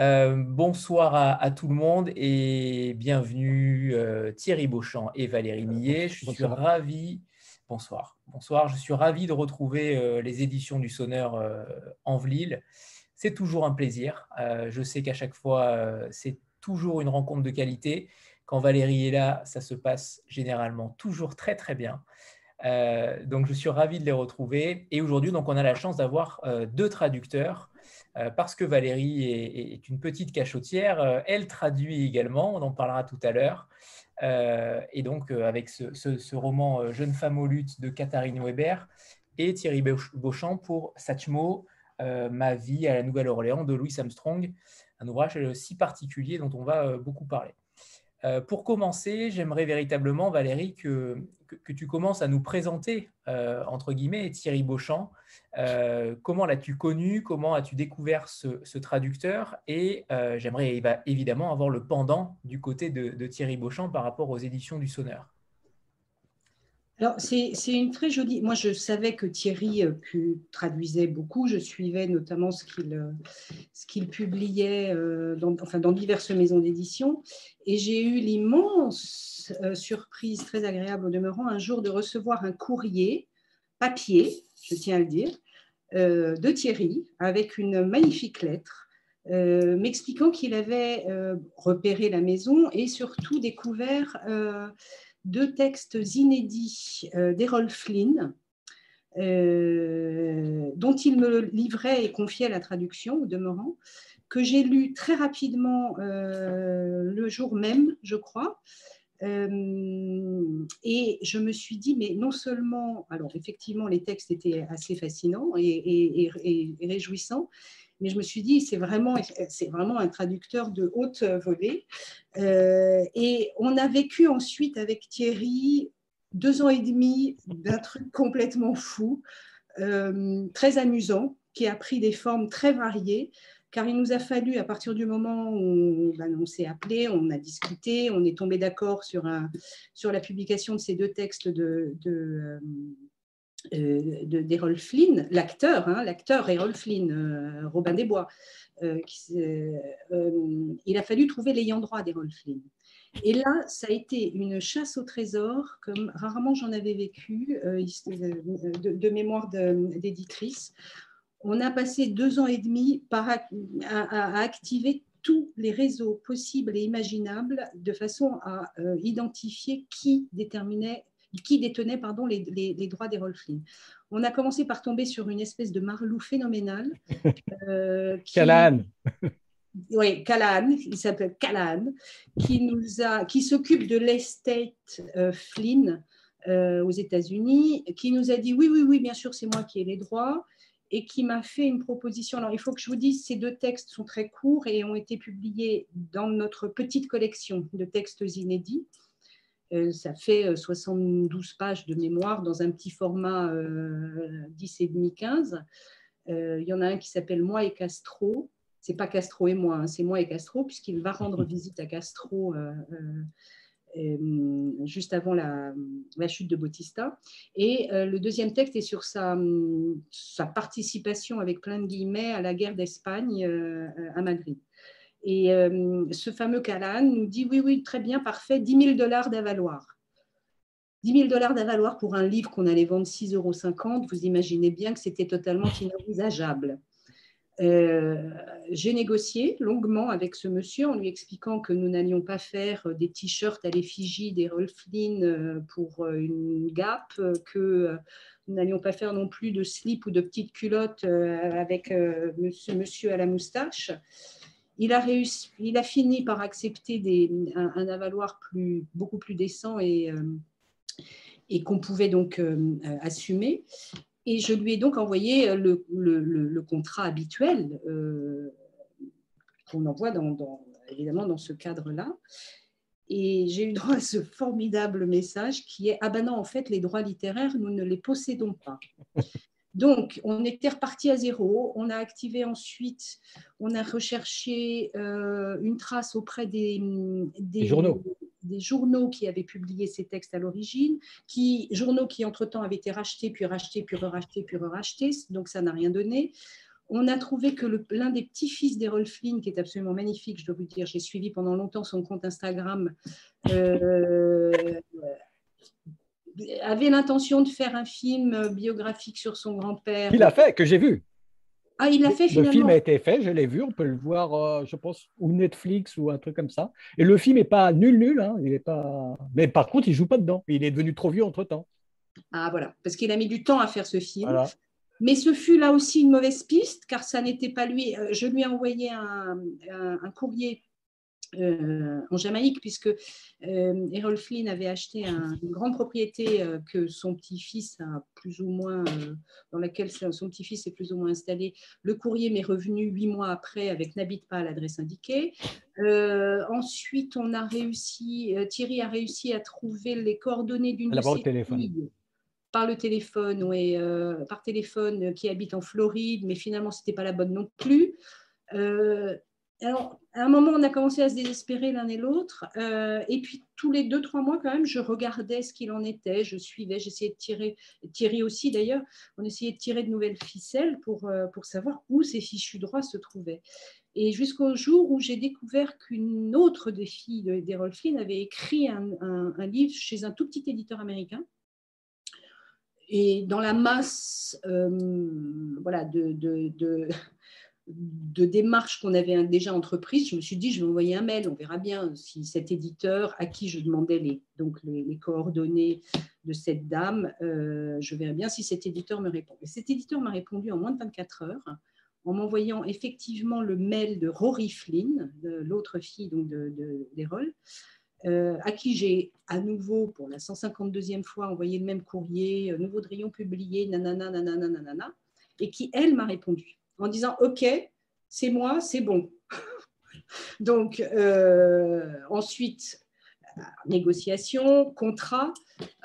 Euh, bonsoir à, tout le monde et bienvenue euh, Thierry Beauchamp et Valérie Millet. Je suis ravi. Bonsoir. Bonsoir. Je suis ravi de retrouver euh, les éditions du Sonneur en Vlille. C'est toujours un plaisir. je sais qu'à chaque fois, c'est toujours une rencontre de qualité. Quand Valérie est là, ça se passe généralement toujours très très bien. donc je suis ravi de les retrouver. Et aujourd'hui, donc on a la chance d'avoir deux traducteurs euh, parce que Valérie est, une petite cachotière, euh, elle traduit également, on en parlera tout à l'heure. Euh, et donc, avec ce, roman Jeune femme aux luttes de Katharine Weber et Thierry Beauchamp pour Satchmo, Ma vie à la Nouvelle-Orléans de Louis Armstrong, un ouvrage si particulier dont on va beaucoup parler. Euh, pour commencer, j'aimerais véritablement, Valérie, que, tu commences à nous présenter, euh, entre guillemets, Thierry Beauchamp. Euh, comment l'as-tu connu? Comment as-tu découvert ce, traducteur? Et j'aimerais évidemment avoir le pendant du côté de, de Thierry Beauchamp par rapport aux éditions du Sonneur. Alors, c'est une très jolie. Moi, je savais que Thierry euh, traduisait beaucoup. Je suivais notamment ce qu'il euh, publiait euh, dans, enfin, dans diverses maisons d'édition. Et j'ai eu l'immense surprise, très agréable au demeurant, un jour de recevoir un courrier papier, je tiens à le dire, de Thierry, avec une magnifique lettre. m'expliquant qu'il avait repéré la maison et surtout découvert deux textes inédits euh, d'Errol Flynn, euh, dont il me livrait et confiait la traduction au demeurant, que j'ai lu très rapidement euh, le jour même, je crois. et je me suis dit, mais non seulement, alors effectivement, les textes étaient assez fascinants et réjouissants, mais je me suis dit, c'est vraiment, c'est vraiment un traducteur de haute volée. Euh, et on a vécu ensuite avec Thierry deux ans et demi d'un truc complètement fou, euh, très amusant, qui a pris des formes très variées car il nous a fallu, à partir du moment où ben, on s'est appelé, on a discuté, on est tombé d'accord sur, sur la publication de ces deux textes de, de, euh, d'Errol Flynn, l'acteur, hein, l'acteur Errol Flynn, euh, Robin des Bois. Euh, il a fallu trouver l'ayant droit d'Errol Flynn. Et là, ça a été une chasse au trésor, comme rarement j'en avais vécu, de, mémoire d'éditrice. On a passé deux ans et demi à, activer tous les réseaux possibles et imaginables de façon à identifier qui déterminait qui détenait pardon, les, les, droits des Flynn. On a commencé par tomber sur une espèce de marlou phénoménal. Euh, qui, Oui, Callahan, il s'appelle Callahan, qui, nous a, qui s'occupe de l'estate euh, Flynn euh, aux États-Unis, qui nous a dit oui, oui, oui, bien sûr, c'est moi qui ai les droits et qui m'a fait une proposition. Alors, il faut que je vous dise, ces deux textes sont très courts et ont été publiés dans notre petite collection de textes inédits. Euh, ça fait 72 euh, pages de mémoire dans un petit format 10 et demi 15. Il y en a un qui s'appelle Moi et Castro. C'est pas Castro et moi, hein, c'est moi et Castro, puisqu'il va rendre visite à Castro euh, juste avant la, chute de Bautista. Et le deuxième texte est sur sa, sa, participation, avec plein de guillemets, à la guerre d'Espagne à Madrid. Et euh, ce fameux Callahan nous dit oui, oui, très bien, parfait, 10 000 dollars d'avaloir. 10 000 dollars d'avaloir pour un livre qu'on allait vendre 6,50 euros, vous imaginez bien que c'était totalement inenvisageable. Euh, j'ai négocié longuement avec ce monsieur en lui expliquant que nous n'allions pas faire des t-shirts à l'effigie des Rolf Flynn euh, pour une Gap, que nous n'allions pas faire non plus de slip ou de petites culottes avec monsieur, monsieur à la moustache. Il a, fini par accepter un, avaloir beaucoup plus décent et, euh, qu'on pouvait donc euh, assumer. Et je lui ai donc envoyé le, le, contrat habituel euh, qu'on envoie dans, évidemment dans ce cadre-là. Et j'ai eu droit à ce formidable message qui est Ah ben non, en fait, les droits littéraires, nous ne les possédons pas. Donc, on était reparti à zéro. On a activé ensuite, on a recherché euh, une trace auprès des, journaux. des, journaux. qui avaient publié ces textes à l'origine, qui journaux qui entre-temps avaient été rachetés, puis rachetés, puis rachetés, puis rachetés. Donc, ça n'a rien donné. On a trouvé que l'un des petits-fils d'Errol Flynn, qui est absolument magnifique, je dois vous dire, j'ai suivi pendant longtemps son compte Instagram, euh, avait l'intention de faire un film biographique sur son grand-père. Il a fait, que j'ai vu. Ah, il l'a fait finalement. Le film a été fait, je l'ai vu, on peut le voir, euh, je pense, ou Netflix ou un truc comme ça. Et le film n'est pas nul, nul. Hein, il est pas... Mais par contre, il joue pas dedans. Il est devenu trop vieux entre-temps. Ah voilà, parce qu'il a mis du temps à faire ce film. Mais ce fut là aussi une mauvaise piste, car ça n'était pas lui. Euh, je lui ai envoyé un, un courrier euh, en Jamaïque, puisque euh, Errol Flynn avait acheté une grande propriété euh, que son petit-fils a plus ou moins, dans laquelle son petit-fils est plus ou moins installé. Le courrier m'est revenu huit mois après avec n'habite pas à l'adresse indiquée. ensuite, on a réussi, Thierry a réussi à trouver les coordonnées d'une de ses filles par le téléphone, oui, par téléphone, qui habite en Floride, mais finalement, ce n'était pas la bonne non plus. Alors, à un moment, on a commencé à se désespérer l'un et l'autre. Euh, et puis, tous les deux, trois mois, quand même, je regardais ce qu'il en était. Je suivais, j'essayais de tirer, Thierry aussi d'ailleurs, on essayait de tirer de nouvelles ficelles pour, euh, pour savoir où ces fichus droits se trouvaient. Et jusqu'au jour où j'ai découvert qu'une autre des filles d'Errol Flynn avait écrit un, livre chez un tout petit éditeur américain. Et dans la masse euh, voilà, de, de de démarches qu'on avait déjà entreprises, je me suis dit, je vais envoyer un mail, on verra bien si cet éditeur à qui je demandais les, donc les, coordonnées de cette dame, euh, je verrai bien si cet éditeur me répond. Et cet éditeur m'a répondu en moins de 24 heures en m'envoyant effectivement le mail de Rory Flynn, l'autre fille donc de, euh, à qui j'ai à nouveau, pour la 152e fois, envoyé le même courrier, euh, nouveau de rayon publié, nanana, et qui, elle, m'a répondu en disant OK, c'est moi, c'est bon. Donc, euh, ensuite, négociation, contrat,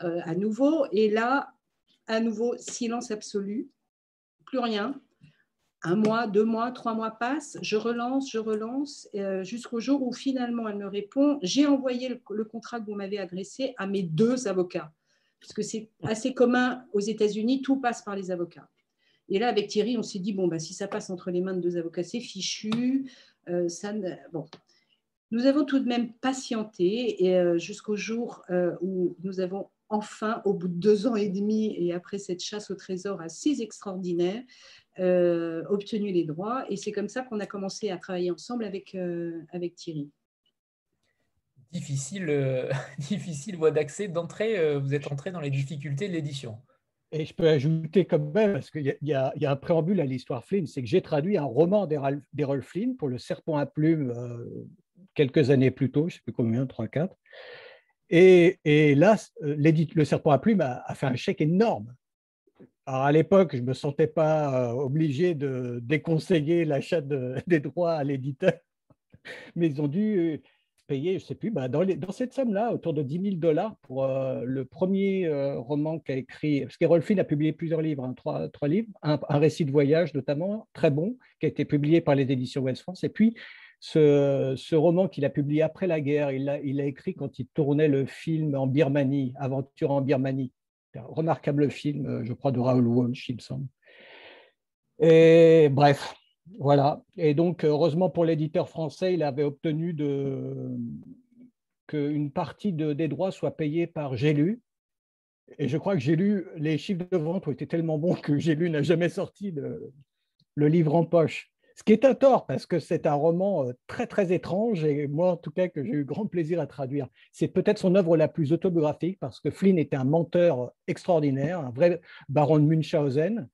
euh, à nouveau. Et là, à nouveau, silence absolu, plus rien. Un mois, deux mois, trois mois passent, je relance, je relance, euh, jusqu'au jour où finalement elle me répond, j'ai envoyé le, contrat que vous m'avez adressé à mes deux avocats, parce que c'est assez commun aux États-Unis, tout passe par les avocats. Et là, avec Thierry, on s'est dit, bon, bah, si ça passe entre les mains de deux avocats, c'est fichu. Euh, ça bon. Nous avons tout de même patienté euh, jusqu'au jour euh, où nous avons enfin, au bout de deux ans et demi et après cette chasse au trésor assez extraordinaire, obtenu les droits. Et c'est comme ça qu'on a commencé à travailler ensemble avec, avec Thierry. Difficile, difficile voie d'accès, d'entrée. vous êtes entré dans les difficultés de l'édition. Et je peux ajouter quand même, parce qu'il y, a un préambule à l'histoire Flynn, c'est que j'ai traduit un roman d'Errol Flynn pour Le Serpent à plumes euh, quelques années plus tôt, je ne sais plus combien, 3-4. Et, et, là, euh, Le Serpent à plumes a, fait un chèque énorme. Alors à l'époque, je ne me sentais pas euh, obligé de déconseiller l'achat des droits à l'éditeur, mais ils ont dû payé, je ne sais plus, bah, dans, cette somme-là, autour de 10 000 dollars pour euh, le premier euh, roman qu'a écrit, parce qu'Errol Flynn a publié plusieurs livres, hein, trois, trois, livres, un, récit de voyage notamment, très bon, qui a été publié par les éditions Wells France, et puis ce, ce roman qu'il a publié après la guerre, il l'a il a écrit quand il tournait le film en Birmanie, Aventure en Birmanie, un remarquable film, euh, je crois, de Raoul Walsh, il me semble. Et bref, voilà. Et donc, heureusement pour l'éditeur français, il avait obtenu de... qu'une partie des droits soit payée par J'ai Et je crois que j'ai lu, les chiffres de vente ont été tellement bons que j'ai n'a jamais sorti le livre en poche. Ce qui est un tort, parce que c'est un roman euh, très, très étrange, et moi, en tout cas, que j'ai eu grand plaisir à traduire. C'est peut-être son œuvre la plus autobiographique, parce que Flynn était un menteur extraordinaire, un vrai baron de Munchausen,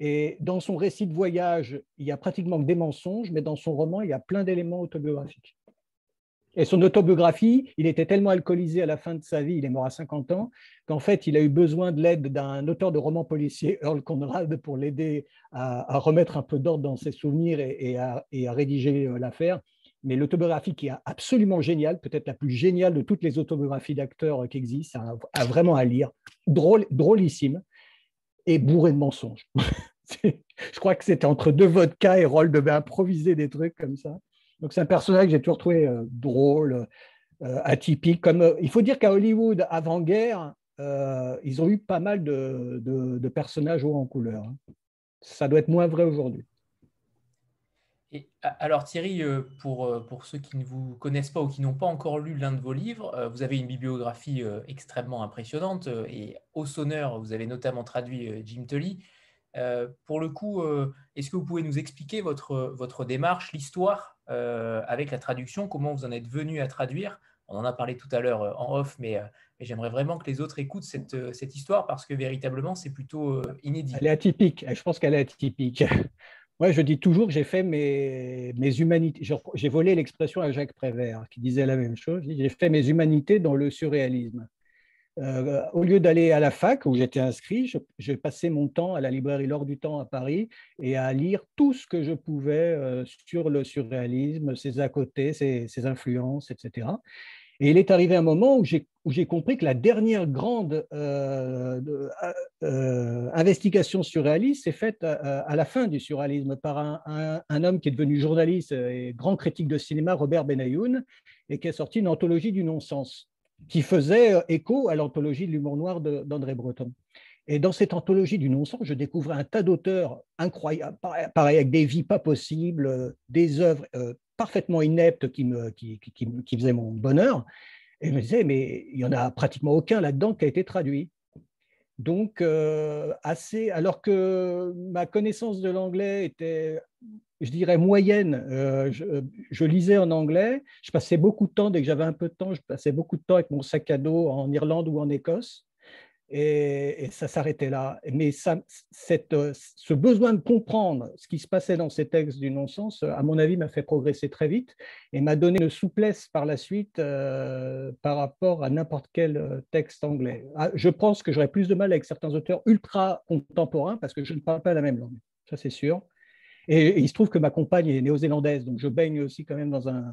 et dans son récit de voyage, il y a pratiquement que des mensonges, mais dans son roman, il y a plein d'éléments autobiographiques. Et son autobiographie, il était tellement alcoolisé à la fin de sa vie, il est mort à 50 ans, qu'en fait, il a eu besoin de l'aide d'un auteur de romans policiers, Earl Conrad, pour l'aider à, remettre un peu d'ordre dans ses souvenirs et, à, rédiger euh, l'affaire. Mais l'autobiographie qui est absolument géniale, peut-être la plus géniale de toutes les autobiographies d'acteurs qui existent, a, vraiment à lire, drôle, drôlissime et bourré de mensonges. je crois que c'était entre deux vodkas et Roll devait improviser des trucs comme ça. Donc c'est un personnage que j'ai toujours trouvé euh, drôle, euh, atypique. Comme, euh, il faut dire qu'à Hollywood, avant-guerre, ils ont eu pas mal de, de, personnages hauts en couleur. Hein. Ça doit être moins vrai aujourd'hui. Alors Thierry, pour, pour ceux qui ne vous connaissent pas ou qui n'ont pas encore lu l'un de vos livres, vous avez une bibliographie extrêmement impressionnante et au sonneur, vous avez notamment traduit Jim Tully. Pour le coup, est-ce que vous pouvez nous expliquer votre, votre démarche, l'histoire avec la traduction, comment vous en êtes venu à traduire? On en a parlé tout à l'heure en off, mais et j'aimerais vraiment que les autres écoutent cette, euh, cette histoire parce que véritablement, c'est plutôt euh, inédit. Elle est atypique. Je pense qu'elle est atypique. Moi, je dis toujours que j'ai fait mes, mes humanités. J'ai volé l'expression à Jacques Prévert qui disait la même chose. J'ai fait mes humanités dans le surréalisme. Euh, au lieu d'aller à la fac où j'étais inscrit, je, passais mon temps à la librairie L'Or du Temps à Paris et à lire tout ce que je pouvais sur le surréalisme, ses à côté, ses influences, etc. Et il est arrivé un moment où j'ai compris que la dernière grande euh, euh, euh, investigation surréaliste s'est faite à, la fin du surréalisme par un, homme qui est devenu journaliste et grand critique de cinéma, Robert Benayoun, et qui a sorti une anthologie du non-sens, qui faisait écho à l'anthologie de l'humour noir d'André Breton. Et dans cette anthologie du non-sens, je découvrais un tas d'auteurs incroyables, pareil, avec des vies pas possibles, des œuvres parfaitement inepte qui, me, qui, qui, faisait mon bonheur. Et je me disais, mais il n'y en a pratiquement aucun là-dedans qui a été traduit. Donc, euh, assez, alors que ma connaissance de l'anglais était, je dirais, moyenne, euh, je, je, lisais en anglais, je passais beaucoup de temps, dès que j'avais un peu de temps, je passais beaucoup de temps avec mon sac à dos en Irlande ou en Écosse et, ça s'arrêtait là. Mais ça, euh, ce besoin de comprendre ce qui se passait dans ces textes du non-sens, à mon avis, m'a fait progresser très vite et m'a donné une souplesse par la suite euh, par rapport à n'importe quel euh, texte anglais. Ah, je pense que j'aurais plus de mal avec certains auteurs ultra contemporains parce que je ne parle pas la même langue, ça c'est sûr. et il se trouve que ma compagne est néo-zélandaise, donc je baigne aussi quand même dans un,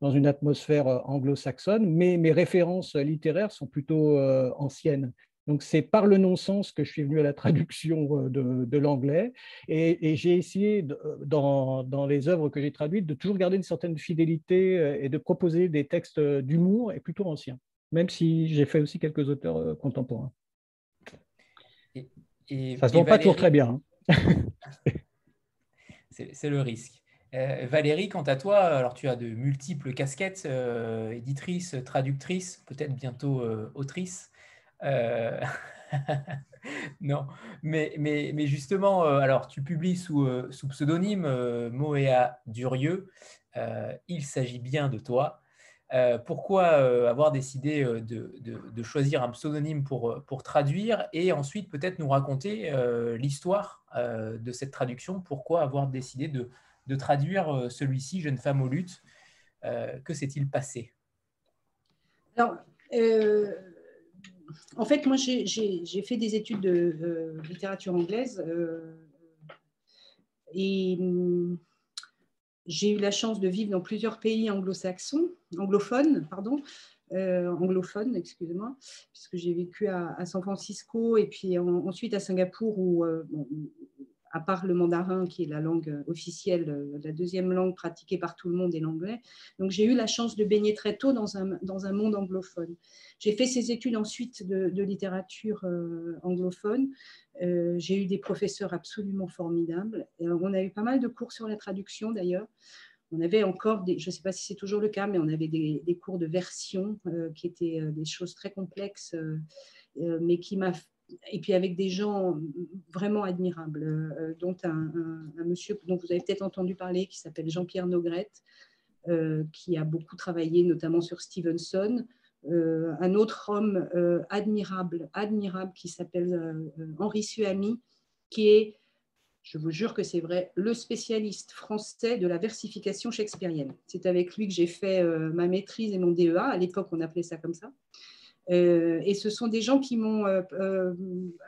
dans une atmosphère euh, anglo-saxonne, mais mes références littéraires sont plutôt euh, anciennes. Donc c'est par le non-sens que je suis venu à la traduction euh, de, l'anglais et, j'ai essayé, dans, dans, les œuvres que j'ai traduites, de toujours garder une certaine fidélité et de proposer des textes d'humour et plutôt anciens, même si j'ai fait aussi quelques auteurs contemporains. Et, Ça ne se vend pas toujours très bien. Hein. c'est le risque. Euh, Valérie, quant à toi, alors tu as de multiples casquettes, euh, éditrice, traductrice, peut-être bientôt euh, autrice. non, mais, mais, mais justement, alors tu publies sous, pseudonyme Moéa Durieux. il s'agit bien de toi. pourquoi avoir décidé de, de, choisir un pseudonyme pour, pour traduire et ensuite peut-être nous raconter l'histoire de cette traduction? Pourquoi avoir décidé de, de traduire euh, celui-ci, Jeune femme aux luttes. Euh, que s'est-il passé? Alors, euh, en fait, moi, j'ai fait des études de littérature anglaise et hum, j'ai eu la chance de vivre dans plusieurs pays anglo-saxons, anglophones, pardon, anglophones, excusez-moi, puisque j'ai vécu à, San Francisco et puis ensuite à Singapour où à part le mandarin qui est la langue officielle, euh, la deuxième langue pratiquée par tout le monde est l'anglais. Donc j'ai eu la chance de baigner très tôt dans un, dans un monde anglophone. J'ai fait ces études ensuite de, littérature euh, anglophone. Euh, j'ai eu des professeurs absolument formidables. Et on a eu pas mal de cours sur la traduction d'ailleurs. On avait encore, des, je ne sais pas si c'est toujours le cas, mais on avait des, des cours de version qui étaient des choses très complexes, mais qui m'a et puis avec des gens vraiment admirables, euh, dont un, monsieur dont vous avez peut-être entendu parler qui s'appelle Jean-Pierre Nogrette, euh, qui a beaucoup travaillé notamment sur Stevenson. Euh, un autre homme admirable, admirable qui s'appelle Henri Suami, qui est, je vous jure que c'est vrai, le spécialiste français de la versification shakespearienne. C'est avec lui que j'ai fait ma maîtrise et mon DEA. À l'époque, on appelait ça comme ça. Euh, et ce sont des gens qui m'ont euh, euh,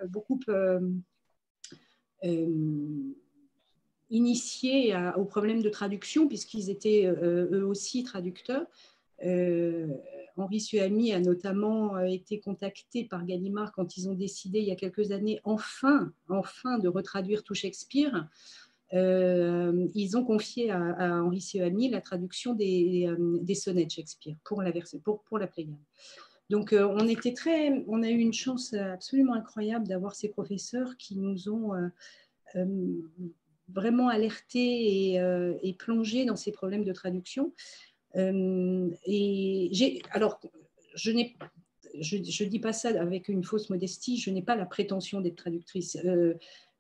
beaucoup initié au problème de traduction, puisqu'ils étaient eux aussi traducteurs. Henri Suami a notamment été contacté par Gallimard quand ils ont décidé il y a quelques années enfin, enfin de retraduire tout Shakespeare. ils ont confié à, Henri Suami la traduction des, sonnets de Shakespeare pour la, pour la Pléiade. Donc, euh, on, était très, on a eu une chance absolument incroyable d'avoir ces professeurs qui nous ont euh, euh, vraiment alertée et, plongée dans ces problèmes de traduction. et j'ai, alors, je n'ai je ne dis pas ça avec une fausse modestie, je n'ai pas la prétention d'être traductrice.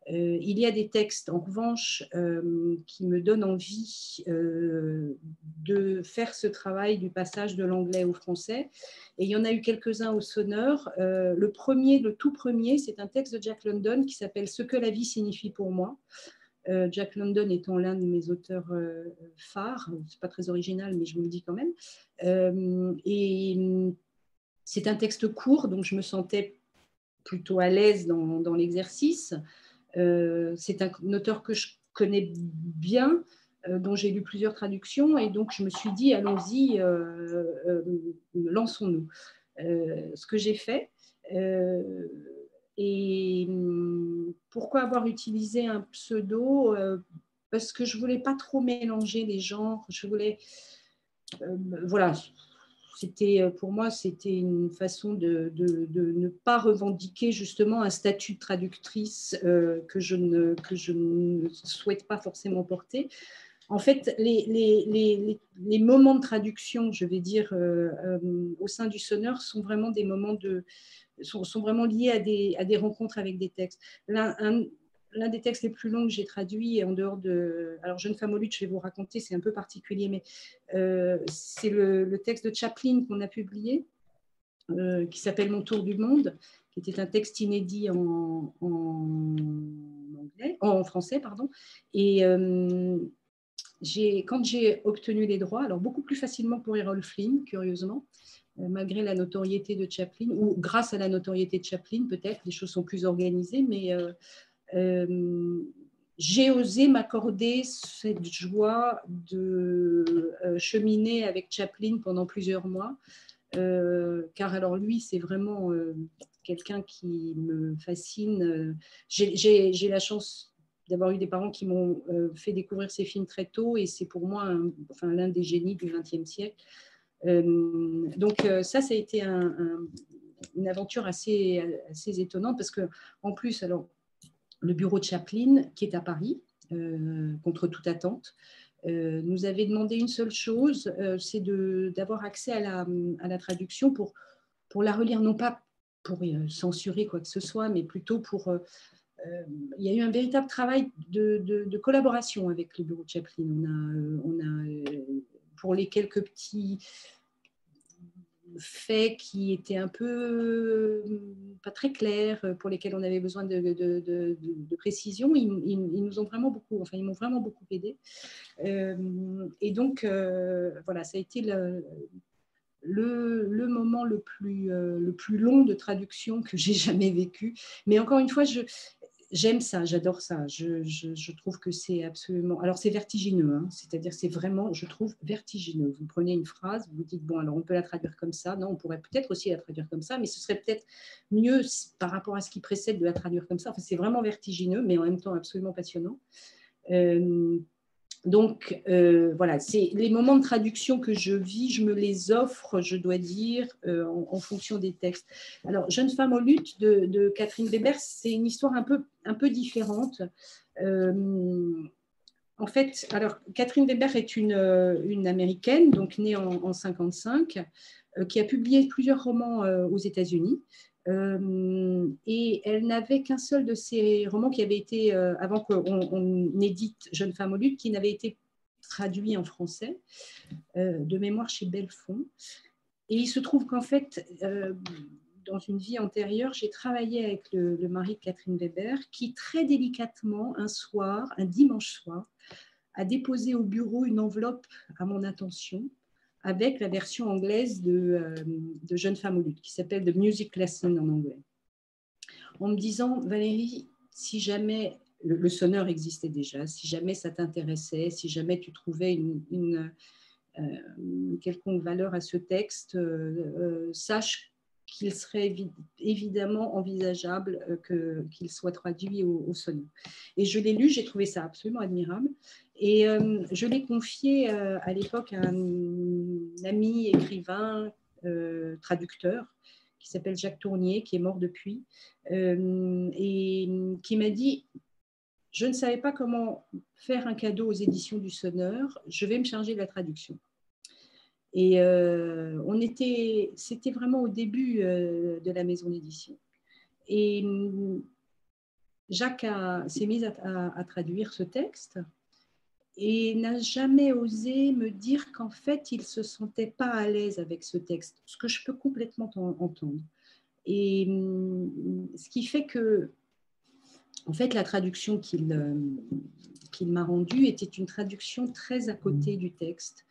Il y a des textes, en revanche, euh, qui me donnent envie euh, de faire ce travail du passage de l'anglais au français. Et il y en a eu quelques-uns au sonneur. le premier, le tout premier, c'est un texte de Jack London qui s'appelle Ce que la vie signifie pour moi. Jack London étant l'un de mes auteurs phares, c'est pas très original, mais je vous le dis quand même. et c'est un texte court, donc je me sentais plutôt à l'aise dans l'exercice. Euh, c'est un auteur que je connais bien, euh, dont j'ai lu plusieurs traductions, et donc je me suis dit, allons-y, euh, lançons-nous. ce que j'ai fait. et hum, pourquoi avoir utilisé un pseudo Parce que je voulais pas trop mélanger les genres. Je voulais, voilà, c'était euh, pour moi c'était une façon de, ne pas revendiquer justement un statut de traductrice euh, que, je ne, que je ne souhaite pas forcément porter. En fait, les, les, les, moments de traduction, je vais dire, euh, au sein du sonneur sont vraiment des moments de, sont, sont vraiment liés à des, à des, rencontres avec des textes. L'un des textes les plus longs que j'ai traduit en dehors de. Alors, Jeune femme au lutte, je vais vous raconter, c'est un peu particulier, mais euh, c'est le, texte de Chaplin qu'on a publié, euh, qui s'appelle Mon tour du monde, qui était un texte inédit en, anglais, en français, pardon. Et euh, quand j'ai obtenu les droits, alors beaucoup plus facilement pour Errol Flynn, curieusement, malgré la notoriété de Chaplin, ou grâce à la notoriété de Chaplin, peut-être, les choses sont plus organisées, mais j'ai osé m'accorder cette joie de euh, cheminer avec Chaplin pendant plusieurs mois, euh, car alors lui, c'est vraiment quelqu'un qui me fascine. J'ai la chance d'avoir eu des parents qui m'ont fait découvrir ces films très tôt, et c'est pour moi l'un des génies du XXe siècle. donc ça, ça a été une aventure assez, assez étonnante, parce que en plus, alors le bureau de Chaplin, qui est à Paris, euh, contre toute attente, euh, nous avait demandé une seule chose, euh, c'est d'avoir accès à la, traduction pour, la relire, non pas pour censurer quoi que ce soit, mais plutôt pour... il y a eu un véritable travail de, de, collaboration avec le bureau de Chaplin. On a, on a pour les quelques petits faits qui étaient un peu pas très clairs, pour lesquels on avait besoin de, précision, ils, nous ont vraiment beaucoup, enfin ils m'ont vraiment beaucoup aidé. Euh, et donc euh, voilà, ça a été le, le, moment le plus, euh, le plus long de traduction que j'ai jamais vécu. Mais encore une fois, je, j'aime ça, j'adore ça. Je, trouve que c'est absolument. Alors, c'est vertigineux, hein. c'est-à-dire, c'est vraiment, je trouve, vertigineux. Vous prenez une phrase, vous dites, bon, alors on peut la traduire comme ça. Non, on pourrait peut-être aussi la traduire comme ça, mais ce serait peut-être mieux par rapport à ce qui précède de la traduire comme ça. Enfin, c'est vraiment vertigineux, mais en même temps absolument passionnant. Euh, donc euh, voilà, c'est les moments de traduction que je vis, je me les offre, je dois dire, euh, en, fonction des textes. Alors, Jeune femme aux luttes de, Catherine Weber, c'est une histoire un peu, un peu différente. Euh, en fait, alors Catherine Weber est une, une américaine, donc née en, en 55, qui a publié plusieurs romans aux États-Unis. Euh, et elle n'avait qu'un seul de ses romans qui avait été, euh, avant qu'on édite Jeune femme au lutte, qui n'avait été traduit en français, euh, de mémoire chez Belfond. Et il se trouve qu'en fait, dans une vie antérieure, j'ai travaillé avec le, le, mari de Catherine Weber, qui très délicatement, un soir, un dimanche soir, a déposé au bureau une enveloppe à mon attention avec la version anglaise de, euh, de Jeune femme au lutte, qui s'appelle The Music Lesson en anglais. En me disant, Valérie, si jamais le, sonneur existait déjà, si jamais ça t'intéressait, si jamais tu trouvais une, euh, quelconque valeur à ce texte, euh, sache qu'il serait évidemment envisageable qu'il soit traduit au, sonneur. Et je l'ai lu, j'ai trouvé ça absolument admirable. Et je l'ai confié à l'époque à un ami écrivain, euh, traducteur, qui s'appelle Jacques Tournier, qui est mort depuis, et qui m'a dit je ne savais pas comment faire un cadeau aux éditions du Sonneur, je vais me charger de la traduction. Et euh, on était, c'était vraiment au début euh, de la maison d'édition. Et Jacques s'est mis à, traduire ce texte et n'a jamais osé me dire qu'en fait, il ne se sentait pas à l'aise avec ce texte, ce que je peux complètement entendre. Et hum, ce qui fait que, en fait, la traduction qu'il euh, qu'il m'a rendue était une traduction très à côté du texte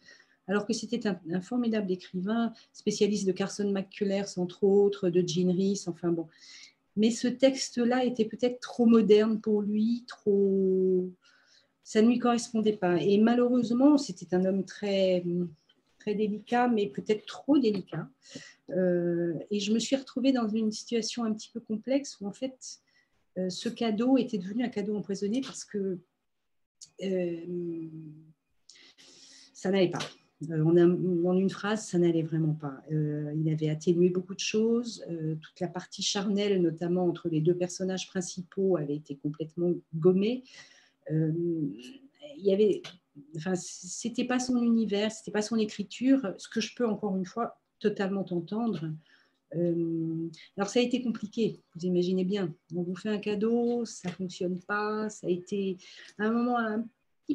alors que c'était un, formidable écrivain, spécialiste de Carson McCullers, entre autres, de Jean Rhys, enfin bon. Mais ce texte-là était peut-être trop moderne pour lui, trop... ça ne lui correspondait pas. Et malheureusement, c'était un homme très, très délicat, mais peut-être trop délicat. Euh, et je me suis retrouvée dans une situation un petit peu complexe où, en fait, euh, ce cadeau était devenu un cadeau empoisonné parce que euh, ça n'allait pas. En, une phrase, ça n'allait vraiment pas. Il avait atténué beaucoup de choses. Toute la partie charnelle, notamment entre les deux personnages principaux, avait été complètement gommée. Il y avait, enfin, c'était pas son univers, c'était pas son écriture. Ce que je peux encore une fois totalement entendre. alors ça a été compliqué, vous imaginez bien. On vous fait un cadeau, ça fonctionne pas. Ça a été un moment un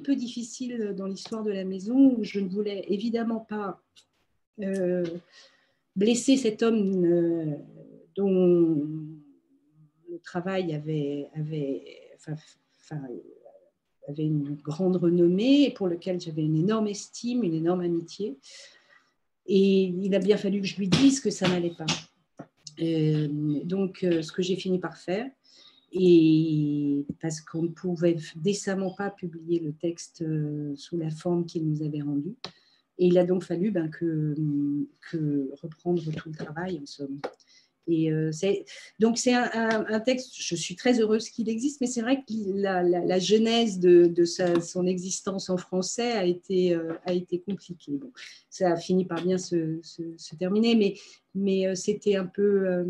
peu difficile dans l'histoire de la maison où je ne voulais évidemment pas euh, blesser cet homme euh, dont le travail avait, avait, avait une grande renommée et pour lequel j'avais une énorme estime, une énorme amitié. Et il a bien fallu que je lui dise que ça n'allait pas. Euh, donc, ce que j'ai fini par faire, et parce qu'on ne pouvait décemment pas publier le texte euh, sous la forme qu'il nous avait rendue. Et il a donc fallu ben, que, que, reprendre tout le travail, en somme. Euh, donc c'est un, texte, je suis très heureuse qu'il existe, mais c'est vrai que la, genèse de, son existence en français a été, euh, compliquée. Ça a fini par bien se, terminer, mais, mais c'était un peu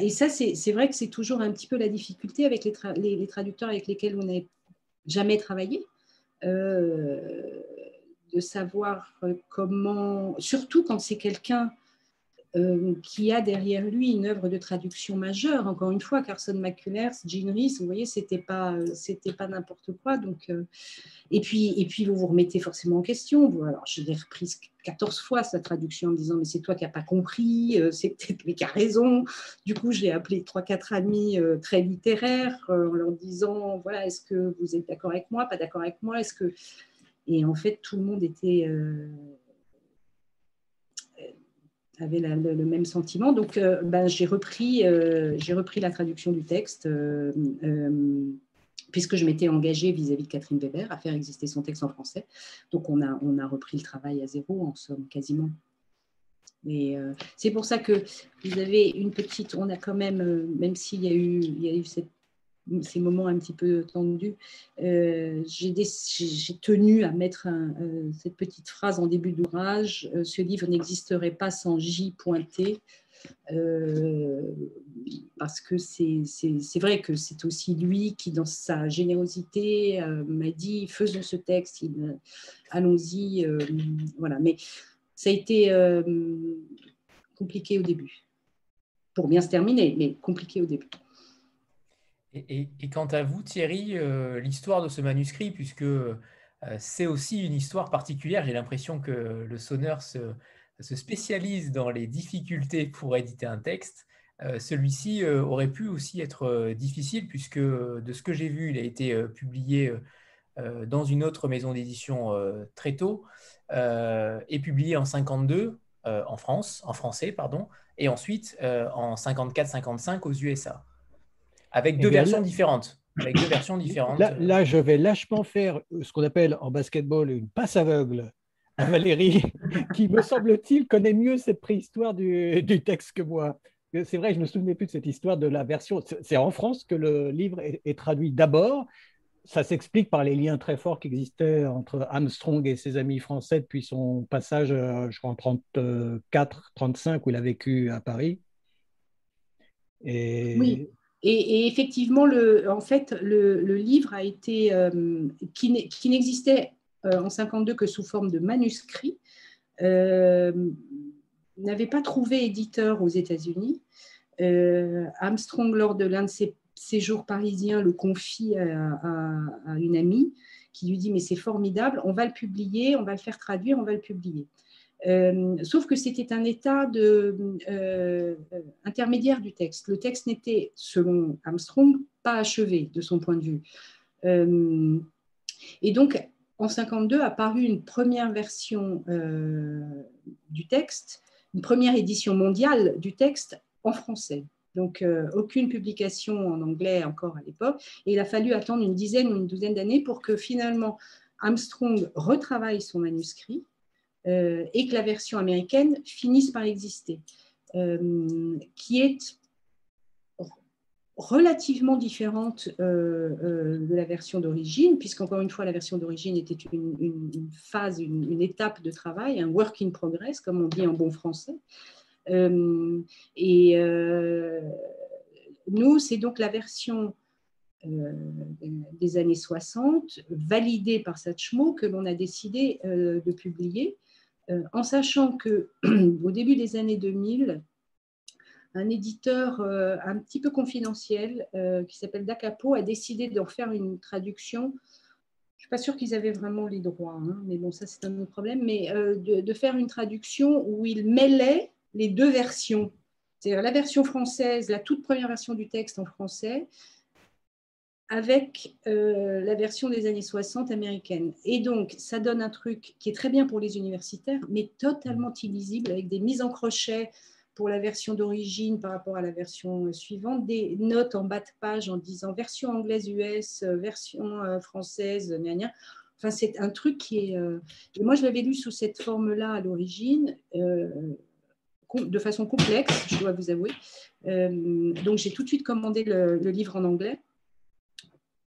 et ça, c'est vrai que c'est toujours un petit peu la difficulté avec les, traducteurs avec lesquels on n'a jamais travaillé, euh, de savoir comment, surtout quand c'est quelqu'un euh, qui a derrière lui une œuvre de traduction majeure. Encore une fois, Carson McCullers, Jean Rhys, vous voyez, c'était pas, c'était pas n'importe quoi. Donc, euh, et puis, et puis vous vous remettez forcément en question. Alors, je l'ai reprise 14 fois sa traduction en me disant mais c'est toi qui n'as pas compris, euh, c'est peut-être lui qui a raison. Du coup, j'ai appelé trois quatre amis très littéraires en leur disant voilà est-ce que vous êtes d'accord avec moi, pas d'accord avec moi, est-ce que et en fait tout le monde était avait le, même sentiment. Donc, euh, ben, j'ai repris, euh, repris la traduction du texte, euh, puisque je m'étais engagée vis-à-vis de Catherine Weber à faire exister son texte en français. Donc, on a, on a repris le travail à zéro, en somme, quasiment. C'est pour ça que vous avez une petite, on a quand même, même s'il y y a eu cette ces moments un petit peu tendus, euh, j'ai tenu à mettre euh, cette petite phrase en début d'ouvrage euh, ce livre n'existerait pas sans J pointé. parce que c'est vrai que c'est aussi lui qui, dans sa générosité, m'a dit faisons ce texte, allons-y. voilà. Mais ça a été compliqué au début, pour bien se terminer, mais compliqué au début. Et, quant à vous, Thierry, euh, l'histoire de ce manuscrit, puisque euh, c'est aussi une histoire particulière, j'ai l'impression que le sonneur se, spécialise dans les difficultés pour éditer un texte. Euh, celui-ci aurait pu aussi être difficile, puisque de ce que j'ai vu, il a été publié dans une autre maison d'édition très tôt, et publié en 52 en France, en français, pardon, et ensuite en 54-55 aux USA. Avec eh deux versions différentes. Avec deux versions différentes. Là, je vais lâchement faire ce qu'on appelle en basketball une passe aveugle à Valérie, qui, me semble-t-il, connaît mieux cette préhistoire du, du texte que moi. C'est vrai, je ne me souvenais plus de cette histoire de la version. C'est en France que le livre est, traduit d'abord. Ça s'explique par les liens très forts qui existaient entre Armstrong et ses amis français depuis son passage, euh, je crois, en 34-35, où il a vécu à Paris. Et... Oui, Et, effectivement, le, en fait, le, livre été, qui n'existait en 52 que sous forme de manuscrit, n'avait pas trouvé éditeur aux États-Unis. Armstrong, lors de l'un de ses séjours parisiens, le confie à, une amie qui lui dit mais c'est formidable, on va le publier, on va le faire traduire, on va le publier. Euh, sauf que c'était un état de, euh, intermédiaire du texte. Le texte n'était, selon Armstrong, pas achevé de son point de vue. Euh, et donc, en 52 a paru une première version du texte, une première édition mondiale du texte en français. Donc, aucune publication en anglais encore à l'époque. Et il a fallu attendre une dizaine ou une douzaine d'années pour que finalement Armstrong retravaille son manuscrit euh, et que la version américaine finisse par exister, euh, qui est relativement différente euh, de la version d'origine, puisqu'encore une fois, la version d'origine était une, phase, une, étape de travail, un work in progress, comme on dit en bon français. et nous, c'est donc la version des années 60, validée par Satchmo, que l'on a décidé de publier en sachant que au début des années 2000, un éditeur euh, un petit peu confidentiel euh, qui s'appelle Dacapo a décidé d'en faire une traduction. Je ne suis pas sûre qu'ils avaient vraiment les droits, hein, mais bon, ça c'est un autre problème, mais de, de, faire une traduction où il mêlait les deux versions. C'est-à-dire la version française, la toute première version du texte en français, avec euh, la version des années 60 américaine. Et donc, ça donne un truc qui est très bien pour les universitaires, mais totalement illisible, avec des mises en crochet pour la version d'origine par rapport à la version suivante, des notes en bas de page en disant version anglaise US, version euh, française, gna Enfin, c'est un truc qui est... Euh, moi, je l'avais lu sous cette forme-là à l'origine, de façon complexe, je dois vous avouer. donc, j'ai tout de suite commandé le livre en anglais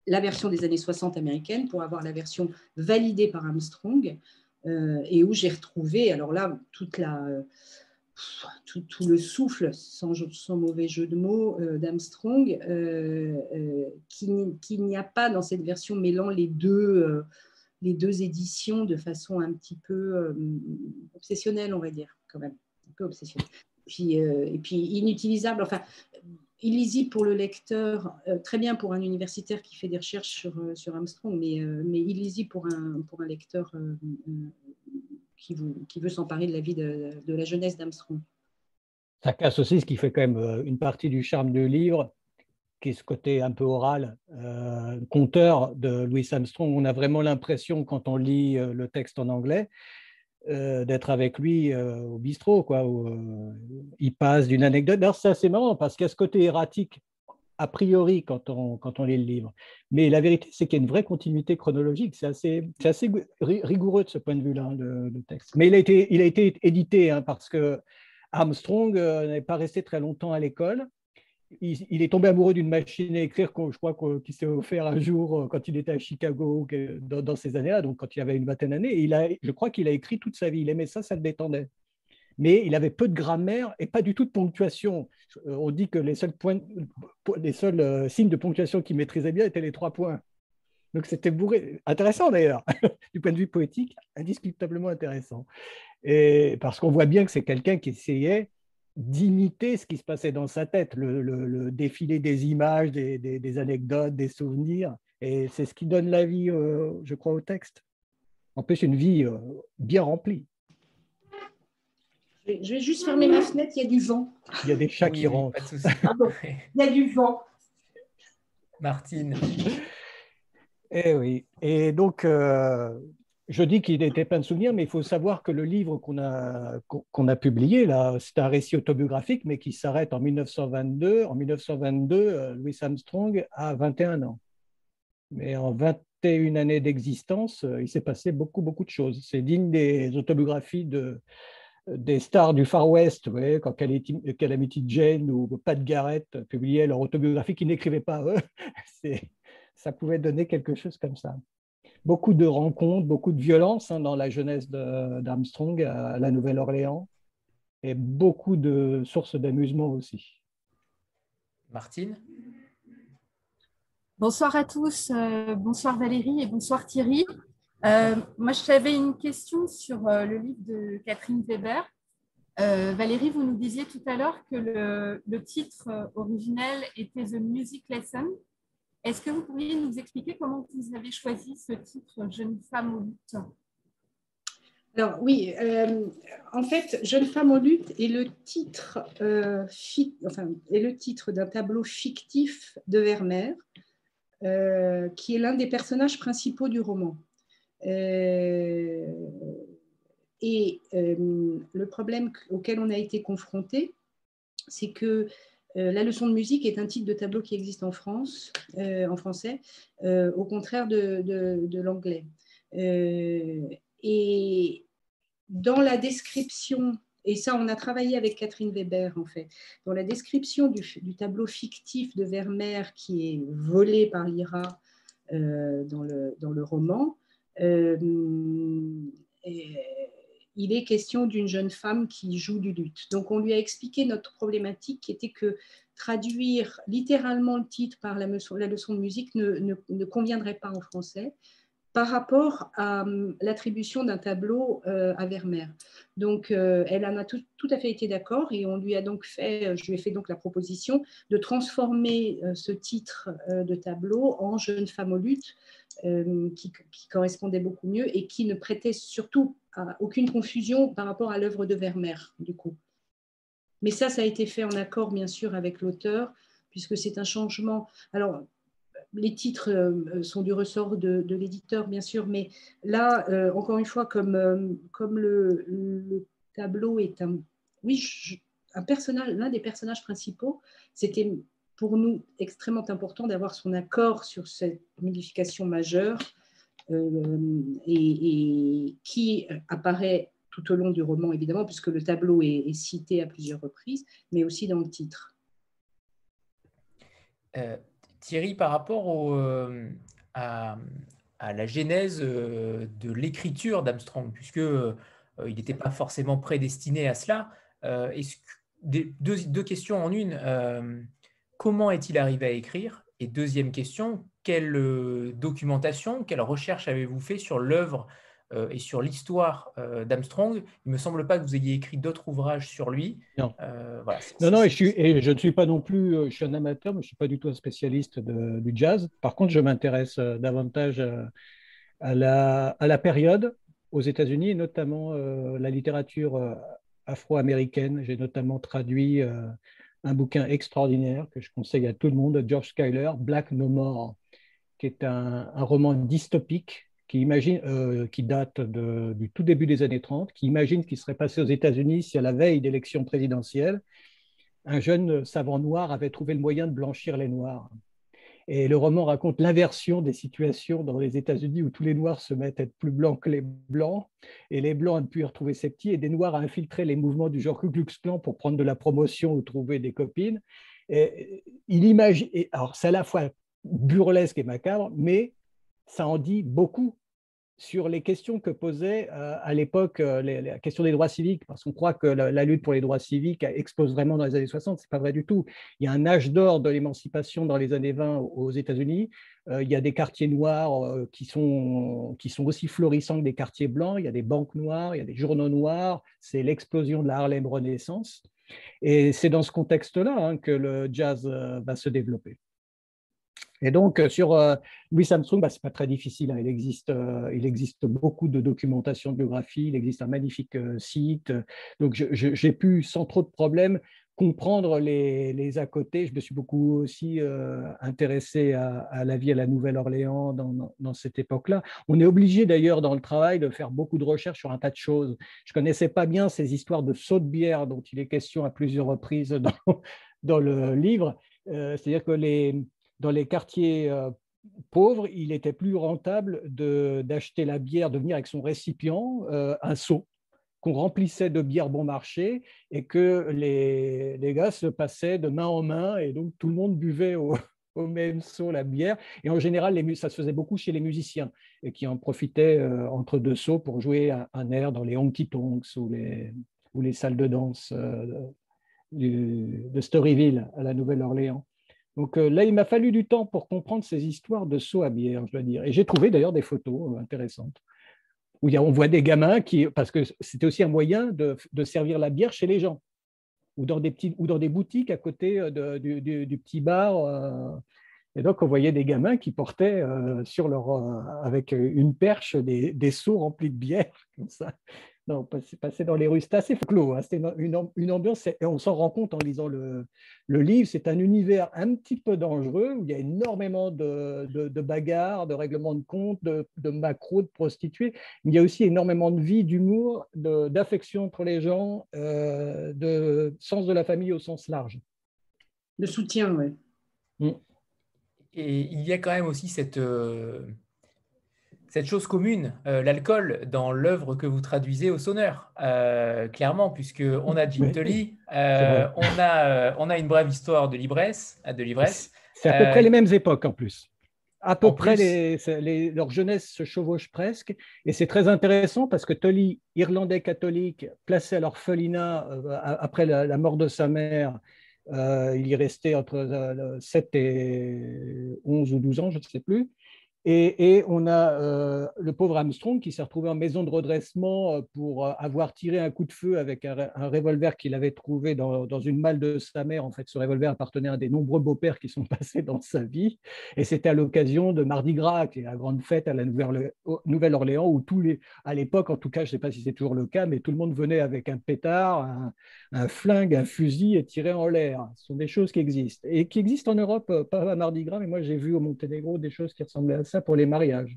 la version des années 60 américaine pour avoir la version validée par Armstrong euh, et où j'ai retrouvé, alors là, toute la, tout, le souffle, sans, mauvais jeu de mots, euh, d'Armstrong, euh, qu'il n'y a pas dans cette version mêlant les deux, les deux éditions de façon un petit peu obsessionnelle, on va dire, quand même, un peu obsessionnelle. Puis, et puis inutilisable. Enfin, illisible pour le lecteur, euh, très bien pour un universitaire qui fait des recherches sur, euh, sur Armstrong, mais, euh, mais illisible pour un, pour un lecteur qui, qui, veut s'emparer de la vie de, de la jeunesse d'Armstrong. Ça casse aussi ce qui fait quand même une partie du charme du livre, qui est ce côté un peu oral, conteur de Louis Armstrong. On a vraiment l'impression, quand on lit le texte en anglais, euh, d'être avec lui euh, au bistrot, quoi, où euh, il passe d'une anecdote. D'ailleurs, c'est assez marrant parce qu'il y a ce côté erratique a priori quand on, quand on lit le livre. Mais la vérité, c'est qu'il y a une vraie continuité chronologique. C'est assez, assez rigoureux de ce point de vue-là, le, texte. Mais il a été, il a été édité hein, parce que Armstrong n'avait pas resté très longtemps à l'école il, est tombé amoureux d'une machine à écrire, je crois qu'il s'est offert un jour euh, quand il était à Chicago, dans, ces années-là, donc quand il avait une vingtaine d'années. Il a, je crois qu'il a écrit toute sa vie. Il aimait ça, ça le détendait. Mais il avait peu de grammaire et pas du tout de ponctuation. Euh, on dit que les seuls, points, les seuls euh, signes de ponctuation qu'il maîtrisait bien étaient les trois points. Donc c'était bourré. Intéressant d'ailleurs, du point de vue poétique, indiscutablement intéressant. Et parce qu'on voit bien que c'est quelqu'un qui essayait d'imiter ce qui se passait dans sa tête, le, défilé des images, des, anecdotes, des souvenirs. Et c'est ce qui donne la vie, euh, je crois, au texte. En plus, une vie euh, bien remplie. Je vais juste fermer ma fenêtre, il y a du vent. Il y a des chats qui rentrent. il y a du vent. Martine. Eh oui. Et donc, euh, je dis qu'il n'était pas de souvenirs, mais il faut savoir que le livre qu'on a, qu'on a publié, là, c'est un récit autobiographique, mais qui s'arrête en 1922. En 1922, euh, Louis Armstrong a 21 ans. Mais en 21 années d'existence, euh, il s'est passé beaucoup, beaucoup de choses. C'est digne des autobiographies de, des stars du Far West, voyez, quand Calamity Jane ou Pat Garrett publiaient leur autobiographie qu'ils n'écrivaient pas eux. ça pouvait donner quelque chose comme ça beaucoup de rencontres, beaucoup de violence hein, dans la jeunesse d'Armstrong à la Nouvelle-Orléans et beaucoup de sources d'amusement aussi. Martine? Bonsoir à tous, euh, bonsoir Valérie et bonsoir Thierry. Euh, moi, j'avais une question sur euh, le livre de Catherine Weber. Valérie, vous nous disiez tout à l'heure que le, le, titre originel était The Music Lesson. Est-ce que vous pourriez nous expliquer comment vous avez choisi ce titre Jeune femme au lutte? Alors oui, euh, en fait, Jeune femme en lutte est le titre, euh, est le titre d'un tableau fictif de Vermeer, euh, qui est l'un des personnages principaux du roman. et le problème auquel on a été confronté, c'est que la leçon de musique est un titre de tableau qui existe en France, en français, au contraire de, de, l'anglais. et dans la description, et ça on a travaillé avec Catherine Weber en fait, dans la description du, tableau fictif de Vermeer qui est volé par l'IRA euh, dans, le, dans, le, roman, euh, il est question d'une jeune femme qui joue du luth. Donc on lui a expliqué notre problématique qui était que traduire littéralement le titre par la, leçon de musique ne, ne, ne conviendrait pas en français par rapport à hum, l'attribution d'un tableau euh, à Vermeer. Donc, euh, elle en a tout, à fait été d'accord et on lui a donc fait, euh, je lui ai fait donc la proposition de transformer ce titre de tableau en Jeune femme au lutte, qui, correspondait beaucoup mieux et qui ne prêtait surtout aucune confusion par rapport à l'œuvre de Vermeer, du coup. Mais ça, ça a été fait en accord, bien sûr, avec l'auteur, puisque c'est un changement. Alors, les titres euh, sont du ressort de, l'éditeur, bien sûr, mais là, euh, encore une fois, comme, euh, le, tableau est un, oui, un personnage, l'un des personnages principaux, c'était pour nous extrêmement important d'avoir son accord sur cette modification majeure et, qui apparaît tout au long du roman, évidemment, puisque le tableau est, cité à plusieurs reprises, mais aussi dans le titre. Thierry, par rapport euh, à, la genèse euh, de l'écriture d'Armstrong, puisque euh, il n'était pas forcément prédestiné à cela, deux, questions en une. comment est-il arrivé à écrire? Et deuxième question, quelle documentation, quelle recherche avez-vous fait sur l'œuvre euh, et sur l'histoire euh, d'Armstrong. Il ne me semble pas que vous ayez écrit d'autres ouvrages sur lui. Non, euh, non, non et, je suis, et, je ne suis pas non plus, je suis un amateur, mais je ne suis pas du tout un spécialiste du jazz. Par contre, je m'intéresse davantage à la, à la période aux États-Unis, et notamment la littérature afro-américaine. J'ai notamment traduit un bouquin extraordinaire que je conseille à tout le monde, George Schuyler, Black No More, qui est un, un roman dystopique qui, imagine, euh, qui date du tout début des années 30, qui imagine ce qui serait passé aux États-Unis si à la veille d'élections présidentielles, un jeune savant noir avait trouvé le moyen de blanchir les noirs. Et le roman raconte l'inversion des situations dans les États-Unis où tous les noirs se mettent à être plus blancs que les blancs, et les blancs à ne plus retrouver ses petits, et des noirs à infiltrer les mouvements du genre Ku Klux Klan pour prendre de la promotion ou trouver des copines. Et il imagine, alors c'est à la fois burlesque et macabre, mais ça en dit beaucoup sur les questions que posait euh, à l'époque euh, la question des droits civiques, parce qu'on croit que la, lutte pour les droits civiques explose vraiment dans les années 60, ce n'est pas vrai du tout. Il y a un âge d'or de l'émancipation dans les années 20 aux États-Unis. Euh, il y a des quartiers noirs qui, sont, qui sont aussi florissants que des quartiers blancs. Il y a des banques noires, il y a des journaux noirs. C'est l'explosion de la Harlem Renaissance. Et c'est dans ce contexte-là hein, que le jazz va se développer. Et donc, euh, sur euh, Louis Armstrong, bah, ce n'est pas très difficile. Hein. Il, existe, euh, il existe beaucoup de documentation de biographie, il existe un magnifique site. Donc, j'ai pu, sans trop de problèmes, comprendre les, les, à côté. Je me suis beaucoup aussi intéressé à, la vie à la Nouvelle-Orléans dans, cette époque-là. On est obligé d'ailleurs dans le travail de faire beaucoup de recherches sur un tas de choses. Je ne connaissais pas bien ces histoires de saut de bière dont il est question à plusieurs reprises dans, dans le livre. C'est-à-dire que les, dans les quartiers euh, pauvres, il était plus rentable d'acheter la bière, de venir avec son récipient, euh, un seau qu'on remplissait de bière bon marché et que les, les, gars se passaient de main en main et donc tout le monde buvait au, même seau la bière. Et en général, ça se faisait beaucoup chez les musiciens et qui en profitaient euh, entre deux seaux pour jouer un, air dans les honky tonks ou les, ou les salles de danse de Storyville à la Nouvelle-Orléans. Donc là, il m'a fallu du temps pour comprendre ces histoires de saut à bière, je dois dire. Et j'ai trouvé d'ailleurs des photos intéressantes où on voit des gamins qui, parce que c'était aussi un moyen de, servir la bière chez les gens, ou dans des, petits, ou dans des boutiques à côté du, petit bar. Et donc, on voyait des gamins qui portaient sur leur, avec une perche des, des seaux remplis de bière, comme ça. Non, passer dans les rues, c'était assez clos. Hein. C'était une, ambiance, et on s'en rend compte en lisant le, livre. C'est un univers un petit peu dangereux où il y a énormément de, bagarres, de règlements de comptes, de, de macros, de prostituées. Mais il y a aussi énormément de vie, d'humour, d'affection entre les gens, euh, de sens de la famille au sens large. De soutien, oui. Mm. Et il y a quand même aussi cette. Euh, cette chose commune, euh, l'alcool, dans l'œuvre que vous traduisez au sonneur, euh, clairement, puisqu'on a Jim Tully, euh, on, a, on a une brève histoire de l'ivresse. De l'ivresse. C'est à peu près les mêmes époques en plus. À peu près, les, leur jeunesse se chevauche presque. Et c'est très intéressant parce que Tully, irlandais catholique, placé à l'orphelinat après la, mort de sa mère, il y restait entre 7 et 11 ou 12 ans, je ne sais plus. Et, on a euh, le pauvre Armstrong qui s'est retrouvé en maison de redressement euh, pour euh, avoir tiré un coup de feu avec un, revolver qu'il avait trouvé dans, une malle de sa mère. En fait, ce revolver appartenait à des nombreux beaux-pères qui sont passés dans sa vie. Et c'était à l'occasion de Mardi Gras, qui est la grande fête à la Nouvelle-Orléans, où tous les, à l'époque, en tout cas, je ne sais pas si c'est toujours le cas, mais tout le monde venait avec un pétard, un, un flingue, un fusil et tirait en l'air. Ce sont des choses qui existent. Et qui existent en Europe, pas à Mardi Gras, mais moi j'ai vu au Monténégro des choses qui ressemblaient à ça pour les mariages.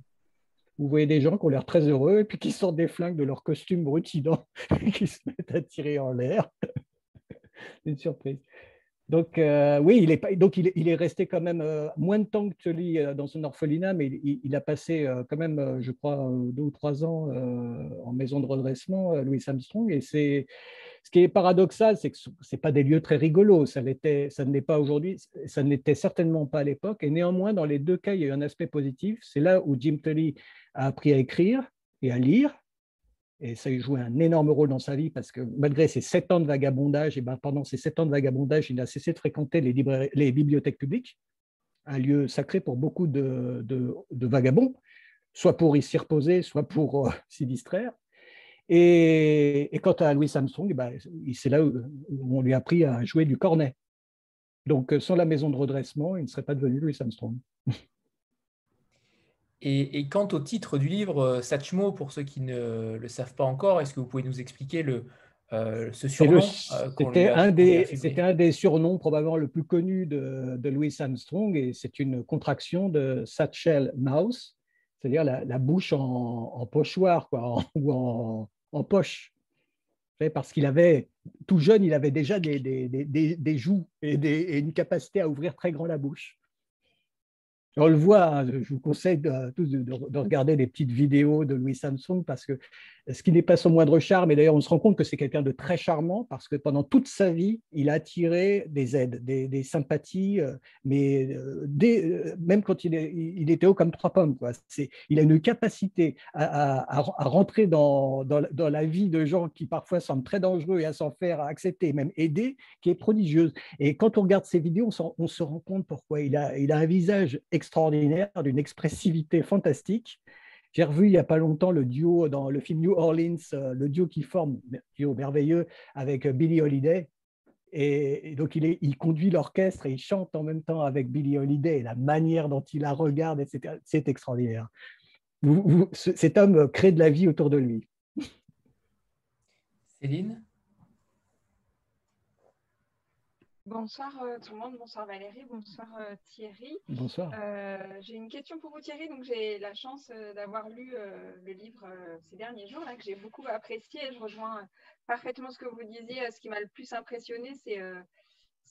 Vous voyez des gens qui ont l'air très heureux et puis qui sortent des flingues de leur costume rutillant et qui se mettent à tirer en l'air. une surprise. Donc, euh, oui, il est, donc il, est, resté quand même euh, moins de temps que Tully euh, dans son orphelinat, mais il, a passé quand même, je crois, deux ou trois ans en maison de redressement, Louis Armstrong. Et c'est ce qui est paradoxal, c'est que ce n'est pas des lieux très rigolos. Ça, ça ne pas aujourd'hui, ça ne l'était certainement pas à l'époque. Et néanmoins, dans les deux cas, il y a eu un aspect positif. C'est là où Jim Tully a appris à écrire et à lire. Et ça a joué un énorme rôle dans sa vie parce que malgré ses sept ans de vagabondage, et ben pendant ces sept ans de vagabondage, il a cessé de fréquenter les, bibliothèques publiques, un lieu sacré pour beaucoup de, de vagabonds, soit pour y s'y reposer, soit pour euh, s'y distraire. Et, quant à Louis Armstrong, bah, c'est là où, on lui a appris à jouer du cornet. Donc, sans la maison de redressement, il ne serait pas devenu Louis Armstrong. Et, quant au titre du livre, euh, Satchmo, pour ceux qui ne le savent pas encore, est-ce que vous pouvez nous expliquer le, euh, ce surnom euh, C'était un, des, un des surnoms probablement le plus connu de, de Louis Armstrong et c'est une contraction de Satchel Mouse, c'est-à-dire la, bouche en, pochoir quoi, ou en, en poche. Parce qu'il avait, tout jeune, il avait déjà des, joues et, une capacité à ouvrir très grand la bouche. On le voit, hein, je vous conseille de, de, regarder des petites vidéos de Louis Samson parce que ce qui n'est pas son moindre charme, et d'ailleurs on se rend compte que c'est quelqu'un de très charmant parce que pendant toute sa vie, il a attiré des aides, des, sympathies, euh, mais euh, euh, même quand il, il, était haut comme trois pommes. Quoi. Il a une capacité à, rentrer dans, dans, la vie de gens qui parfois semblent très dangereux et à s'en faire accepter, même aider, qui est prodigieuse. Et quand on regarde ces vidéos, on, on se rend compte pourquoi il a, il a un visage extraordinaire, d'une expressivité fantastique. J'ai revu il n'y a pas longtemps le duo dans le film New Orleans, euh, le duo qui forme, duo merveilleux, avec euh, Billy Holiday. Et, donc, il, est, il conduit l'orchestre et il chante en même temps avec Billy Holiday. La manière dont il la regarde, etc., c'est extraordinaire. cet homme crée de la vie autour de lui. Céline? Bonsoir euh, tout le monde, bonsoir Valérie, bonsoir euh, Thierry. Bonsoir. Euh, j'ai une question pour vous Thierry. Donc j'ai la chance d'avoir lu le livre ces derniers jours là que j'ai beaucoup apprécié. Je rejoins parfaitement ce que vous disiez. Ce qui m'a le plus impressionné, c'est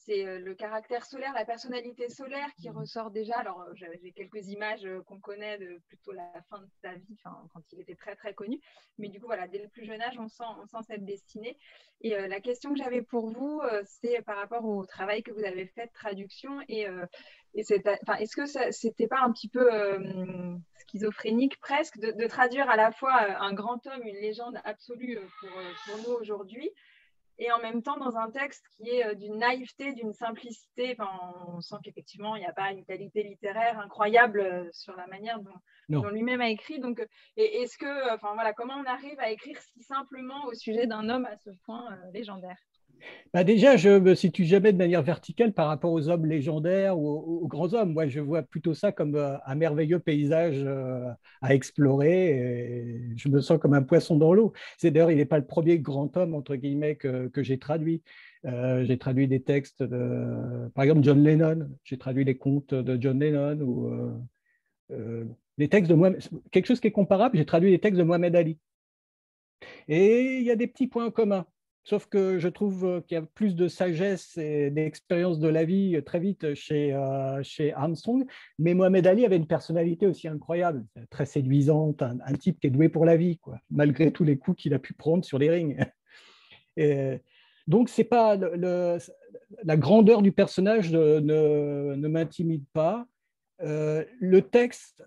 c'est euh, le caractère solaire, la personnalité solaire qui mmh. ressort déjà. Alors, euh, j'ai quelques images euh, qu'on connaît de plutôt la fin de sa vie, quand il était très très connu. Mais du coup, voilà, dès le plus jeune âge, on sent, on sent cette destinée. Et la question que j'avais pour vous, c'est par rapport au travail que vous avez fait de traduction. Et, est-ce que c'était pas un petit peu schizophrénique presque de, traduire à la fois un grand homme, une légende absolue pour, pour nous aujourd'hui et en même temps dans un texte qui est d'une naïveté, d'une simplicité. Enfin, on sent qu'effectivement, il n'y a pas une qualité littéraire incroyable sur la manière dont, lui-même a écrit. Donc, est-ce que, enfin voilà, comment on arrive à écrire si simplement au sujet d'un homme à ce point légendaire? Bah déjà, je ne me situe jamais de manière verticale par rapport aux hommes légendaires ou aux, grands hommes. Moi, je vois plutôt ça comme euh, un merveilleux paysage euh, à explorer. Je me sens comme un poisson dans l'eau. C'est d'ailleurs, il n'est pas le premier grand homme, entre guillemets, que, j'ai traduit. Euh, j'ai traduit des textes de, par exemple, John Lennon. J'ai traduit les contes de John Lennon ou les textes de Mohamed. Quelque chose qui est comparable, j'ai traduit les textes de Mohamed Ali. Et il y a des petits points communs. Sauf que je trouve euh, qu'il y a plus de sagesse et d'expérience de la vie euh, très vite chez, euh, chez Armstrong. Mais Mohamed Ali avait une personnalité aussi incroyable, très séduisante, un, type qui est doué pour la vie, quoi, malgré tous les coups qu'il a pu prendre sur les rings. Donc, c'est pas la grandeur du personnage ne, ne, m'intimide pas. le texte,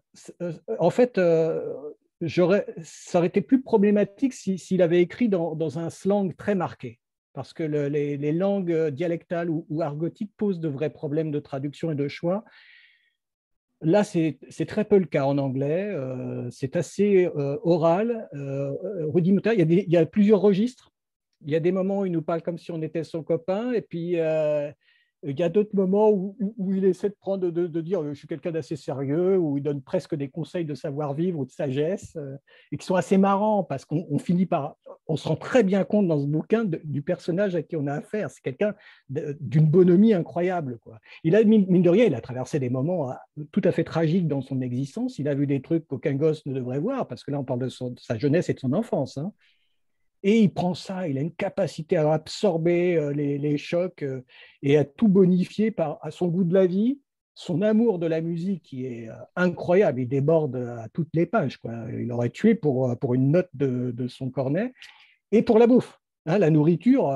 en fait, ça aurait été plus problématique s'il avait écrit dans, un slang très marqué, parce que les, langues dialectales ou, argotiques posent de vrais problèmes de traduction et de choix. Là, c'est très peu le cas en anglais. Euh, c'est assez euh, oral, euh, rudimentaire. Il y, a plusieurs registres. Il y a des moments où il nous parle comme si on était son copain, et puis il y a d'autres moments où, il essaie de prendre, de, dire je suis quelqu'un d'assez sérieux, où il donne presque des conseils de savoir-vivre ou de sagesse, euh, et qui sont assez marrants parce qu'on finit par, on se rend très bien compte dans ce bouquin du personnage à qui on a affaire. C'est quelqu'un d'une bonhomie incroyable. Quoi. Il a, mine de rien, il a traversé des moments euh, tout à fait tragiques dans son existence. Il a vu des trucs qu'aucun gosse ne devrait voir, parce que là, on parle de, sa jeunesse et de son enfance. Hein. Et il prend ça, il a une capacité à absorber euh, les, chocs euh, et à tout bonifier par, à son goût de la vie, son amour de la musique qui est euh, incroyable, il déborde à toutes les pages. Quoi. Il aurait tué pour, pour une note de, son cornet. Et pour la bouffe, hein, la nourriture,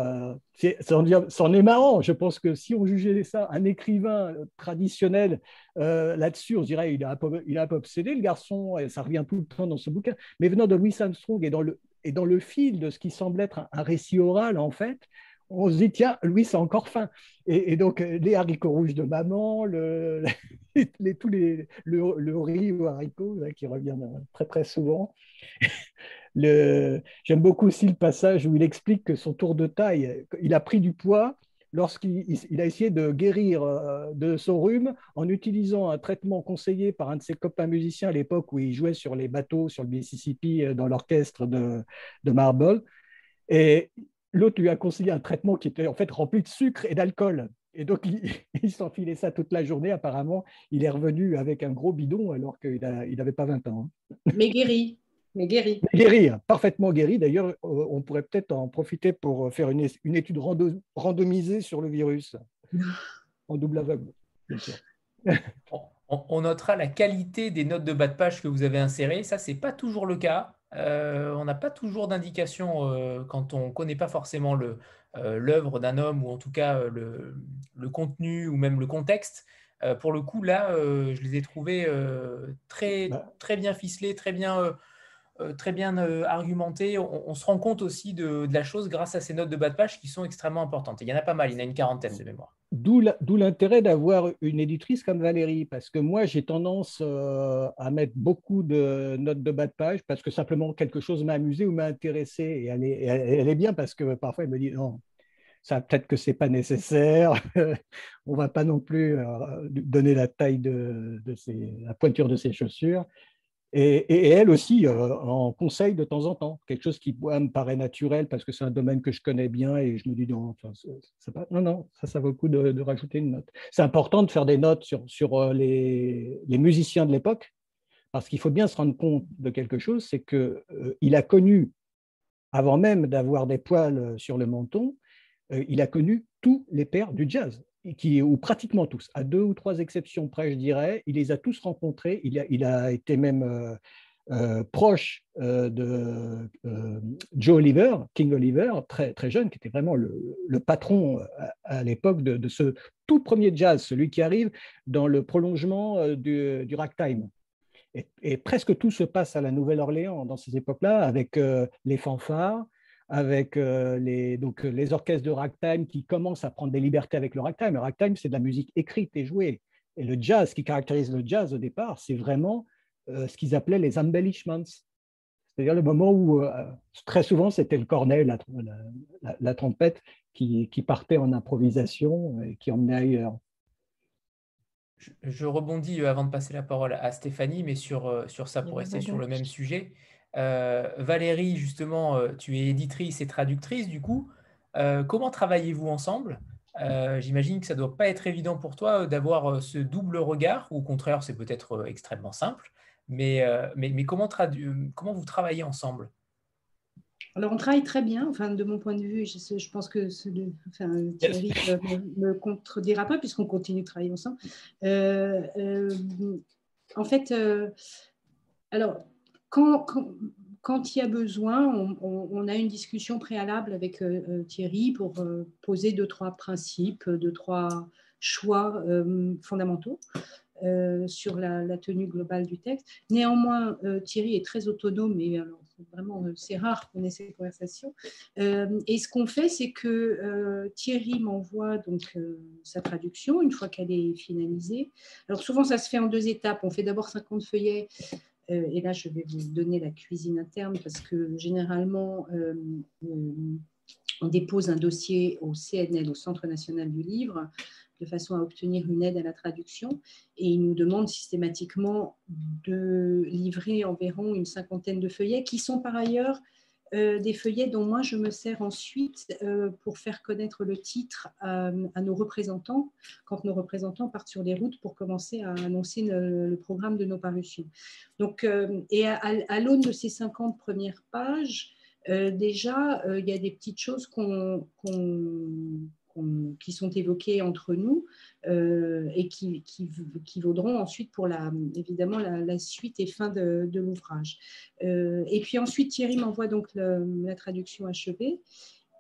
c'en est marrant. Je pense que si on jugeait ça, un écrivain traditionnel là-dessus, on dirait il peu, il un peu obsédé, le garçon, et ça revient tout le temps dans ce bouquin. Mais venant de Louis Armstrong et dans le, et dans le fil de ce qui semble être un, récit oral, en fait, on se dit, tiens, Louis, c'est encore faim. Et, donc, euh, les haricots rouges de maman, le, les, tous les, le, riz aux haricots, qui revient très, très souvent. J'aime beaucoup aussi le passage où il explique que son tour de taille, il a pris du poids lorsqu'il a essayé de guérir euh, de son rhume en utilisant un traitement conseillé par un de ses copains musiciens à l'époque où il jouait sur les bateaux sur le Mississippi euh, dans l'orchestre de, de Marble. Et l'autre lui a conseillé un traitement qui était en fait rempli de sucre et d'alcool. Et donc, il, s'enfilait ça toute la journée. Apparemment, il est revenu avec un gros bidon alors qu'il n'avait pas 20 ans. Hein. Mais guéri. Mais guéri. Guéri, parfaitement guéri. D'ailleurs, euh, on pourrait peut-être en profiter pour faire une, étude randomisée sur le virus, en double aveugle. On, notera la qualité des notes de bas de page que vous avez insérées. Ça, ce n'est pas toujours le cas. Euh, on n'a pas toujours d'indication euh, quand on ne connaît pas forcément l'œuvre d'un homme ou en tout cas le, le, contenu ou même le contexte. pour le coup, là, je les ai trouvés très, bah. très bien ficelés, très bien euh, très bien euh, argumenté. On, se rend compte aussi de, la chose grâce à ces notes de bas de page qui sont extrêmement importantes. il y en a pas mal, il y en a une quarantaine de mémoire. D'où l'intérêt d'avoir une éditrice comme Valérie, parce que moi j'ai tendance euh, à mettre beaucoup de notes de bas de page parce que simplement quelque chose m'a amusé ou m'a intéressé. Et elle est, bien parce que parfois elle me dit non, ça peut-être que c'est pas nécessaire. On va pas non plus donner la taille de la pointure de ses chaussures. Et, elle aussi euh, en conseille de temps en temps, quelque chose qui me paraît naturel parce que c'est un domaine que je connais bien et je me dis non, enfin, non, non, ça, ça vaut le coup de, rajouter une note. C'est important de faire des notes sur, sur euh, les, les, musiciens de l'époque parce qu'il faut bien se rendre compte de quelque chose, c'est qu'il euh, a connu, avant même d'avoir des poils sur le menton, il a connu tous les pères du jazz qui, ou pratiquement tous, à deux ou trois exceptions près, je dirais, il les a tous rencontrés. Il a, été même euh, euh, proche euh, de Joe Oliver, King Oliver, très, très jeune, qui était vraiment le, patron à, l'époque de, ce tout premier jazz, celui qui arrive dans le prolongement du, ragtime. Et, presque tout se passe à la Nouvelle-Orléans dans ces époques-là, avec les fanfares, avec les, donc, les orchestres de ragtime qui commencent à prendre des libertés avec le ragtime. Le ragtime, c'est de la musique écrite et jouée. Et le jazz, ce qui caractérise le jazz au départ, c'est vraiment ce qu'ils appelaient les embellishments. C'est-à-dire le moment où, très souvent, c'était le cornet, la, la, trompette qui, qui, partait en improvisation et qui emmenait ailleurs. Je, rebondis avant de passer la parole à Stéphanie, mais sur, sur ça pour rester sur le même sujet. Euh, Valérie, justement, euh, tu es éditrice et traductrice, du coup. Euh, comment travaillez-vous ensemble? J'imagine que ça ne doit pas être évident pour toi d'avoir ce double regard, ou au contraire, c'est peut-être extrêmement simple. Mais, mais, mais comment, comment vous travaillez ensemble? Alors, on travaille très bien, enfin, de mon point de vue, je, pense que enfin, Thierry me, me, contredira pas, puisqu'on continue de travailler ensemble. en fait, alors, quand, il y a besoin, on, a une discussion préalable avec euh, euh, Thierry pour euh, poser deux, trois principes, deux, trois choix fondamentaux. sur la, tenue globale du texte. Néanmoins, Thierry est très autonome et vraiment c'est rare qu'on ait ces conversations. et ce qu'on fait, c'est que Thierry m'envoie donc sa traduction une fois qu'elle est finalisée. Alors souvent, ça se fait en deux étapes. On fait d'abord 50 feuillets euh, et là, je vais vous donner la cuisine interne parce que généralement, euh, euh, on dépose un dossier au CNL, au Centre national du livre, de façon à obtenir une aide à la traduction. Et il nous demande systématiquement de livrer environ une cinquantaine de feuillets qui sont par ailleurs euh, des feuillets dont moi je me sers ensuite euh, pour faire connaître le titre à, nos représentants, quand nos représentants partent sur les routes pour commencer à annoncer le, programme de nos parutions. Donc, euh, et à, l'aune de ces 50 premières pages, déjà, il y a des petites choses qu'on qui sont évoqués entre nous euh, et qui, qui, vaudront ensuite pour la, évidemment la, suite et fin de, l'ouvrage. Euh, et puis ensuite, Thierry m'envoie donc la traduction achevée.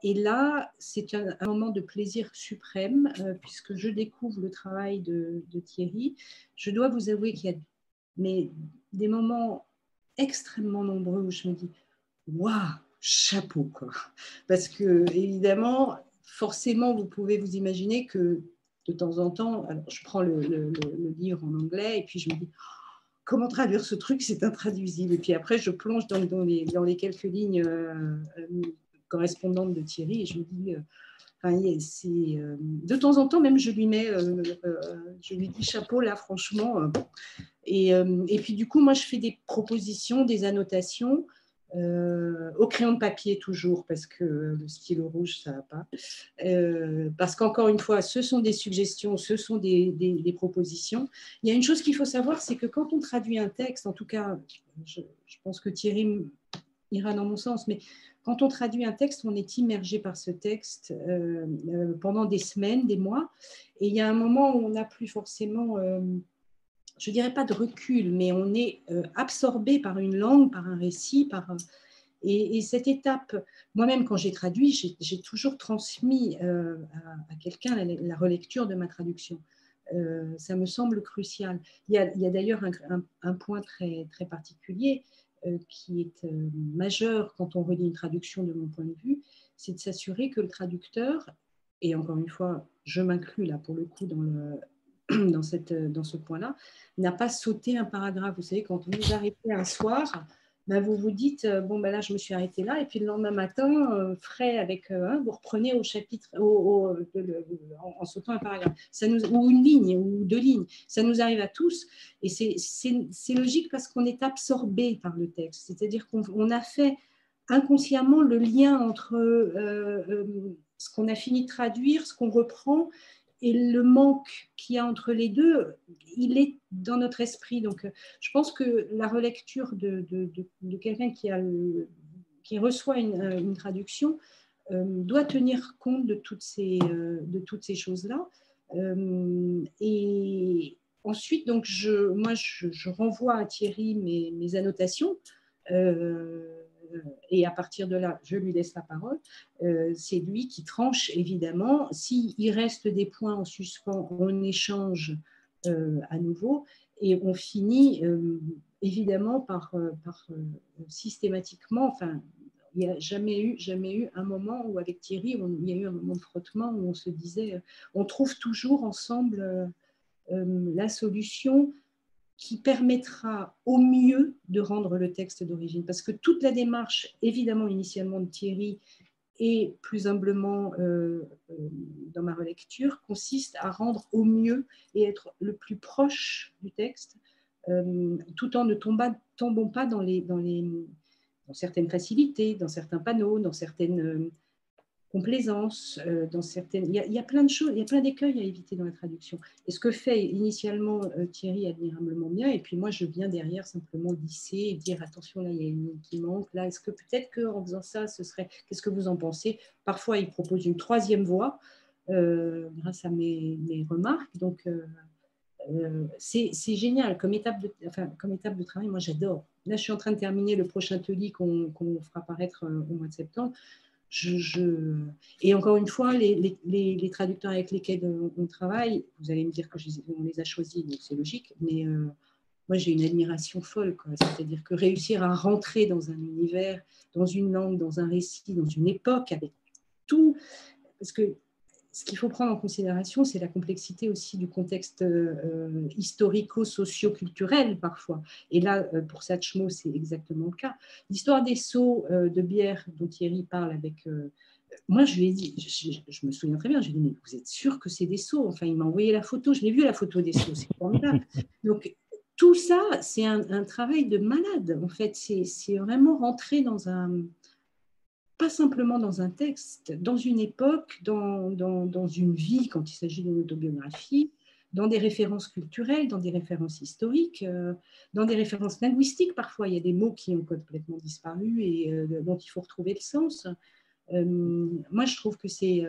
Et là, c'est un, moment de plaisir suprême euh, puisque je découvre le travail de, Thierry. Je dois vous avouer qu'il y a mais, des moments extrêmement nombreux où je me dis, waouh, chapeau quoi. Parce que évidemment, forcément, vous pouvez vous imaginer que de temps en temps, alors je prends le, livre en anglais et puis je me dis comment traduire ce truc, c'est intraduisible. Et puis après, je plonge dans, les, quelques lignes euh, euh, correspondantes de Thierry et je me dis. Euh, c'est, de temps en temps, même, je lui mets, je lui dis chapeau là, franchement. Et, puis, du coup, moi, je fais des propositions, des annotations euh, au crayon de papier toujours, parce que le stylo rouge, ça va pas. Euh, parce qu'encore une fois, ce sont des suggestions, ce sont des, propositions. Il y a une chose qu'il faut savoir, c'est que quand on traduit un texte, en tout cas, je, pense que Thierry ira dans mon sens, mais quand on traduit un texte, on est immergé par ce texte euh, pendant des semaines, des mois, et il y a un moment où on n'a plus forcément je dirais pas de recul, mais on est euh, absorbé par une langue, par un récit, par et, cette étape, moi-même quand j'ai traduit, j'ai toujours transmis euh, à, quelqu'un la, relecture de ma traduction. Euh, ça me semble crucial. Il y a, d'ailleurs un, point très, très particulier qui est majeur quand on relit une traduction de mon point de vue, c'est de s'assurer que le traducteur, et encore une fois, je m'inclus là pour le coup dans le, dans, cette, dans ce point-là, n'a pas sauté un paragraphe. Vous savez, quand vous arrêtez un soir, ben vous vous dites, euh, bon, ben là, je me suis arrêté là, et puis le lendemain matin, euh, frais avec, euh, vous reprenez au chapitre, en, sautant un paragraphe, ou une ligne, ou deux lignes. Ça nous arrive à tous, et c'est logique parce qu'on est absorbé par le texte. C'est-à-dire qu'on a fait inconsciemment le lien entre ce qu'on a fini de traduire, ce qu'on reprend, et le manque qu'il y a entre les deux, il est dans notre esprit. Donc, je pense que la relecture de, quelqu'un qui, reçoit une, traduction euh, doit tenir compte de toutes ces, euh, choses-là. Euh, et ensuite, donc, moi, je, renvoie à Thierry mes annotations et à partir de là, je lui laisse la parole. Euh, c'est lui qui tranche, évidemment. S'il reste des points en suspens, on échange euh, à nouveau et on finit euh, évidemment par systématiquement, enfin, Il n'y a jamais eu, jamais eu un moment où, avec Thierry, il y a eu un moment de frottement où on se disait, on trouve toujours ensemble la solution qui permettra au mieux de rendre le texte d'origine. Parce que toute la démarche, évidemment, initialement de Thierry, et plus humblement euh, euh, dans ma relecture, consiste à rendre au mieux et être le plus proche du texte, euh, tout en ne tombant, pas dans, les, dans, les, dans certaines facilités, dans certains panneaux, dans certaines complaisance, euh, dans certaines... Il y, a, plein de choses, il y a plein d'écueils à éviter dans la traduction. Et ce que fait initialement euh, Thierry admirablement bien, et puis moi je viens derrière simplement lisser et dire attention là il y a une ligne qui manque, là est-ce que peut-être qu'en faisant ça ce serait, qu'est-ce que vous en pensez? Parfois il propose une troisième voie euh, grâce à mes, mes remarques, donc c'est génial comme étape, de, enfin, comme étape de travail, moi j'adore. Là je suis en train de terminer le prochain atelier qu'on fera apparaître au mois de septembre Et encore une fois, les, traducteurs avec lesquels on, travaille, vous allez me dire qu'on les a choisis, donc c'est logique, mais euh, moi j'ai une admiration folle. C'est-à-dire que réussir à rentrer dans un univers, dans une langue, dans un récit, dans une époque, avec tout. Parce que ce qu'il faut prendre en considération, c'est la complexité aussi du contexte euh, historico-socio-culturel parfois. Et là, euh, pour Satchmo, c'est exactement le cas. L'histoire des seaux euh, de bière dont Thierry parle avec... moi, je lui ai dit, je, me souviens très bien, je lui ai dit, mais vous êtes sûr que c'est des seaux? Enfin, il m'a envoyé la photo, je l'ai vu la photo des seaux, c'est formidable. Donc, tout ça, c'est un, un, travail de malade. En fait, c'est vraiment rentrer dans un pas simplement dans un texte, dans une époque, dans, dans, une vie, quand il s'agit d'une autobiographie, dans des références culturelles, dans des références historiques, euh, dans des références linguistiques. Parfois, il y a des mots qui ont complètement disparu et euh, dont il faut retrouver le sens. Euh, moi, je trouve que c'est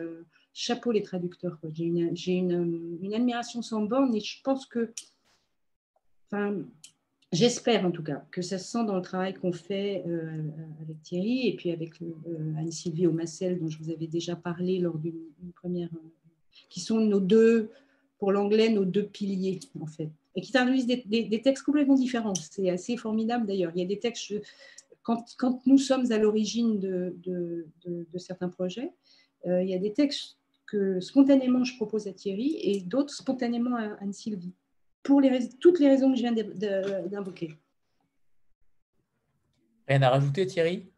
chapeau les traducteurs. J'ai une, une, une, admiration sans borne et je pense que, J'espère en tout cas que ça se sent dans le travail qu'on fait euh, avec Thierry et puis avec euh, Anne-Sylvie Omassel dont je vous avais déjà parlé lors d'une première, euh, qui sont nos deux, pour l'anglais, nos deux piliers en fait, et qui traduisent des, textes complètement différents. C'est assez formidable d'ailleurs. Il y a des textes, quand, nous sommes à l'origine de, certains projets, il y a des textes que spontanément je propose à Thierry et d'autres spontanément à Anne-Sylvie pour les, toutes les raisons que je viens d'invoquer. Rien à rajouter, Thierry?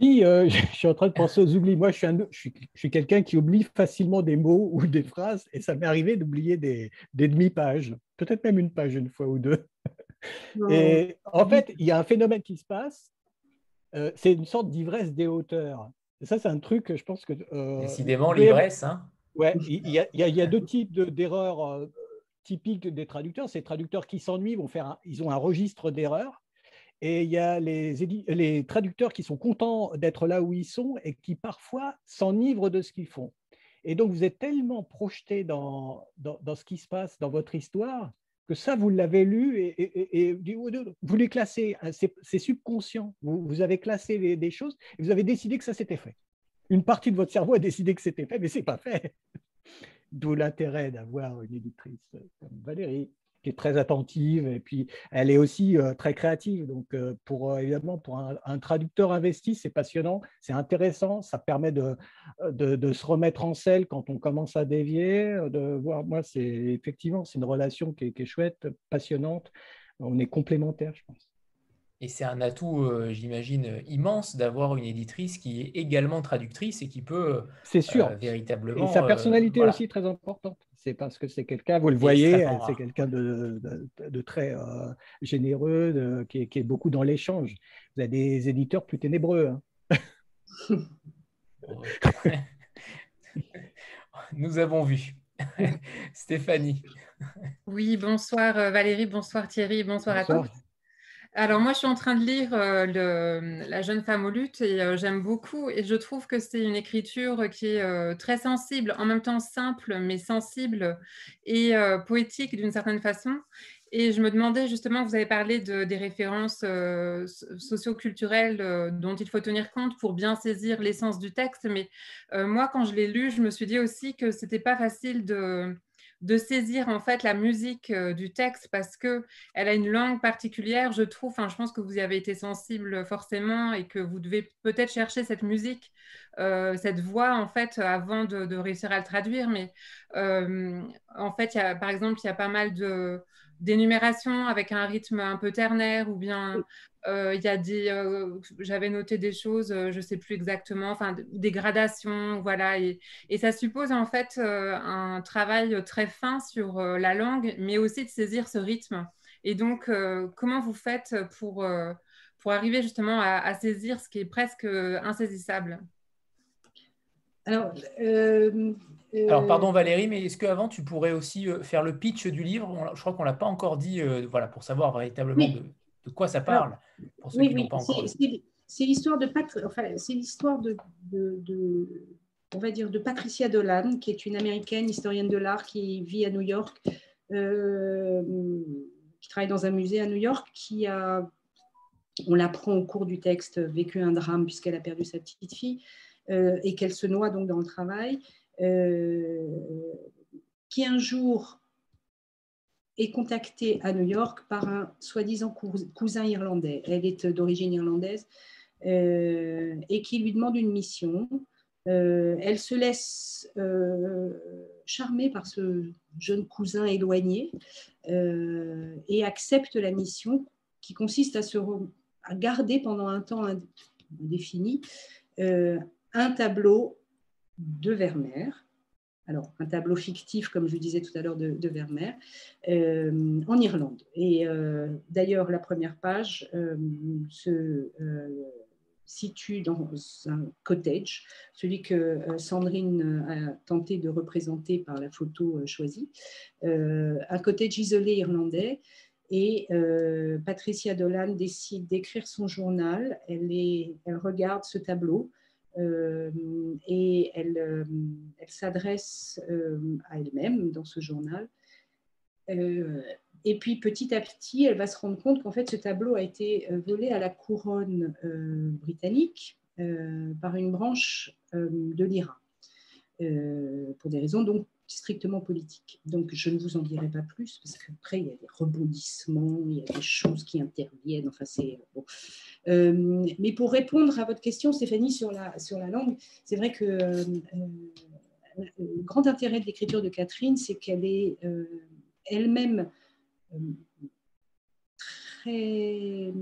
Si, euh, je suis en train de penser aux oublis. Moi, je suis, je suis, quelqu'un qui oublie facilement des mots ou des phrases, et ça m'est arrivé d'oublier des, des demi-pages, peut-être même une page une fois ou deux. Et en fait, il y a un phénomène qui se passe, euh, c'est une sorte d'ivresse des hauteurs. Et ça, c'est un truc que je pense que. Euh, Décidément, l'ivresse. Hein ouais, il y, a, il y, a deux types d'erreurs typique des traducteurs. Ces traducteurs qui s'ennuient vont faire, ils ont un registre d'erreurs. Et il y a les, traducteurs qui sont contents d'être là où ils sont et qui parfois s'enivrent de ce qu'ils font. Et donc, vous êtes tellement projeté dans, dans, ce qui se passe dans votre histoire que ça, vous l'avez lu et, vous les classez. Hein, c'est subconscient. Vous, avez classé des choses et vous avez décidé que ça s'était fait. Une partie de votre cerveau a décidé que c'était fait, mais ce n'est pas fait. D'où l'intérêt d'avoir une éditrice comme Valérie, qui est très attentive et puis elle est aussi euh, très créative. Donc, euh, pour euh, évidemment, pour un, traducteur investi, c'est passionnant, c'est intéressant, ça permet de, de, se remettre en selle quand on commence à dévier. De voir, moi, c'est effectivement, c'est une relation qui est chouette, passionnante. On est complémentaires, je pense. Et c'est un atout, euh, j'imagine, immense d'avoir une éditrice qui est également traductrice et qui peut c'est sûr. Euh, véritablement. Et sa personnalité est aussi très importante. C'est parce que c'est quelqu'un, vous le voyez, c'est quelqu'un de, de, très euh, généreux, qui, est, qui, est, beaucoup dans l'échange. Vous avez des éditeurs plus ténébreux. Hein. Nous avons vu. Stéphanie. Oui, bonsoir Valérie, bonsoir Thierry, bonsoir. à tous. Alors moi, je suis en train de lire euh, La jeune femme aux luttes et euh, j'aime beaucoup et je trouve que c'est une écriture qui est euh, très sensible, en même temps simple mais sensible et poétique d'une certaine façon. Et je me demandais justement, vous avez parlé de, des références socioculturelles dont il faut tenir compte pour bien saisir l'essence du texte, mais moi, quand je l'ai lu, je me suis dit aussi que c'était pas facile de de saisir en fait la musique euh, du texte parce que elle a une langue particulière, je trouve. Enfin, je pense que vous y avez été sensible forcément et que vous devez peut-être chercher cette musique, euh, cette voix en fait avant de, réussir à le traduire. Mais euh, en fait, y a, par exemple, il y a pas mal de d'énumération avec un rythme un peu ternaire ou bien il y a des j'avais noté des choses je sais plus exactement enfin des gradations voilà et, et, ça suppose en fait un travail très fin sur la langue mais aussi de saisir ce rythme. Et donc comment vous faites pour pour arriver justement à, saisir ce qui est presque insaisissable? Alors alors, pardon Valérie, mais est-ce qu'avant tu pourrais aussi euh, faire le pitch du livre? Je crois qu'on ne l'a pas encore dit, euh, voilà, pour savoir véritablement de, quoi ça parle. oui, oui. C'est l'histoire de, enfin, c'est l'histoire de, de, on va dire, de Patricia Dolan, qui est une américaine historienne de l'art qui vit à New York, euh, qui travaille dans un musée à New York, qui a, on l'apprend au cours du texte, vécu un drame puisqu'elle a perdu sa petite fille et qu'elle se noie donc dans le travail euh, qui un jour est contactée à New York par un soi-disant cousin irlandais. Elle est d'origine irlandaise euh, et qui lui demande une mission. Euh, elle se laisse charmer par ce jeune cousin éloigné et accepte la mission qui consiste à, se à garder pendant un temps indéfini un tableau de Vermeer. Alors, un tableau fictif, comme je disais tout à l'heure, de, Vermeer, euh, en Irlande. Et euh, d'ailleurs, la première page euh, se situe dans un cottage, celui que Sandrine a tenté de représenter par la photo choisie, un cottage isolé irlandais. Et Patricia Dolan décide d'écrire son journal. Elle, regarde ce tableau et elle, euh, elle s'adresse euh, à elle-même dans ce journal. et puis petit à petit, elle va se rendre compte qu'en fait ce tableau a été volé à la couronne britannique par une branche de l'IRA. pour des raisons donc strictement politique. Donc, je ne vous en dirai pas plus, parce qu'après, il y a des rebondissements, il y a des choses qui interviennent. Enfin, c'est bon. Euh, mais pour répondre à votre question, Stéphanie, sur la, sur la langue, c'est vrai que euh, euh, le grand intérêt de l'écriture de Catherine, c'est qu'elle est, elle-même très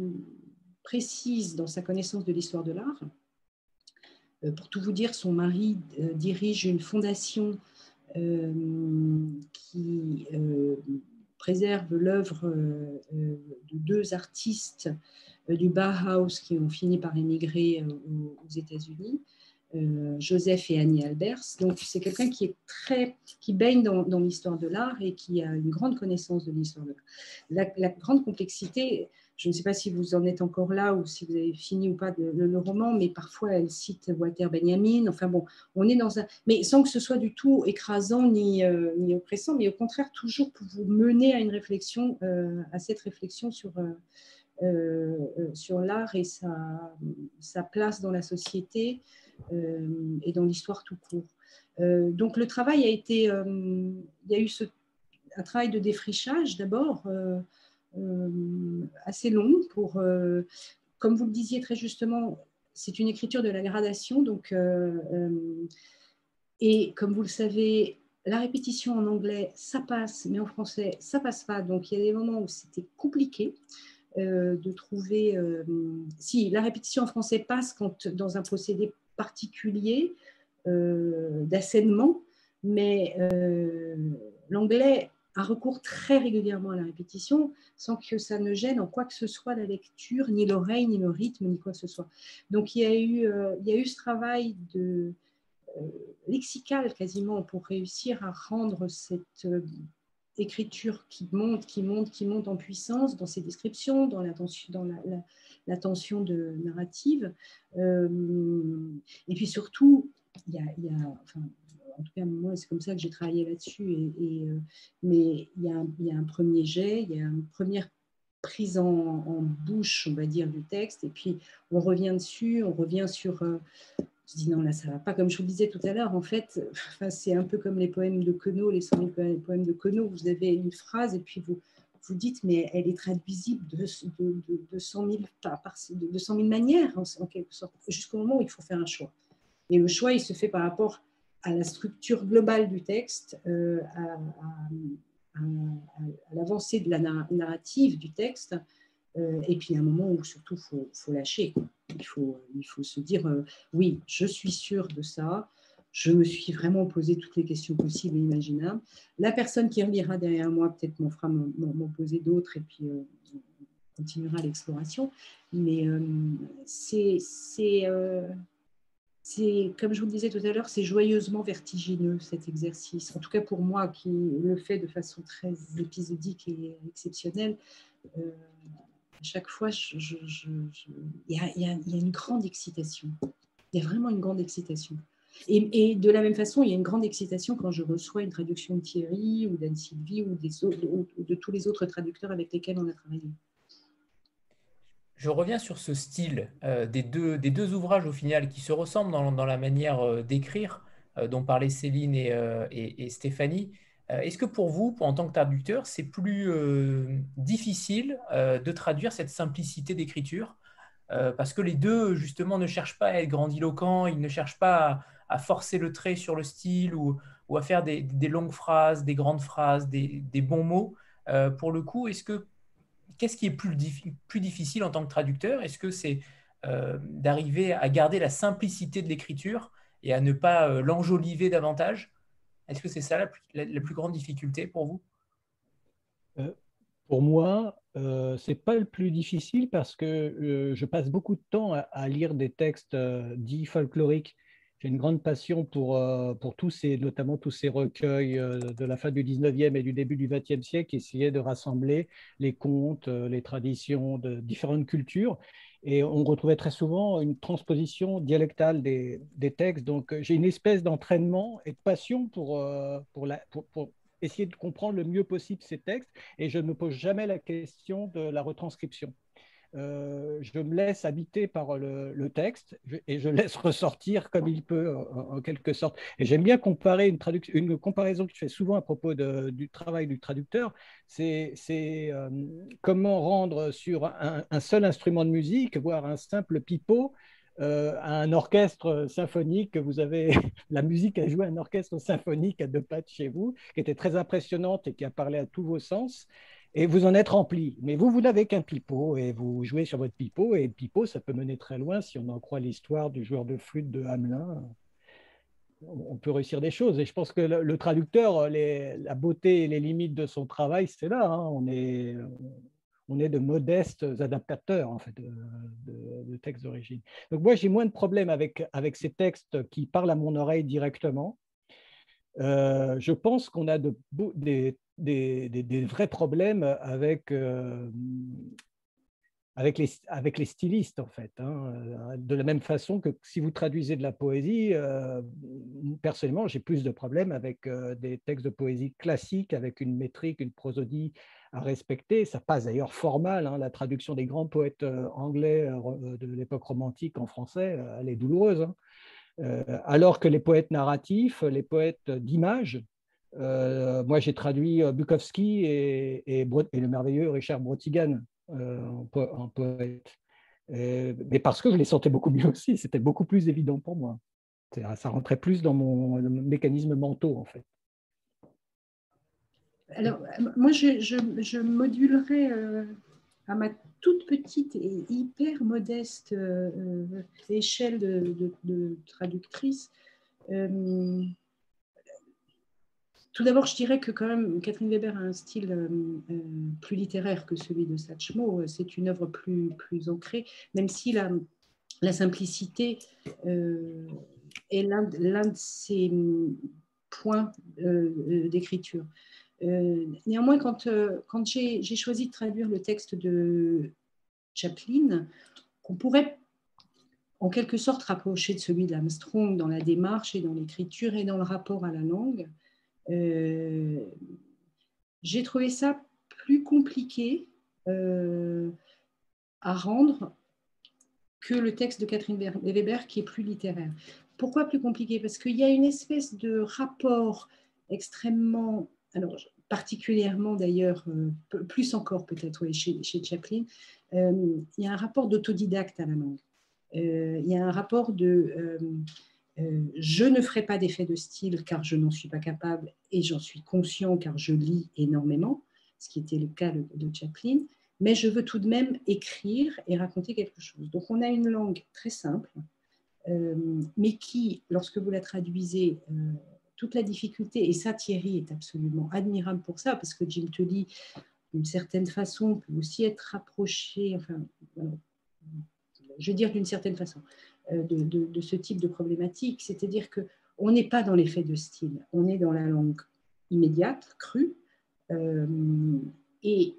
précise dans sa connaissance de l'histoire de l'art. Pour tout vous dire, son mari dirige une fondation euh, qui euh, préserve l'œuvre euh, de deux artistes du Bauhaus qui ont fini par émigrer aux États-Unis. Joseph et Annie Albers. Donc, c'est quelqu'un qui est très, qui baigne dans, dans l'histoire de l'art et qui a une grande connaissance de l'histoire de l'art. La, la, grande complexité, je ne sais pas si vous en êtes encore là ou si vous avez fini ou pas le, roman, mais parfois elle cite Walter Benjamin. Enfin bon, on est dans un. Mais sans que ce soit du tout écrasant ni, euh, oppressant, mais au contraire, toujours pour vous mener à une réflexion, euh, à cette réflexion sur. Euh, sur l'art et sa, place dans la société et dans l'histoire tout court. donc le travail a été, il y a eu un travail de défrichage d'abord, assez long pour, euh, comme vous le disiez très justement, c'est une écriture de la gradation. Donc, euh, et comme vous le savez, la répétition en anglais, ça passe, mais en français, ça passe pas. Donc, il y a des moments où c'était compliqué. de trouver si la répétition en français passe quand dans un procédé particulier euh, mais l'anglais un recours très régulièrement à la répétition sans que ça ne gêne en quoi que ce soit la lecture, ni l'oreille, ni le rythme, ni quoi que ce soit. Donc il y a eu, euh, il y a eu ce travail de, euh, lexical quasiment pour réussir à rendre cette euh, écriture qui monte, qui monte, qui monte en puissance dans ses descriptions, dans la, dans la, tension de narrative. et puis surtout, il y a, en tout cas, moi, c'est comme ça que j'ai travaillé là-dessus. Euh, mais il y, a un, premier jet, il y a une première prise en, bouche, on va dire, du texte, et puis on revient dessus, on revient sur, euh, je dis non, là, ça va pas. Comme je vous le disais tout à l'heure, en fait, c'est un peu comme les poèmes de Queneau, les 100 000 poèmes de Queneau. Vous avez une phrase et puis vous vous dites, mais elle est traduisible de, de, de, 100, 000, de 100 000 manières, en, quelque sorte, jusqu'au moment où il faut faire un choix. Et le choix, il se fait par rapport à la structure globale du texte, euh, à, à, l'avancée de la narrative du texte, euh, et puis, a un moment où surtout, il faut, faut, lâcher. Il, faut, il faut se dire, euh, oui, je suis sûr de ça. Je me suis vraiment posé toutes les questions possibles et imaginables. La personne qui relira derrière moi, peut-être m'en fera m'en poser d'autres, et puis on continuera l'exploration. Mais c'est, c'est, comme je vous le disais tout à l'heure, c'est joyeusement vertigineux cet exercice. En tout cas pour moi, qui le fait de façon très épisodique et exceptionnelle à chaque fois, il y, a une grande excitation. Il y a vraiment une grande excitation. Et, de la même façon, il y a une grande excitation quand je reçois une traduction de Thierry ou d'Anne Sylvie ou, de tous les autres traducteurs avec lesquels on a travaillé. Je reviens sur ce style euh, des, deux, des deux ouvrages au final qui se ressemblent dans, la manière euh, d'écrire euh, dont parlaient Céline et, Stéphanie. Est-ce que pour vous, en tant que traducteur, c'est plus difficile de traduire cette simplicité d'écriture Parce que les deux, justement, ne cherchent pas à être grandiloquents, ils ne cherchent pas à, forcer le trait sur le style ou, à faire des, longues phrases, des grandes phrases, des, bons mots. pour le coup, est-ce que qu'est-ce qui est plus, difficile en tant que traducteur? Est-ce que c'est d'arriver à garder la simplicité de l'écriture et à ne pas l'enjoliver davantage? Est-ce que c'est ça la plus, grande difficulté pour vous? Euh, Pour moi, euh, ce n'est pas le plus difficile parce que euh, je passe beaucoup de temps à, lire des textes dits folkloriques. J'ai une grande passion pour, pour tous ces, notamment tous ces recueils de la fin du 19e et du début du 20e siècle qui essayaient de rassembler les contes, les traditions de différentes cultures. Et on retrouvait très souvent une transposition dialectale des, textes. Donc, j'ai une espèce d'entraînement et de passion pour, euh, pour, essayer de comprendre le mieux possible ces textes. Et je ne me pose jamais la question de la retranscription. Euh, je me laisse habiter par le, texte et je laisse ressortir comme il peut, en, quelque sorte. Et j'aime bien comparer une, une comparaison que je fais souvent à propos du travail du traducteur, c'est euh, comment rendre sur un, seul instrument de musique, voire un simple pipeau, euh, à un orchestre symphonique. Vous avez la musique à jouer un orchestre symphonique à deux pattes chez vous, qui était très impressionnante et qui a parlé à tous vos sens et vous en êtes rempli. Mais vous, vous n'avez qu'un pipeau et vous jouez sur votre pipeau. Et le pipeau, ça peut mener très loin si on en croit l'histoire du joueur de flûte de Hamelin. On peut réussir des choses. Et je pense que le, traducteur, la beauté et les limites de son travail, c'est là. Hein. On, est, de modestes adaptateurs en fait, de, textes d'origine. Donc moi, j'ai moins de problèmes avec, avec ces textes qui parlent à mon oreille directement. Euh, je pense qu'on a de, des vrais problèmes avec, euh, avec, les, stylistes, en fait. Hein. De la même façon que si vous traduisez de la poésie, euh, personnellement, j'ai plus de problèmes avec euh, des textes de poésie classiques, avec une métrique, une prosodie à respecter. Ça passe d'ailleurs fort mal. Hein. La traduction des grands poètes anglais de l'époque romantique en français, elle est douloureuse. Hein. Alors que les poètes narratifs, les poètes d'image, euh, moi, j'ai traduit euh, Bukowski et, le merveilleux Richard Brotigan euh, en, poète. mais parce que je les sentais beaucoup mieux aussi, c'était beaucoup plus évident pour moi. Ça rentrait plus dans mon, mécanisme mentaux, en fait. Alors, moi, je, je, à ma toute petite et hyper modeste échelle de, traductrice tout d'abord, je dirais que quand même, Catherine Weber a un style euh, euh, plus littéraire que celui de Satchmo. C'est une œuvre plus, plus ancrée, même si la, la simplicité euh, est l'un de ses points d'écriture. Néanmoins, quand, quand j'ai choisi de traduire le texte de Chaplin, qu'on pourrait en quelque sorte rapprocher de celui d'Armstrong dans la démarche et dans l'écriture et dans le rapport à la langue, euh, j'ai trouvé ça plus compliqué euh, à rendre que le texte de Catherine Weber qui est plus littéraire. Pourquoi plus compliqué? Parce qu'il y a une espèce de rapport extrêmement, alors particulièrement d'ailleurs, euh, plus encore peut-être chez, Chaplin, euh, il y a un rapport d'autodidacte à la langue. Euh, il y a un rapport de je ne ferai pas d'effet de style car je n'en suis pas capable et j'en suis conscient car je lis énormément, ce qui était le cas de Chaplin, mais je veux tout de même écrire et raconter quelque chose. Donc on a une langue très simple, mais qui, lorsque vous la traduisez toute la difficulté, et ça Thierry est absolument admirable pour ça, parce que Jim Tully, d'une certaine façon, peut aussi être rapproché, enfin, je veux dire d'une certaine façon, euh, de, ce type de problématique, c'est-à-dire que on n'est pas dans l'effet de style, on est dans la langue immédiate, crue, euh, et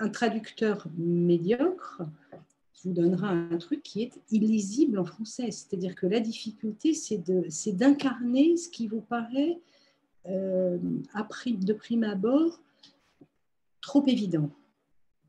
un traducteur médiocre vous donnera un truc qui est illisible en français. C'est-à-dire que la difficulté, c'est d'incarner ce qui vous paraît, euh, de prime abord, trop évident.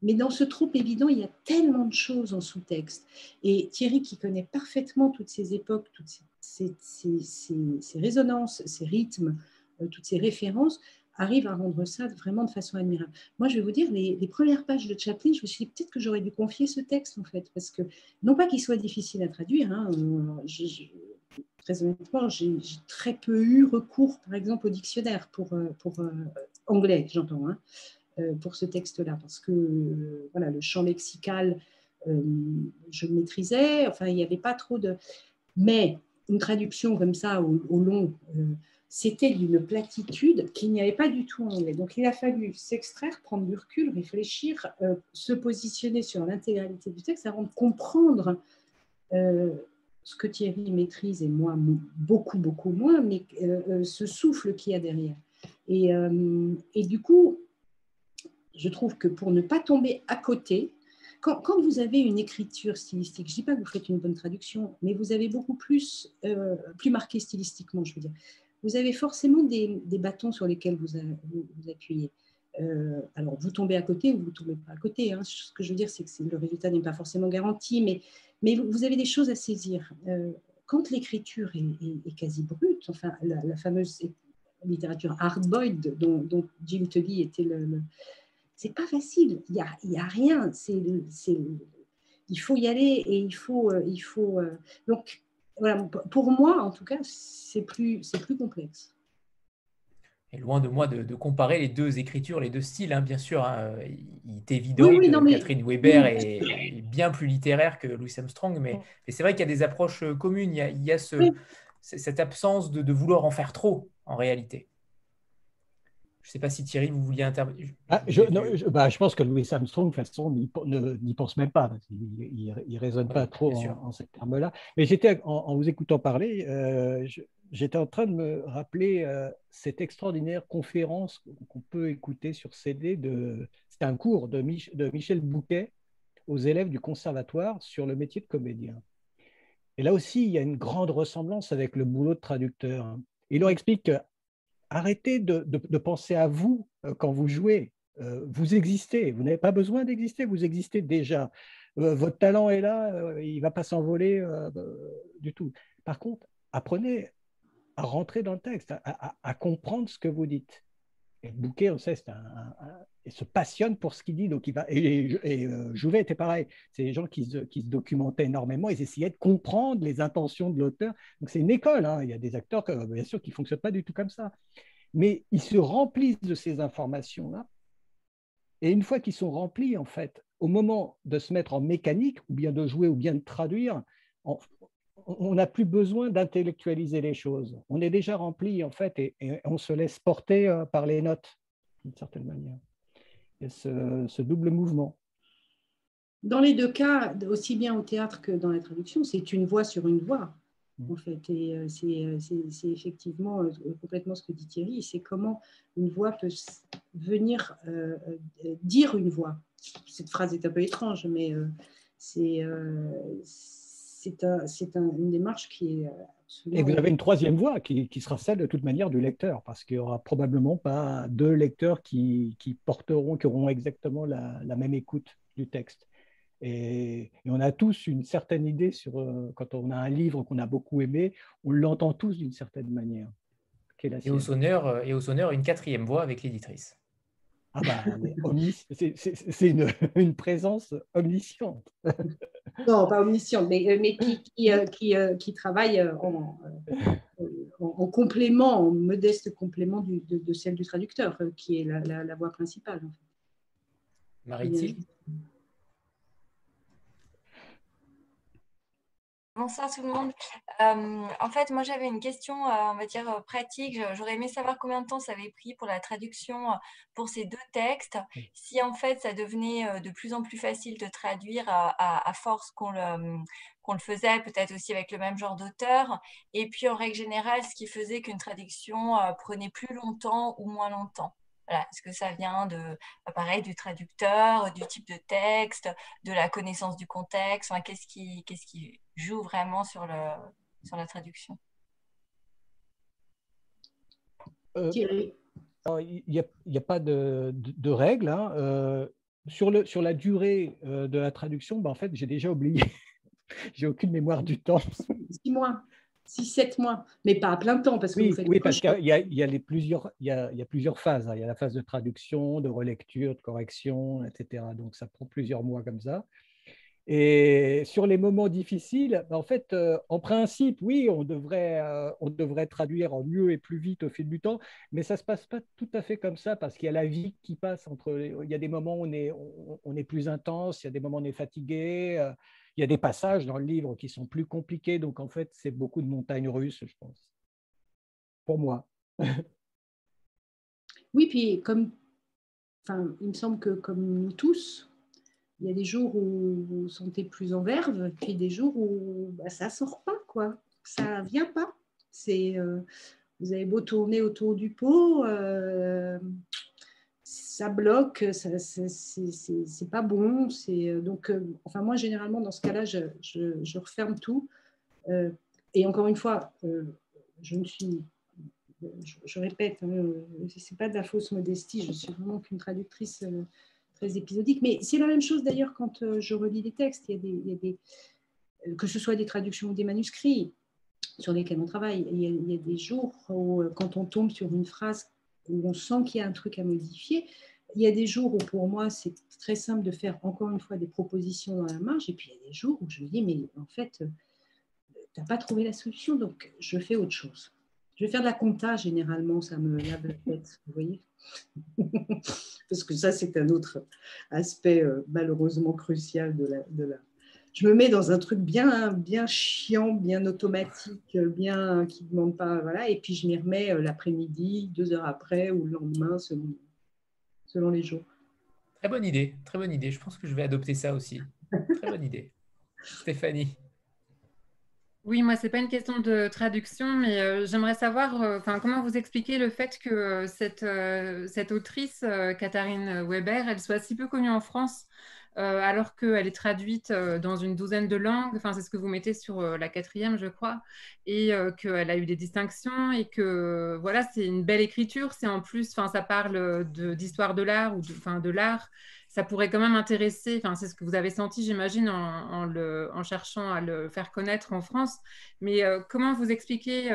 Mais dans ce trop évident, il y a tellement de choses en sous-texte. Et Thierry, qui connaît parfaitement toutes ces époques, toutes ces, ces résonances, ces rythmes, euh, toutes ces références, arrive à rendre ça vraiment de façon admirable. Moi, je vais vous dire, les, premières pages de Chaplin, je me suis dit peut-être que j'aurais dû confier ce texte, en fait, parce que, non pas qu'il soit difficile à traduire, hein, euh, très honnêtement, j'ai très peu eu recours, par exemple, au dictionnaire pour, euh, euh, anglais, j'entends, hein, pour ce texte-là, parce que voilà, le champ lexical, je le maîtrisais, enfin, il n'y avait pas trop de... Mais une traduction comme ça au long c'était d'une platitude qu'il n'y avait pas du tout en anglais. Donc il a fallu s'extraire, prendre du recul, réfléchir, euh, se positionner sur l'intégralité du texte avant de comprendre euh, ce que Thierry maîtrise et moi beaucoup, beaucoup moins, mais euh, ce souffle qu'il y a derrière. Et, du coup, je trouve que pour ne pas tomber à côté, quand, quand vous avez une écriture stylistique, je ne dis pas que vous faites une bonne traduction, mais vous avez beaucoup plus, plus marqué stylistiquement, je veux dire vous avez forcément des, bâtons sur lesquels vous vous, appuyez. Euh, alors, vous tombez à côté ou vous ne tombez pas à côté. Hein. Ce que je veux dire, c'est que le résultat n'est pas forcément garanti, mais, vous avez des choses à saisir. Euh, quand l'écriture est, quasi brute, enfin, la, fameuse littérature hard-boiled dont, Jim Tully était le. c'est pas facile, il n'y a, y a rien. C'est, il faut y aller et il faut. Euh, il faut donc, voilà, pour moi, en tout cas, c'est plus, plus complexe. Et loin de moi de, comparer les deux écritures, les deux styles, hein, bien sûr. Hein, il est évident que Catherine Weber est, bien plus littéraire que Louis Armstrong, mais, c'est vrai qu'il y a des approches euh, communes. Il y a, ce, cette absence de, vouloir en faire trop, en réalité. Je ne sais pas si Thierry, vous vouliez intervenir. Ah, je, bah, je, pense que Louis Armstrong, de toute façon, n'y pense même pas. il ne raisonne pas trop en, ces termes-là. Mais j'étais, en, vous écoutant parler, euh, j'étais en train de me rappeler euh, cette extraordinaire conférence qu'on peut écouter sur CD. De, c'est un cours de, de Michel Bouquet aux élèves du conservatoire sur le métier de comédien. Et là aussi, il y a une grande ressemblance avec le boulot de traducteur. Il leur explique que arrêtez de, penser à vous euh, quand vous jouez. Euh, vous existez, vous n'avez pas besoin d'exister, vous existez déjà. Euh, votre talent est là, il ne va pas s'envoler du tout. Par contre, apprenez à rentrer dans le texte, à, comprendre ce que vous dites. Et Bouquet, on sait, un, il se passionne pour ce qu'il dit. Donc et, Jouvet était pareil. C'est des gens qui se, qui documentaient énormément. Ils essayaient de comprendre les intentions de l'auteur. Donc c'est une école. Hein. Il y a des acteurs, bien sûr, qui ne fonctionnent pas du tout comme ça mais ils se remplissent de ces informations-là. Et une fois qu'ils sont remplis, en fait, au moment de se mettre en mécanique, ou bien de jouer, ou bien de traduire, on n'a plus besoin d'intellectualiser les choses. On est déjà rempli, en fait, et, on se laisse porter euh, par les notes, d'une certaine manière. Y a ce double mouvement. Dans les deux cas, aussi bien au théâtre que dans la traduction, c'est une voix sur une voix. Mm. en fait. Et euh, euh, c'est effectivement complètement ce que dit Thierry, c'est comment une voix peut venir dire une voix. Cette phrase est un peu étrange, mais c'est c'est une démarche qui est Et vous avez une troisième voix qui, qui, sera celle de toute manière du lecteur, parce qu'il n'y aura probablement pas deux lecteurs qui, qui, porteront, qui auront exactement la, la, même écoute du texte. Et, on a tous une certaine idée sur, quand on a un livre qu'on a beaucoup aimé, on l'entend tous d'une certaine manière. et, au sonneur, et au sonneur, une quatrième voix avec l'éditrice. Ah bah, c'est une, une, présence omnisciente. non, pas omnisciente, mais, euh, mais qui, qui, euh, qui, euh, qui travaille en, en, complément, en modeste complément du, de, celle du traducteur, qui est la, la, voix principale. Marie-Thie Bonsoir tout le monde. Euh, en fait, moi j'avais une question, euh, on va dire euh, pratique. J'aurais aimé savoir combien de temps ça avait pris pour la traduction pour ces deux textes. Si en fait ça devenait de plus en plus facile de traduire à, force qu'on le, qu'on le faisait, peut-être aussi avec le même genre d'auteur. Et puis en règle générale, ce qui faisait qu'une traduction prenait plus longtemps ou moins longtemps. Est-ce que ça vient de, bah, pareil, du traducteur, du type de texte, de la connaissance du contexte? Qu'est-ce, qui, joue vraiment sur, le, sur la traduction? Euh, Il n'y a, a, pas de, de, règles. Hein. Euh, sur, le, sur la durée euh, de la traduction, bah, en fait, j'ai déjà oublié. j'ai aucune mémoire du temps. Six mois. 6-7 mois, mais pas à plein temps. Parce que oui, oui parce qu'il y, y, a les plusieurs, il y a, il y a plusieurs phases. Hein. Il y a la phase de traduction, de relecture, de correction, etc. Donc ça prend plusieurs mois comme ça. Et sur les moments difficiles, en fait, euh, en principe, oui, on devrait, euh, on devrait traduire mieux et plus vite au fil du temps, mais ça ne se passe pas tout à fait comme ça parce qu'il y a la vie qui passe entre. Il y a des moments où on est, on, est plus intense, il y a des moments où on est fatigué. Euh, il y a des passages dans le livre qui sont plus compliqués, donc en fait, c'est beaucoup de montagnes russes, je pense. Pour moi. oui, puis comme, enfin, il me semble que comme nous tous, il y a des jours où vous sentez plus en verve, puis des jours où bah, ça sort pas, quoi. Ça vient pas. C'est, euh, vous avez beau tourner autour du pot, euh, ça bloque, c'est pas bon. C'est donc, euh, enfin moi généralement dans ce cas-là, je, referme tout. Euh, et encore une fois, euh, je ne suis, je, répète, hein, c'est pas de la fausse modestie. Je suis vraiment qu'une traductrice très épisodique. Mais c'est la même chose d'ailleurs quand je relis des textes. Il y a des, que ce soit des traductions ou des manuscrits sur lesquels on travaille. Il y a des jours où, quand on tombe sur une phrase où on sent qu'il y a un truc à modifier. Il y a des jours où pour moi c'est très simple de faire encore une fois des propositions dans la marge, et puis il y a des jours où je me dis mais en fait tu n'as pas trouvé la solution, donc je fais autre chose. Je vais faire de la compta généralement, ça me lave la tête, vous voyez Parce que ça c'est un autre aspect euh, malheureusement crucial de la, de la, je me mets dans un truc bien, bien chiant, bien automatique, bien qui ne demande pas, voilà, et puis je m'y remets euh, l'après-midi, deux heures après ou le lendemain, selon, selon les jours. Très bonne idée, très bonne idée. Je pense que je vais adopter ça aussi. Très bonne idée. Stéphanie. Oui, moi, ce n'est pas une question de traduction, mais euh, j'aimerais savoir euh, enfin, comment vous expliquez le fait que cette, cette autrice, Katharine Weber, elle soit si peu connue en France. Euh, alors qu'elle est traduite euh, dans une douzaine de langues. Enfin, c'est ce que vous mettez sur euh, la quatrième, je crois, et qu'elle a eu des distinctions et que voilà, c'est une belle écriture. C'est en plus, enfin, ça parle d'histoire de, l'art ou de, de l'art. Ça pourrait quand même intéresser. Enfin, c'est ce que vous avez senti, j'imagine, en, cherchant à le faire connaître en France. Mais comment vous expliquez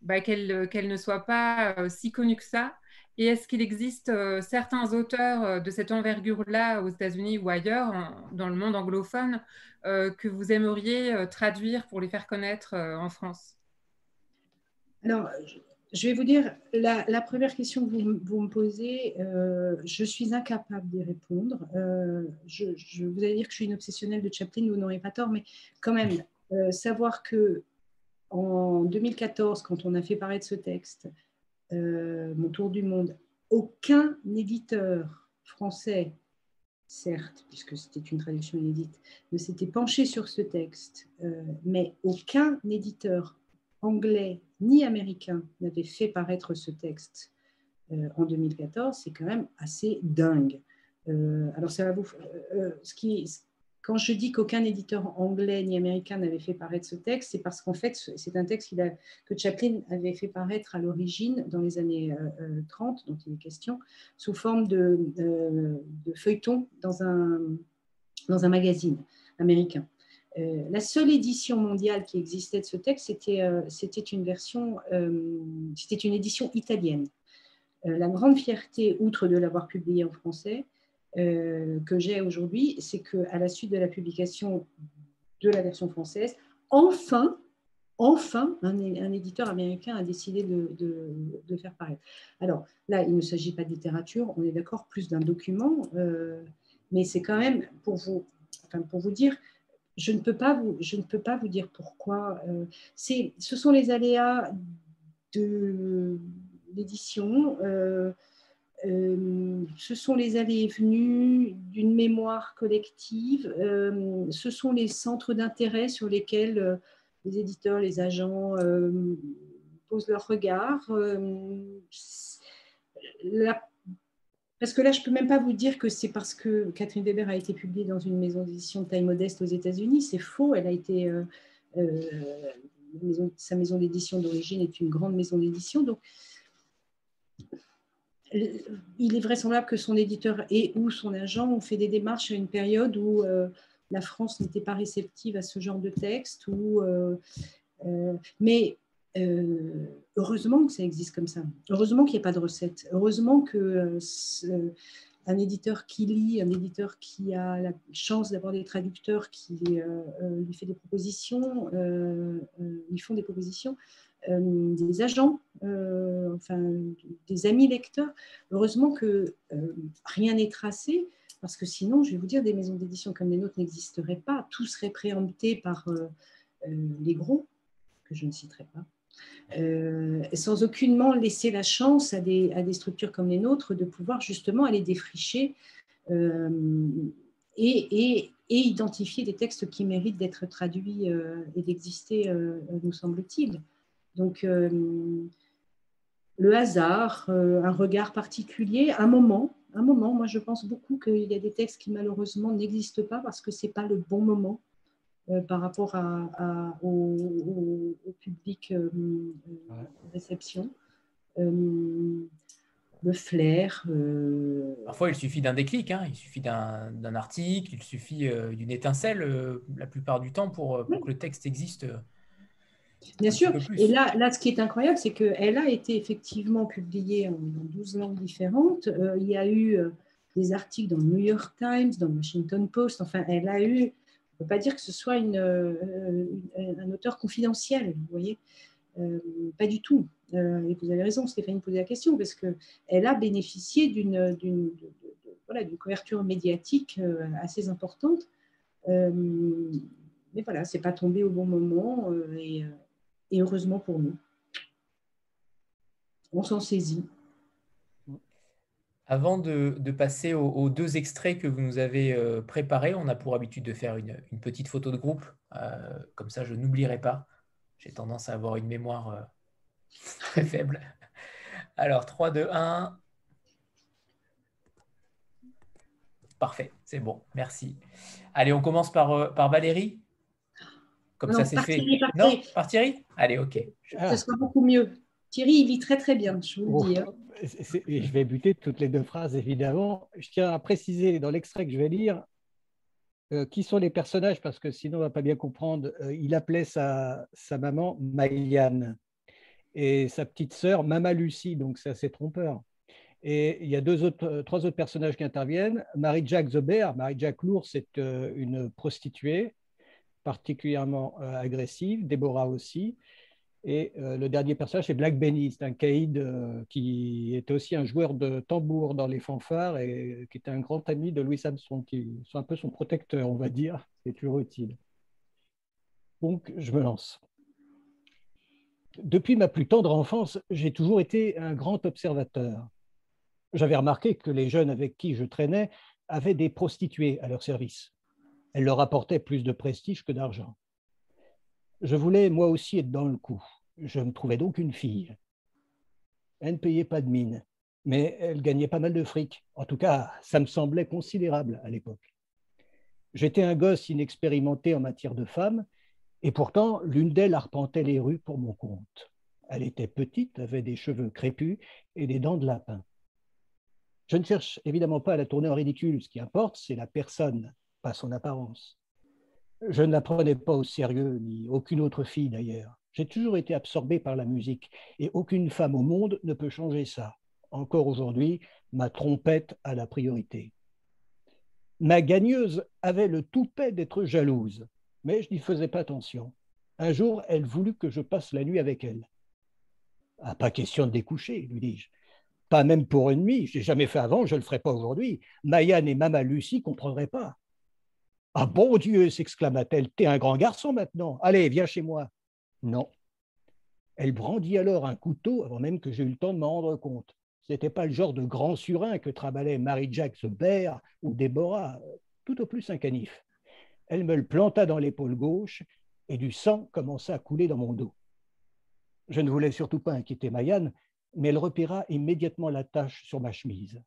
bah, qu'elle ne soit pas si connue que ça? Et est-ce qu'il existe euh, certains auteurs euh, de cette envergure-là aux États-Unis ou ailleurs, dans le monde anglophone, euh, que vous aimeriez traduire pour les faire connaître en France? Alors, je vais vous dire, la, première question que vous, me posez, je suis incapable d'y répondre. Je, vous allez dire que je suis une obsessionnelle de Chaplin, vous n'aurez pas tort, mais quand même, savoir que en 2014, quand on a fait paraître ce texte, euh, Mon tour du monde, aucun éditeur français, certes, puisque c'était une traduction inédite, ne s'était penché sur ce texte, euh, mais aucun éditeur anglais ni américain n'avait fait paraître ce texte euh, en 2014. C'est quand même assez dingue. alors, ça va vous. Quand je dis qu'aucun éditeur anglais ni américain n'avait fait paraître ce texte, c'est parce qu'en fait, c'est un texte que Chaplin avait fait paraître à l'origine, dans les années 30, euh, dont il est question, sous forme de, euh, de feuilleton dans un, dans un magazine américain. la seule édition mondiale qui existait de ce texte, c'était une version, c'était une édition italienne. la grande fierté, outre de l'avoir publié en français, que j'ai aujourd'hui, c'est qu'à la suite de la publication de la version française, enfin, enfin, un, éditeur américain a décidé de, faire pareil. Alors là, il ne s'agit pas de littérature, on est d'accord, plus d'un document, euh, mais c'est quand même pour vous, pour vous dire, je ne peux pas vous, je ne peux pas vous dire pourquoi. Euh, ce sont les aléas de l'édition. Euh, ce sont les allées et venues d'une mémoire collective, ce sont les centres d'intérêt sur lesquels les éditeurs, les agents euh, posent leur regard. Euh, parce que là, je ne peux même pas vous dire que c'est parce que Catherine Weber a été publiée dans une maison d'édition de taille modeste aux États-Unis. C'est faux. Euh, sa maison d'édition d'origine est une grande maison d'édition. Il est vraisemblable que son éditeur et ou son agent ont fait des démarches à une période où la France n'était pas réceptive à ce genre de texte. Euh, euh, mais euh, heureusement que ça existe comme ça. Heureusement qu'il n'y a pas de recette. Heureusement que un éditeur qui lit, un éditeur qui a la chance d'avoir des traducteurs qui lui fait des propositions, lui font des propositions, des agents, enfin des amis lecteurs. Heureusement que rien n'est tracé parce que sinon, je vais vous dire, des maisons d'édition comme les nôtres n'existeraient pas. Tout serait préempté par euh, euh, les gros, que je ne citerai pas, euh, sans aucunement laisser la chance à des, structures comme les nôtres de pouvoir justement aller défricher et, identifier des textes qui méritent d'être traduits et d'exister, nous semble-t-il. Donc, le hasard, un regard particulier, un moment, un moment. Moi, je pense beaucoup qu'il y a des textes qui malheureusement n'existent pas parce que ce n'est pas le bon moment euh, par rapport à, au, public euh, euh, réception. le flair. Parfois, il suffit d'un déclic, hein. il suffit d'un article, il suffit d'une étincelle la plupart du temps pour, que le texte existe. Bien sûr. Et là, là, ce qui est incroyable, c'est qu'elle a été effectivement publiée en, 12 langues différentes. Euh, il y a eu euh, des articles dans le New York Times, dans le Washington Post. Enfin, elle a eu, on ne peut pas dire que ce soit une, euh, un auteur confidentiel, vous voyez. pas du tout. et vous avez raison, Stéphanie, de poser la question, parce qu'elle a bénéficié d'une voilà, couverture médiatique assez importante. mais voilà, c'est pas tombé au bon moment. et, et heureusement pour nous. On s'en saisit. Avant de, passer aux, deux extraits que vous nous avez euh, préparés, on a pour habitude de faire une, petite photo de groupe. Euh, comme ça, je n'oublierai pas. J'ai tendance à avoir une mémoire euh, très faible. Alors, 3, 2, 1. Parfait, c'est bon, merci. Allez, on commence par, par Valérie. Comme ça, c'est fait. non, par Thierry Allez, ok. Ça sera beaucoup mieux. Thierry, il lit très très bien, je vous le dis. Hein. Je vais buter toutes les deux phrases, évidemment. Je tiens à préciser dans l'extrait que je vais lire euh, qui sont les personnages, parce que sinon on ne va pas bien comprendre. Euh, il appelait sa, sa maman Maïane et sa petite sœur Mama Lucie, donc c'est assez trompeur. Et il y a deux autres, euh, trois autres personnages qui interviennent. Marie-Jacques Zobert, Marie-Jacques Lourdes, c'est une prostituée particulièrement euh, agressive, Déborah aussi. Et euh, le dernier personnage, c'est Black Benny, c'est un caïd euh, qui était aussi un joueur de tambour dans les fanfares et qui était un grand ami de Louis Samson, qui est un peu son protecteur, on va dire. C'est toujours utile. Donc, je me lance. Depuis ma plus tendre enfance, j'ai toujours été un grand observateur. J'avais remarqué que les jeunes avec qui je traînais avaient des prostituées à leur service. Elle leur apportait plus de prestige que d'argent. Je voulais moi aussi être dans le coup. Je me trouvais donc une fille. Elle ne payait pas de mine, mais elle gagnait pas mal de fric. En tout cas, ça me semblait considérable à l'époque. J'étais un gosse inexpérimenté en matière de femmes, et pourtant l'une d'elles arpentait les rues pour mon compte. Elle était petite, avait des cheveux crépus et des dents de lapin. Je ne cherche évidemment pas à la tourner en ridicule, ce qui importe, c'est la personne pas son apparence. Je ne la prenais pas au sérieux, ni aucune autre fille d'ailleurs. J'ai toujours été absorbé par la musique, et aucune femme au monde ne peut changer ça. Encore aujourd'hui, ma trompette a la priorité. Ma gagneuse avait le toupet d'être jalouse, mais je n'y faisais pas attention. Un jour, elle voulut que je passe la nuit avec elle. Ah, pas question de découcher, lui dis-je. Pas même pour une nuit, je n'ai jamais fait avant, je ne le ferai pas aujourd'hui. Mayanne et Mama Lucie ne comprendraient pas. Ah bon Dieu, s'exclama-t-elle, t'es un grand garçon maintenant. Allez, viens chez moi. Non. Elle brandit alors un couteau avant même que j'aie eu le temps de m'en rendre compte. Ce n'était pas le genre de grand surin que travaillait Marie-Jacques Bear ou Déborah, tout au plus un canif. Elle me le planta dans l'épaule gauche et du sang commença à couler dans mon dos. Je ne voulais surtout pas inquiéter Mayanne, mais elle repéra immédiatement la tache sur ma chemise.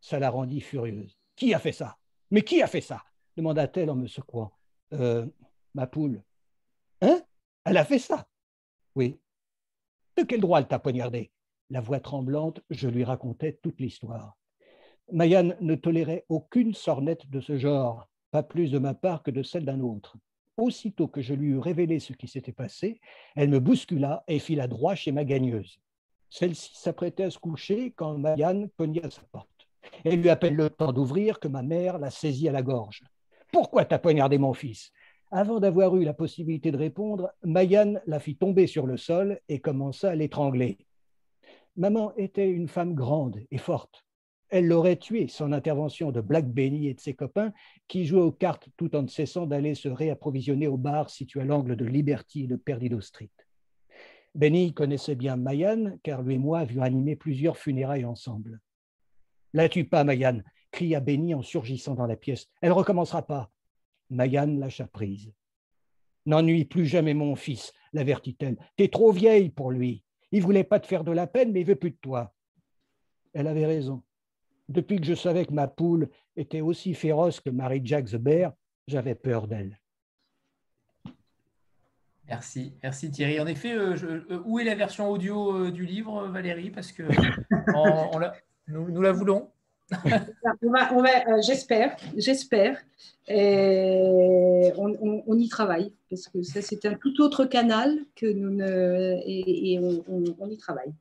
Ça la rendit furieuse. Qui a fait ça? Mais qui a fait ça? Demanda-t-elle en me secouant. Euh, ma poule. Hein? Elle a fait ça Oui. De quel droit elle t'a poignardé? La voix tremblante, je lui racontais toute l'histoire. Mayanne ne tolérait aucune sornette de ce genre, pas plus de ma part que de celle d'un autre. Aussitôt que je lui eus révélé ce qui s'était passé, elle me bouscula et fit la droit chez ma gagneuse. Celle-ci s'apprêtait à se coucher quand Mayanne cogna à sa porte. Elle lui appelle le temps d'ouvrir que ma mère la saisit à la gorge. Pourquoi t'as poignardé mon fils? Avant d'avoir eu la possibilité de répondre, Mayanne la fit tomber sur le sol et commença à l'étrangler. Maman était une femme grande et forte. Elle l'aurait tué sans l'intervention de Black Benny et de ses copains qui jouaient aux cartes tout en ne cessant d'aller se réapprovisionner au bar situé à l'angle de Liberty et de Perdido Street. Benny connaissait bien Mayanne car lui et moi avions animé plusieurs funérailles ensemble. La tue pas, Mayanne, cria Benny en surgissant dans la pièce. Elle recommencera pas. Mayanne lâcha prise. N'ennuie plus jamais mon fils, l'avertit-elle. T'es trop vieille pour lui. Il voulait pas te faire de la peine, mais il veut plus de toi. Elle avait raison. Depuis que je savais que ma poule était aussi féroce que Marie-Jack the j'avais peur d'elle. Merci, merci Thierry. En effet, euh, euh, où est la version audio euh, du livre, Valérie? Parce que nous, la voulons. j'espère, j'espère. On, on, y travaille parce que ça, c'est un tout autre canal que nous ne, et, on, y travaille.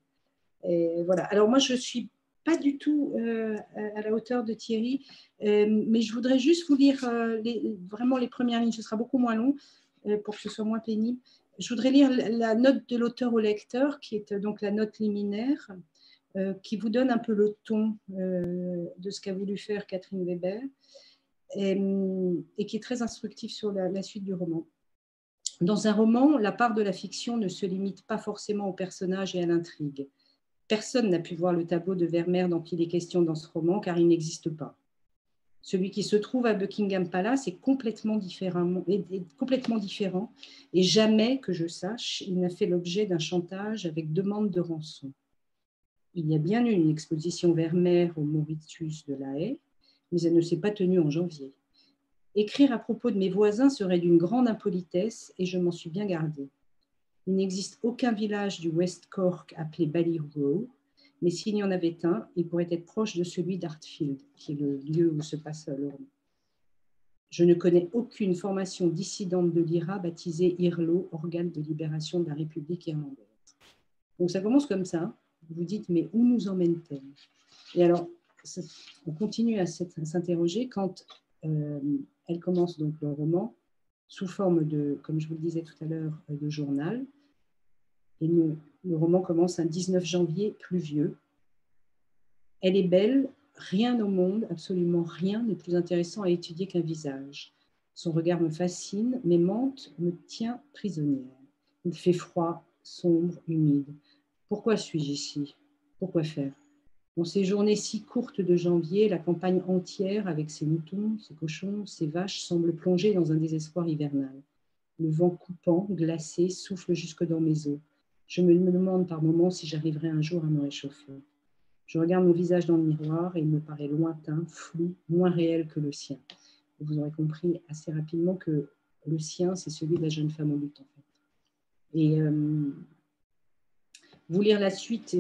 Voilà. Alors moi, je suis pas du tout euh, à la hauteur de Thierry, euh, mais je voudrais juste vous lire euh, vraiment les premières lignes. Ce sera beaucoup moins long pour que ce soit moins pénible. Je voudrais lire la note de l'auteur au lecteur, qui est donc la note liminaire, qui vous donne un peu le ton de ce qu'a voulu faire Catherine Weber, et, qui est très instructif sur la suite du roman. Dans un roman, la part de la fiction ne se limite pas forcément au personnage et à l'intrigue. Personne n'a pu voir le tableau de Vermeer dont il est question dans ce roman, car il n'existe pas. Celui qui se trouve à Buckingham Palace est complètement différent et jamais, que je sache, il n'a fait l'objet d'un chantage avec demande de rançon. Il y a bien eu une exposition Vermeer au Mauritius de la Haye, mais elle ne s'est pas tenue en janvier. Écrire à propos de mes voisins serait d'une grande impolitesse et je m'en suis bien gardée. Il n'existe aucun village du West Cork appelé Ballyrow, mais s'il y en avait un, il pourrait être proche de celui d'Artfield, qui est le lieu où se passe le. Je ne connais aucune formation dissidente de l'IRA baptisée IRLO, organe de libération de la République irlandaise. Donc ça commence comme ça. Vous dites, mais où nous emmène-t-elle? Et alors, on continue à s'interroger quand euh, elle commence donc le roman sous forme de, comme je vous le disais tout à l'heure, de journal. Et le roman commence un 19 janvier pluvieux. Elle est belle, rien au monde, absolument rien n'est plus intéressant à étudier qu'un visage. Son regard me fascine, mes mantes me tient prisonnière. Il fait froid, sombre, humide. Pourquoi suis-je ici? Pourquoi faire? Dans ces journées si courtes de janvier, la campagne entière, avec ses moutons, ses cochons, ses vaches, semble plongée dans un désespoir hivernal. Le vent coupant, glacé, souffle jusque dans mes os. Je me demande par moments si j'arriverai un jour à me réchauffer. Je regarde mon visage dans le miroir et il me paraît lointain, flou, moins réel que le sien. vous aurez compris assez rapidement que le sien, c'est celui de la jeune femme au lutte, en fait. Et euh, vous lire la suite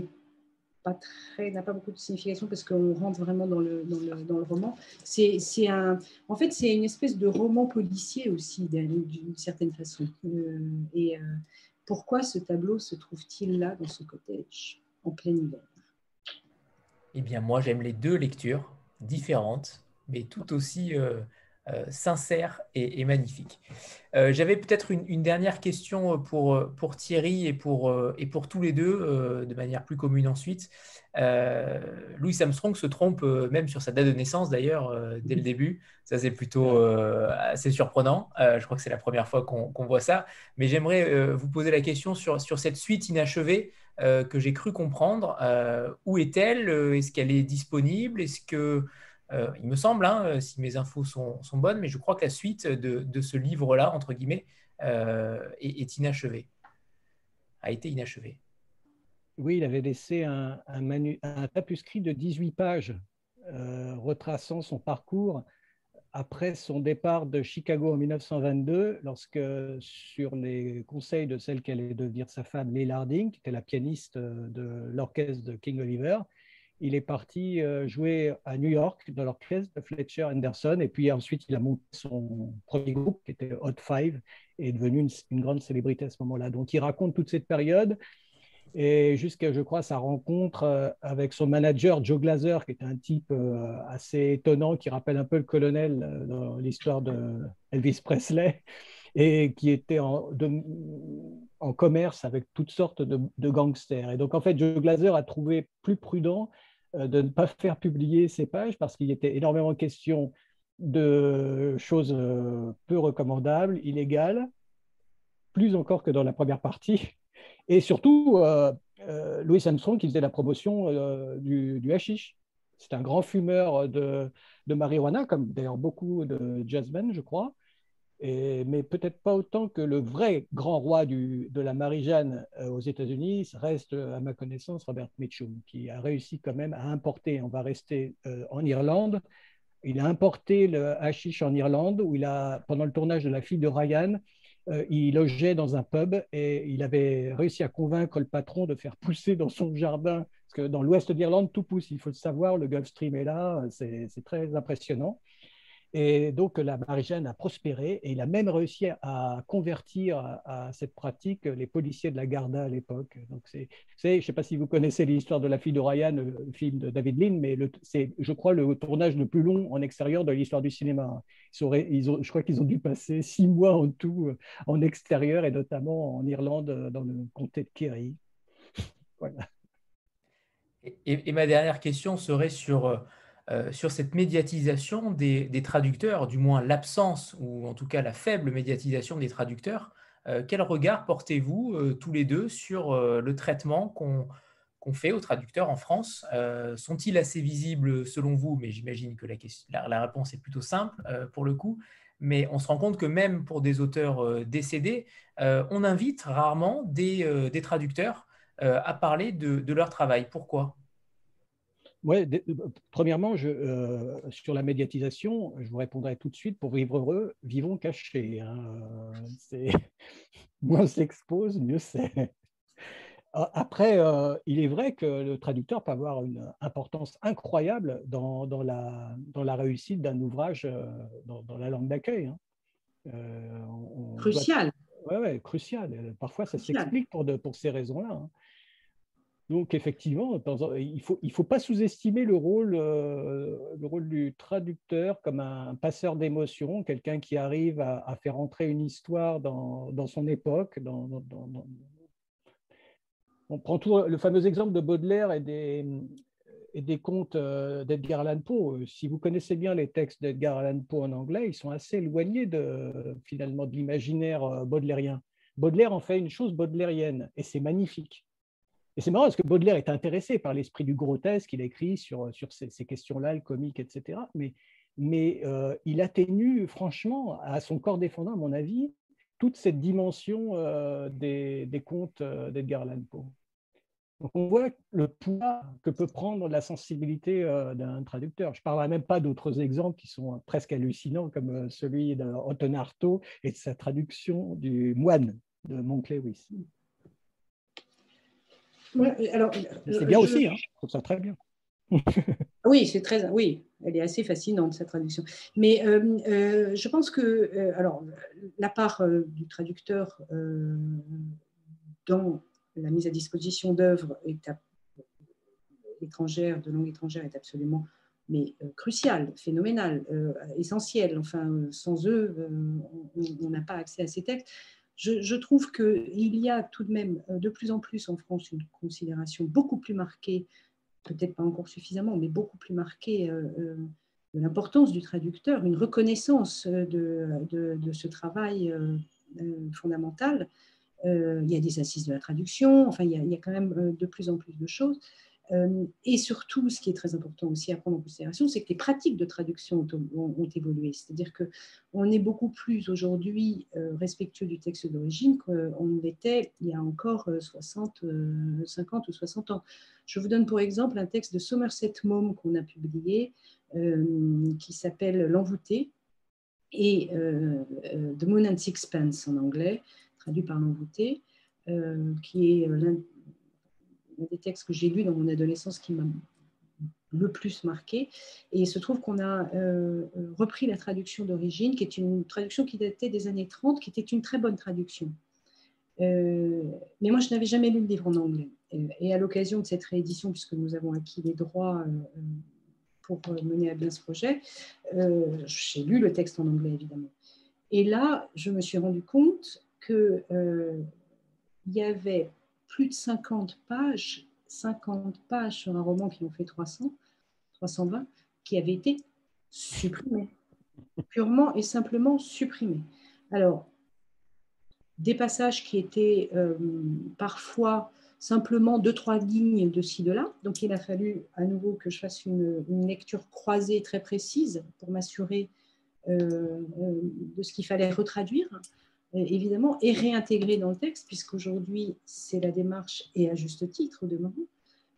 n'a pas beaucoup de signification parce qu'on rentre vraiment dans le, dans le, dans le roman. C'est, c'est un, en fait, c'est une espèce de roman policier aussi, d'une certaine façon. Euh, et euh, pourquoi ce tableau se trouve-t-il là, dans ce cottage, en plein hiver? Eh bien, moi, j'aime les deux lectures différentes, mais tout aussi euh, sincère et, magnifique. Euh, j'avais peut-être une, dernière question pour, pour Thierry et pour, et pour tous les deux, de manière plus commune ensuite. Louis Armstrong se trompe même sur sa date de naissance d'ailleurs dès le début. Ça c'est plutôt assez surprenant. je crois que c'est la première fois qu'on voit ça. Mais j'aimerais vous poser la question sur, sur cette suite inachevée que j'ai cru comprendre. où est-elle? Est-ce qu'elle est disponible? Est-ce que euh, il me semble, hein, euh, si mes infos sont, bonnes, mais je crois que la suite de, ce livre-là, entre guillemets, euh, est, inachevée, a été inachevée. Oui, il avait laissé un, un, tapuscrit de 18 pages retraçant son parcours après son départ de Chicago en 1922, lorsque, sur les conseils de celle qui allait devenir sa femme, Lee Larding, qui était la pianiste de l'orchestre de King Oliver, il est parti euh, jouer à New York dans l'orchestre de Fletcher Anderson. Et puis ensuite, il a monté son premier groupe qui était Hot Five et est devenu une, grande célébrité à ce moment-là. Donc, il raconte toute cette période et jusqu'à, je crois, sa rencontre euh, avec son manager Joe Glazer, qui était un type euh, assez étonnant, qui rappelle un peu le colonel dans l'histoire de Elvis Presley et qui était en, commerce avec toutes sortes de, de, gangsters. Et donc, en fait, Joe Glazer a trouvé plus prudent de ne pas faire publier ces pages parce qu'il était énormément question de choses euh, peu recommandables, illégales, plus encore que dans la première partie. Et surtout, euh, Louis Armstrong qui faisait la promotion du, du hashish. C'est un grand fumeur de, de marijuana, comme d'ailleurs beaucoup de jazzmen, je crois mais peut-être pas autant que le vrai grand roi de la Marie-Jeanne euh, aux États-Unis reste, à ma connaissance, Robert Mitchum, qui a réussi quand même à importer, on va rester euh, en Irlande, il a importé le hashish en Irlande, où il a, pendant le tournage de La fille de Ryan, euh, il logeait dans un pub et il avait réussi à convaincre le patron de faire pousser dans son jardin, parce que dans l'ouest d'Irlande, tout pousse, il faut le savoir, le Gulf Stream est là, c'est très impressionnant. Et donc la Marie-Jeanne a prospéré et il a même réussi à convertir à, cette pratique les policiers de la Garda à l'époque. Donc c'est, je ne sais pas si vous connaissez l'histoire de la fille de Ryan, le film de David Lean, mais c'est, je crois, le tournage le plus long en extérieur de l'histoire du cinéma. Ils ils ont, je crois qu'ils ont dû passer six mois en tout euh, en extérieur et notamment en Irlande, euh, dans le comté de Kerry. voilà. et, ma dernière question serait sur euh, sur cette médiatisation des, traducteurs, du moins l'absence ou en tout cas la faible médiatisation des traducteurs. Euh, quel regard portez-vous euh, tous les deux sur le traitement qu'on fait aux traducteurs en France? Sont-ils assez visibles selon vous? Mais j'imagine que la, réponse est plutôt simple pour le coup. Mais on se rend compte que même pour des auteurs décédés, on invite rarement des, traducteurs à parler de leur travail. Pourquoi? Ouais, euh, premièrement, je, euh, sur la médiatisation, je vous répondrai tout de suite pour vivre heureux, vivons cachés. Hein. moins on s'expose, mieux c'est. Après, euh, il est vrai que le traducteur peut avoir une importance incroyable dans, dans, la, dans la, réussite d'un ouvrage dans, la langue d'accueil. Hein. crucial. Oui, ouais, crucial. Parfois, ça s'explique pour, pour ces raisons-là. Hein. Donc effectivement, il ne faut, il faut pas sous-estimer le rôle, euh, le rôle du traducteur comme un passeur d'émotions, quelqu'un qui arrive à, faire entrer une histoire dans, dans son époque. On prend tout, le fameux exemple de Baudelaire et des, et des contes euh, d'Edgar Allan Poe. Si vous connaissez bien les textes d'Edgar Allan Poe en anglais, ils sont assez éloignés de, finalement de l'imaginaire euh, baudelairien. Baudelaire en fait une chose baudelairienne et c'est magnifique. Et c'est marrant parce que Baudelaire est intéressé par l'esprit du grotesque, il a écrit sur, sur ces, questions-là, le comique, etc. Mais, mais euh, il atténue franchement à son corps défendant, à mon avis, toute cette dimension euh, des, des, contes euh, d'Edgar Allan Poe. Donc on voit le poids que peut prendre la sensibilité d'un traducteur. Je ne parlerai même pas d'autres exemples qui sont presque hallucinants, comme celui d'Anton Artaud et de sa traduction du moine de Alors, c'est bien aussi, hein. je trouve ça très bien. oui, c'est très, oui, elle est assez fascinante sa traduction. Mais euh, euh, je pense que, euh, alors, la part du traducteur dans la mise à disposition d'œuvres étrangères, de langue étrangère, est absolument mais cruciale, phénoménale, essentielle. Enfin, sans eux, on n'a pas accès à ces textes. Je, trouve qu'il y a tout de même de plus en plus en France une considération beaucoup plus marquée peut-être pas encore suffisamment, mais beaucoup plus marqué euh, euh, de l'importance du traducteur, une reconnaissance de, ce travail euh, fondamental. il y a des assises de la traduction, enfin, il y a quand même de plus en plus de choses. Euh, et surtout, ce qui est très important aussi à prendre en considération, c'est que les pratiques de traduction ont, évolué. C'est-à-dire qu'on est beaucoup plus aujourd'hui euh, respectueux du texte d'origine qu'on l'était il y a encore 60, euh, 50 ou 60 ans. Je vous donne pour exemple un texte de Somerset Maugham qu'on a publié, qui s'appelle L'envoûté, et The Moon and Sixpence en anglais, traduit par L'envoûté, qui est des textes que j'ai lus dans mon adolescence qui m'a le plus marqué. Et il se trouve qu'on a euh, repris la traduction d'origine, qui est une traduction qui datait des années 30, qui était une très bonne traduction. Euh, mais moi, je n'avais jamais lu le livre en anglais. Et, à l'occasion de cette réédition, puisque nous avons acquis les droits euh, pour mener à bien ce projet, j'ai lu le texte en anglais, évidemment. Et là, je me suis rendu compte qu'il y avait plus de 50 pages, 50 pages sur un roman qui en fait 300, 320, qui avait été supprimé, purement et simplement supprimé. Alors, des passages qui étaient euh, parfois simplement deux, trois lignes de ci, de là. Donc, il a fallu à nouveau que je fasse une, lecture croisée très précise pour m'assurer euh, euh, de ce qu'il fallait retraduire. Euh, évidemment, est réintégré dans le texte, puisqu'aujourd'hui, c'est la démarche, et à juste titre, de.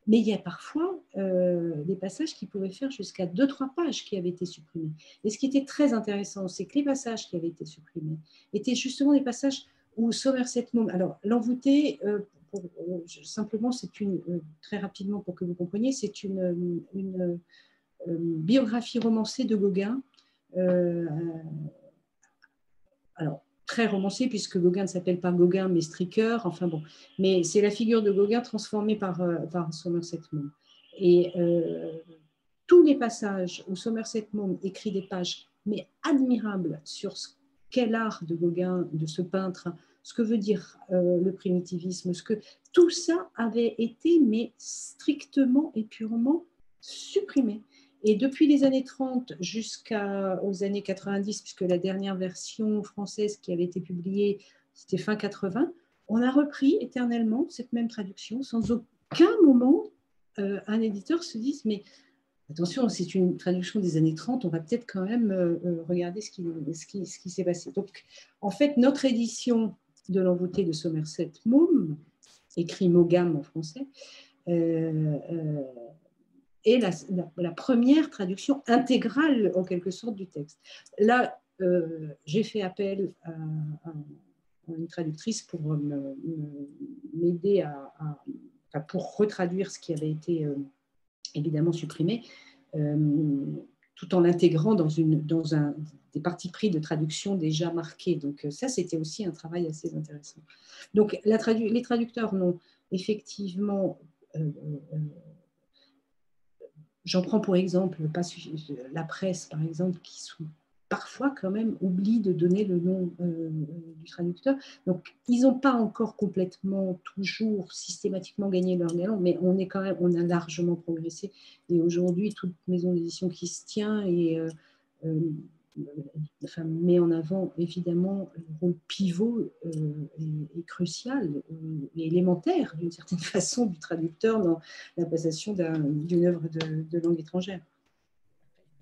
Mais il y a parfois euh, des passages qui pouvaient faire jusqu'à deux, trois pages qui avaient été supprimés. Et ce qui était très intéressant, c'est que les passages qui avaient été supprimés étaient justement des passages où Somerset Maugham, alors l'envoûté, euh, simplement, c'est une, très rapidement pour que vous compreniez, c'est une, une biographie romancée de Gauguin. alors, très romancé, puisque Gauguin ne s'appelle pas Gauguin, mais Stricker. Enfin bon, mais c'est la figure de Gauguin transformée par, euh, Somerset Maugham. Et euh, tous les passages où Somerset Maugham écrit des pages, mais admirables, sur ce qu'est l'art de Gauguin, de ce peintre, ce que veut dire euh, le primitivisme, ce que tout ça avait été, mais strictement et purement supprimé. Et depuis les années 30 jusqu'aux années 90, puisque la dernière version française qui avait été publiée, c'était fin 80, on a repris éternellement cette même traduction sans aucun moment euh, un éditeur se dise mais attention, c'est une traduction des années 30, on va peut-être quand même euh, euh, regarder ce qui, ce qui, ce qui s'est passé. Donc, en fait, notre édition de l'envoûté de Somerset Maugham, écrit Mogam en français, et la, première traduction intégrale, en quelque sorte, du texte. Là, euh, j'ai fait appel à, une traductrice pour m'aider à, pour retraduire ce qui avait été euh, évidemment supprimé, euh, tout en l'intégrant dans, une, dans un, des parties pris de traduction déjà marquées. Donc ça, c'était aussi un travail assez intéressant. Donc les traducteurs n'ont effectivement J'en prends pour exemple la presse, par exemple, qui parfois quand même oublie de donner le nom euh, du traducteur. Donc, ils n'ont pas encore complètement, toujours, systématiquement gagné leur néant, mais on est quand même, on a largement progressé. Et aujourd'hui, toute maison d'édition qui se tient et euh, euh, enfin, met en avant évidemment le rôle pivot euh, et, crucial euh, et élémentaire d'une certaine façon du traducteur dans la passation d'une œuvre de, langue étrangère.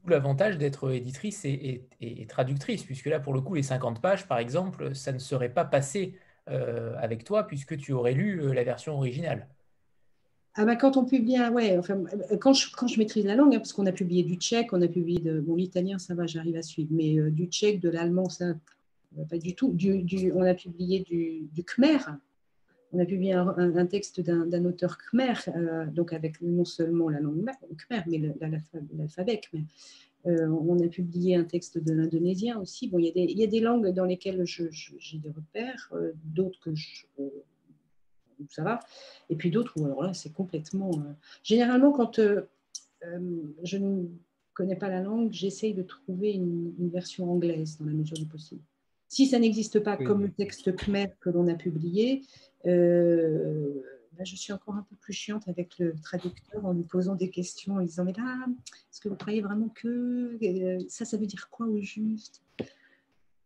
L'avantage d'être éditrice et, traductrice, puisque là, pour le coup, les 50 pages, par exemple, ça ne serait pas passé euh, avec toi, puisque tu aurais lu la version originale. Ah bah, quand on publie, ouais, enfin, quand, je, quand je maîtrise la langue, hein, parce qu'on a publié du tchèque, on a publié de, bon, l'italien, ça va, j'arrive à suivre, mais euh, du tchèque, de l'allemand, ça, pas du tout. Du, du, on a publié du, du khmer, on a publié un, texte d'un auteur khmer, donc avec non seulement la langue khmer, mais l'alphabet khmer. on a publié un texte de l'indonésien aussi. Bon, il y, y, a des, langues dans lesquelles j'ai des repères, d'autres que je, ça va, et puis d'autres où alors là c'est complètement. généralement, quand je ne connais pas la langue, j'essaye de trouver une, version anglaise dans la mesure du possible. Si ça n'existe pas comme le texte khmer que l'on a publié, euh, bah, je suis encore un peu plus chiante avec le traducteur en lui posant des questions, en lui disant Mais là, est-ce que vous croyez vraiment que euh, ça, ça veut dire quoi au juste?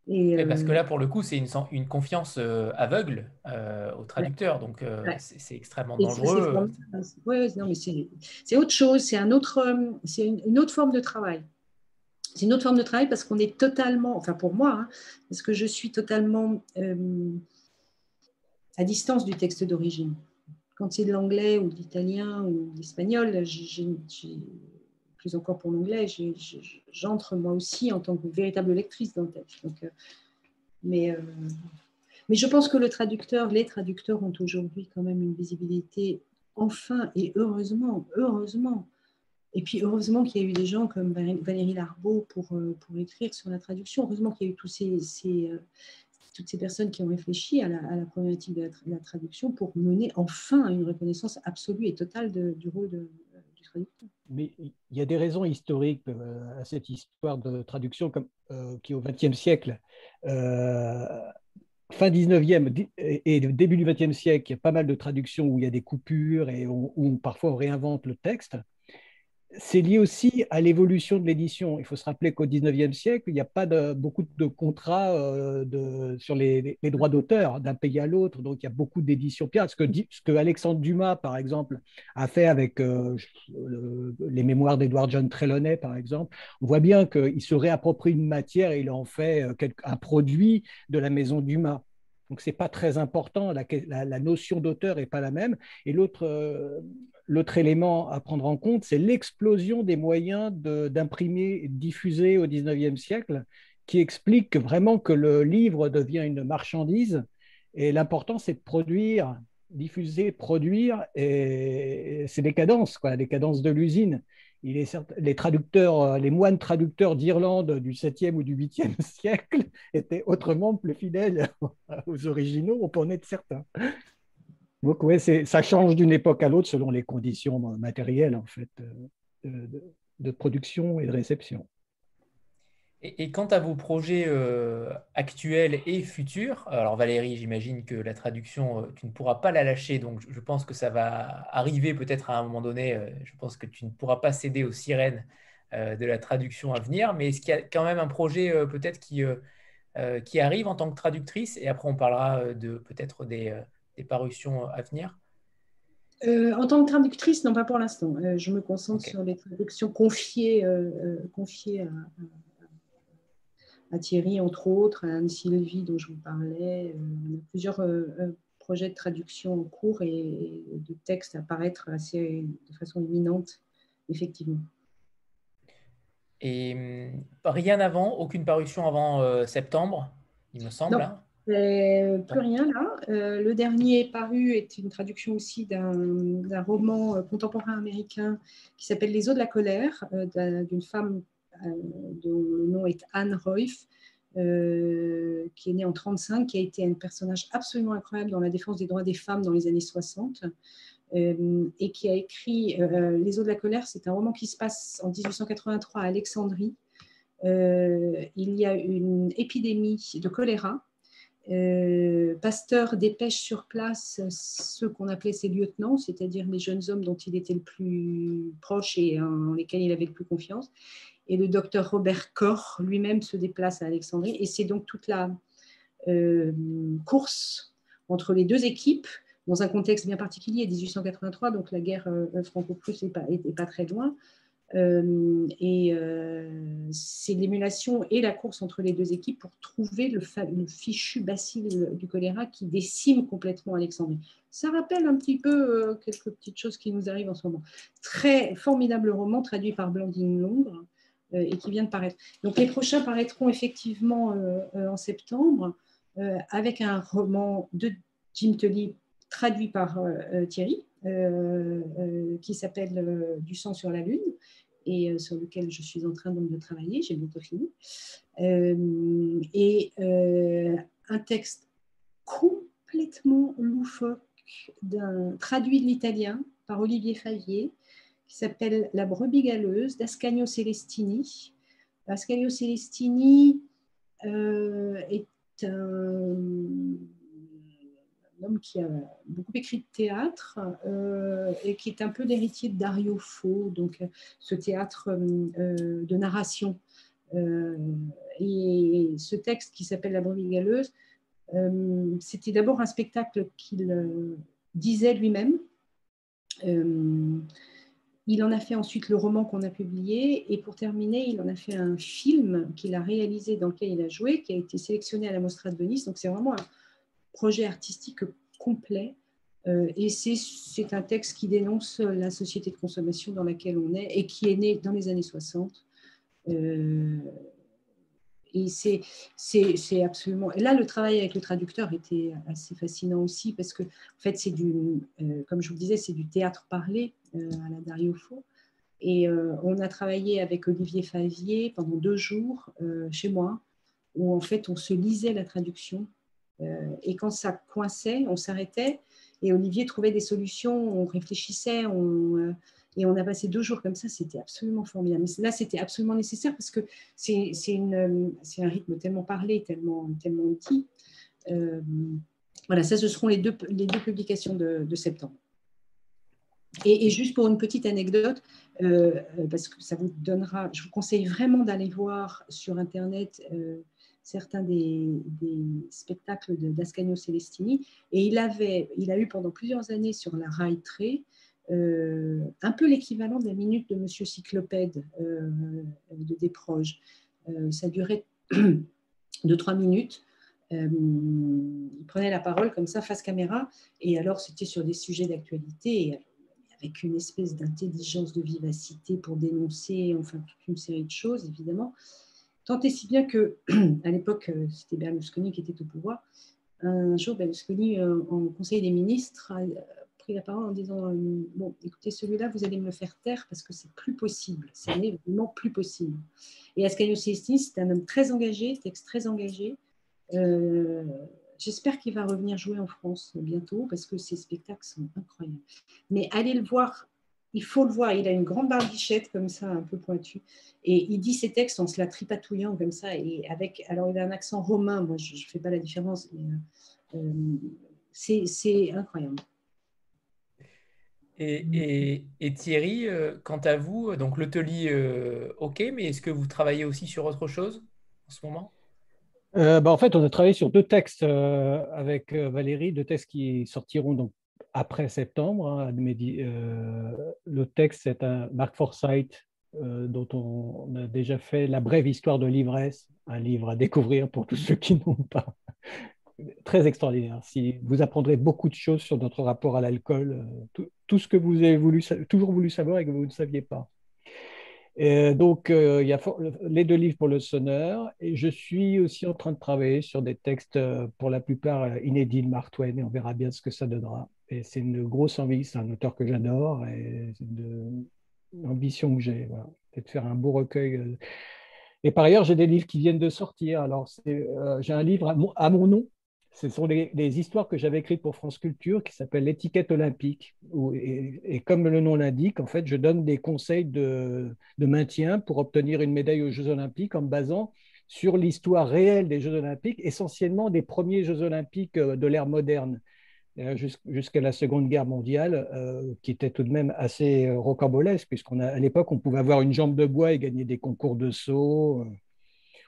Et, parce que euh, là, pour le coup, c'est une, une confiance aveugle au traducteur, donc c'est extrêmement dangereux. Oui, c'est autre chose, c'est un autre, c'est une, autre forme de travail. C'est une autre forme de travail parce qu'on est totalement, enfin pour moi, hein, parce que je suis totalement à distance du texte d'origine. Quand c'est de l'anglais ou de l'italien ou de l'espagnol, plus encore pour l'anglais, j'entre moi aussi en tant que véritable lectrice dans le texte. Euh, mais, euh, mais je pense que le traducteur, les traducteurs ont aujourd'hui quand même une visibilité, enfin et heureusement, heureusement. Et puis heureusement qu'il y a eu des gens comme Valérie Larbeau pour, euh, pour écrire sur la traduction. Heureusement qu'il y a eu tous ces, toutes ces personnes qui ont réfléchi à la, problématique de la, traduction pour mener enfin une reconnaissance absolue et totale du rôle du Mais il y a des raisons historiques euh, à cette histoire de traduction comme, euh, qui, au XXe siècle, euh, fin 19e et début du XXe siècle, il y a pas mal de traductions où il y a des coupures et où parfois on réinvente le texte c'est lié aussi à l'évolution de l'édition. Il faut se rappeler qu'au XIXe siècle, il n'y a pas beaucoup de contrats euh, sur les, droits d'auteur d'un pays à l'autre, donc il y a beaucoup d'éditions pirates. Ce que, ce que Alexandre Dumas, par exemple, a fait avec euh, les mémoires d'Edward John Trelawney, par exemple, on voit bien qu'il se réapproprie une matière et il en fait euh, un produit de la maison Dumas. Donc, ce n'est pas très important, la, la notion d'auteur n'est pas la même. Et l'autre L'autre élément à prendre en compte, c'est l'explosion des moyens d'imprimer et de diffuser au XIXe siècle, qui explique vraiment que le livre devient une marchandise. Et l'important, c'est de produire, diffuser, produire, et c'est des cadences, quoi, des cadences de l'usine. les traducteurs, les moines traducteurs d'Irlande du 7e ou du 8e siècle étaient autrement plus fidèles aux originaux, on peut en être certain. Donc, ouais, ça change d'une époque à l'autre selon les conditions matérielles, en fait, euh, de, production et de réception. Et, quant à vos projets euh, actuels et futurs, alors Valérie, j'imagine que la traduction, euh, tu ne pourras pas la lâcher, donc je pense que ça va arriver peut-être à un moment donné. je pense que tu ne pourras pas céder aux sirènes de la traduction à venir, mais est-ce qu'il y a quand même un projet peut-être qui, qui arrive en tant que traductrice? Et après, on parlera de peut-être des des parutions à venir? Euh, en tant que traductrice, non, pas pour l'instant. Euh, je me concentre sur les traductions confiées, euh, confiées à, Thierry, entre autres, à Anne-Sylvie, dont je vous parlais. on a plusieurs projets de traduction en cours et, de textes à paraître assez, de façon imminente, effectivement. Et hum, rien avant, aucune parution avant septembre, il me semble. Hein? Plus rien là. Euh, le dernier paru est une traduction aussi d'un roman euh, contemporain américain qui s'appelle Les eaux de la colère, euh, d'une femme dont le nom est Anne Royf, qui est née en 1935, qui a été un personnage absolument incroyable dans la défense des droits des femmes dans les années 60. et qui a écrit Les eaux de la colère, c'est un roman qui se passe en 1883 à Alexandrie. il y a une épidémie de choléra euh, Pasteur dépêche sur place ceux qu'on appelait ses lieutenants, c'est-à-dire les jeunes hommes dont il était le plus proche et en lesquels il avait le plus confiance. Et le docteur Robert Koch lui-même se déplace à Alexandrie. Et c'est donc toute la euh, course entre les deux équipes dans un contexte bien particulier, 1883, donc la guerre euh, franco-prusse n'est pas, pas, très loin. Euh, et euh, c'est l'émulation et la course entre les deux équipes pour trouver le, fichu bacille du choléra qui décime complètement Alexandrie. Ça rappelle un petit peu euh, quelques petites choses qui nous arrivent en ce moment. Très formidable roman traduit par Blandine Londres et qui vient de paraître. Donc les prochains paraîtront effectivement en septembre avec un roman de Jim Tully traduit par Thierry, qui s'appelle Du sang sur la lune et sur lequel je suis en train donc de travailler, j'ai bientôt fini. et un texte complètement loufoque, traduit de l'italien par Olivier Favier, qui s'appelle La brebis galeuse d'Ascanio Celestini. Ascanio Celestini euh, est un, homme qui a beaucoup écrit de théâtre euh, et qui est un peu l'héritier de Dario Fo, donc ce théâtre euh, de narration. et ce texte qui s'appelle La brebis galeuse, c'était d'abord un spectacle qu'il disait lui-même. Il en a fait ensuite le roman qu'on a publié et pour terminer, il en a fait un film qu'il a réalisé dans lequel il a joué, qui a été sélectionné à la Mostra de Venise. Donc c'est vraiment un projet artistique complet euh, et c'est un texte qui dénonce la société de consommation dans laquelle on est et qui est né dans les années 60. Euh, et c'est absolument. Et là, le travail avec le traducteur était assez fascinant aussi parce que, en fait, c'est du, euh, comme je vous disais, c'est du théâtre parlé euh, à la Dario. Et euh, on a travaillé avec Olivier Favier pendant deux jours chez moi, où en fait, on se lisait la traduction. Et quand ça coinçait, on s'arrêtait et Olivier trouvait des solutions, on réfléchissait, on et on a passé deux jours comme ça, c'était absolument formidable. Là, c'était absolument nécessaire parce que c'est un rythme tellement parlé, tellement, tellement dit. Euh, voilà, ça, ce seront les deux, publications de, septembre. Et, juste pour une petite anecdote, euh, parce que ça vous donnera, je vous conseille vraiment d'aller voir sur Internet euh, certains des, spectacles d'Ascanio Celestini. Et il, avait, il a eu pendant plusieurs années sur la rail euh, un peu l'équivalent de la minute de Monsieur Cyclopède euh, de Desproges. Euh, ça durait de trois minutes. il prenait la parole comme ça, face caméra, et alors c'était sur des sujets d'actualité, avec une espèce d'intelligence, de vivacité pour dénoncer, enfin toute une série de choses, évidemment. Tant et si bien que, à l'époque, c'était Berlusconi qui était au pouvoir. Un jour, Berlusconi, en Conseil des ministres, pris la parole en disant euh, Bon, écoutez, celui-là, vous allez me faire taire parce que c'est plus possible. C'est vraiment plus possible. Et Ascanio Celestini, c'est un homme très engagé, texte très engagé. Euh, j'espère qu'il va revenir jouer en France bientôt parce que ses spectacles sont incroyables. Mais allez le voir, il faut le voir. Il a une grande barbichette comme ça, un peu pointue. Et il dit ses textes en se la tripatouillant comme ça. Et avec, alors, il a un accent romain. Moi, je ne fais pas la différence. Euh, c'est incroyable. Et, Thierry, euh, quant à vous, euh, donc euh, ok, mais est-ce que vous travaillez aussi sur autre chose en ce moment? Bah, En fait, on a travaillé sur deux textes avec Valérie, deux textes qui sortiront donc après septembre. Hein, le texte, c'est un Mark Forsyth dont on, a déjà fait La brève histoire de l'ivresse, un livre à découvrir pour tous ceux qui n'ont pas très extraordinaire. Vous apprendrez beaucoup de choses sur notre rapport à l'alcool, euh, tout, ce que vous avez toujours voulu savoir et que vous ne saviez pas. Donc, euh, il y a les deux livres pour le sonneur, et je suis aussi en train de travailler sur des textes, euh, pour la plupart inédits de Mark Twain, et on verra bien ce que ça donnera. Et c'est une grosse envie, c'est un auteur que j'adore, et c'est une, ambition que j'ai, voilà, de faire un beau recueil. Et par ailleurs, j'ai des livres qui viennent de sortir. Alors, j'ai un livre à mon nom, ce sont des, histoires que j'avais écrites pour France Culture qui s'appellent l'étiquette olympique. et, comme le nom l'indique, en fait, je donne des conseils de, maintien pour obtenir une médaille aux Jeux olympiques en me basant sur l'histoire réelle des Jeux olympiques, essentiellement des premiers Jeux olympiques euh, de l'ère moderne, euh, jusqu'à la Seconde Guerre mondiale, euh, qui était tout de même assez rocambolesque, puisqu'à l'époque, on pouvait avoir une jambe de bois et gagner des concours de saut.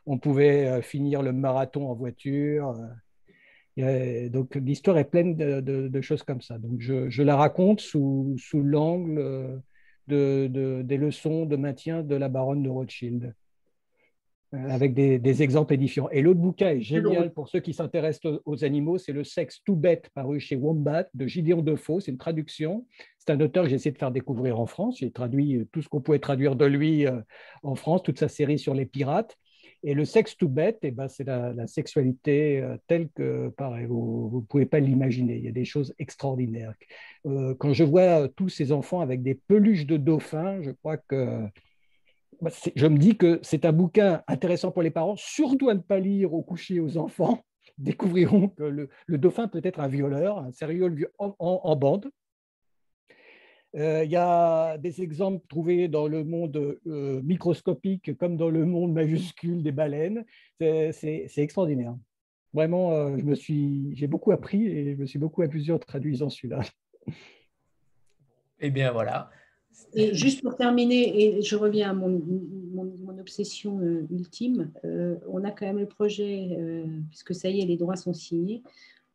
On pouvait finir le marathon en voiture donc l'histoire est pleine de, choses comme ça. Donc je, la raconte sous, l'angle de, des leçons de maintien de la baronne de Rothschild, euh, avec des, exemples édifiants. Et l'autre bouquin est génial pour ceux qui s'intéressent aux, animaux, c'est Le sexe tout bête, paru chez Wombat, de Gideon Defoe. C'est une traduction. C'est un auteur que j'ai essayé de faire découvrir en France. J'ai traduit tout ce qu'on pouvait traduire de lui euh, en France, toute sa série sur les pirates. Et le sexe tout bête, eh ben, c'est la, sexualité euh, telle que pareil, vous ne pouvez pas l'imaginer. Il y a des choses extraordinaires. Euh, quand je vois tous ces enfants avec des peluches de dauphins, je crois que je me dis que c'est un bouquin intéressant pour les parents, surtout à ne pas lire au coucher aux enfants. Découvriront que le, dauphin peut être un violeur, un sérieux en bande. Euh, il y a des exemples trouvés dans le monde euh, microscopique comme dans le monde majuscule des baleines. C'est extraordinaire. Vraiment, euh, j'ai beaucoup appris et je me suis beaucoup amusé en traduisant celui-là. Eh bien, voilà. Juste pour terminer, et je reviens à mon, obsession ultime, on a quand même le projet, puisque ça y est, les droits sont signés,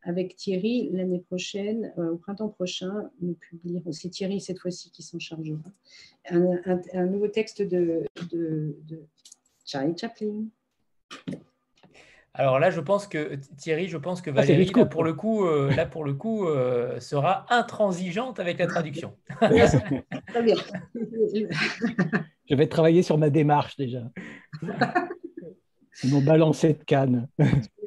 avec Thierry, l'année prochaine, euh, au printemps prochain, nous publierons, c'est Thierry cette fois-ci qui s'en chargera, un, nouveau texte de, Charlie Chaplin. Alors là, je pense que Thierry, je pense que ah, Valérie, là, pour le coup, euh, là pour le coup, euh, sera intransigeante avec la traduction. Très bien. je vais travailler sur ma démarche déjà. Ils m'ont balancé de canne.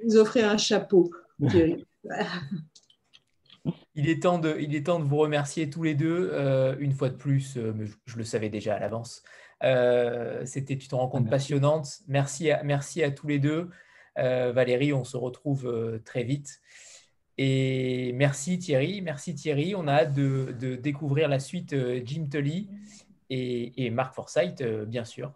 Vous offrir un chapeau, Thierry. Il est, temps de, il est temps de vous remercier tous les deux, euh, une fois de plus, euh, mais je, le savais déjà à l'avance. Euh, c'était une rencontre passionnante. Merci à, merci à tous les deux. Valérie, on se retrouve très vite. Et merci Thierry, merci Thierry. On a hâte de, découvrir la suite Jim Tully et, et Marc Forsyth, bien sûr.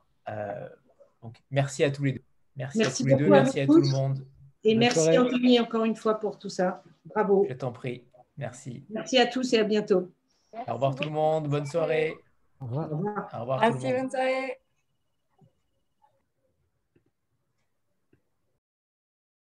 donc, merci à tous les deux. Merci, à tous les deux, merci à tout le monde. Et merci Anthony encore une fois pour tout ça. Bravo. Je t'en prie. Merci. Merci à tous et à bientôt. Au revoir tout le monde. Bonne soirée. Au revoir. Au revoir. Merci, bonne soirée.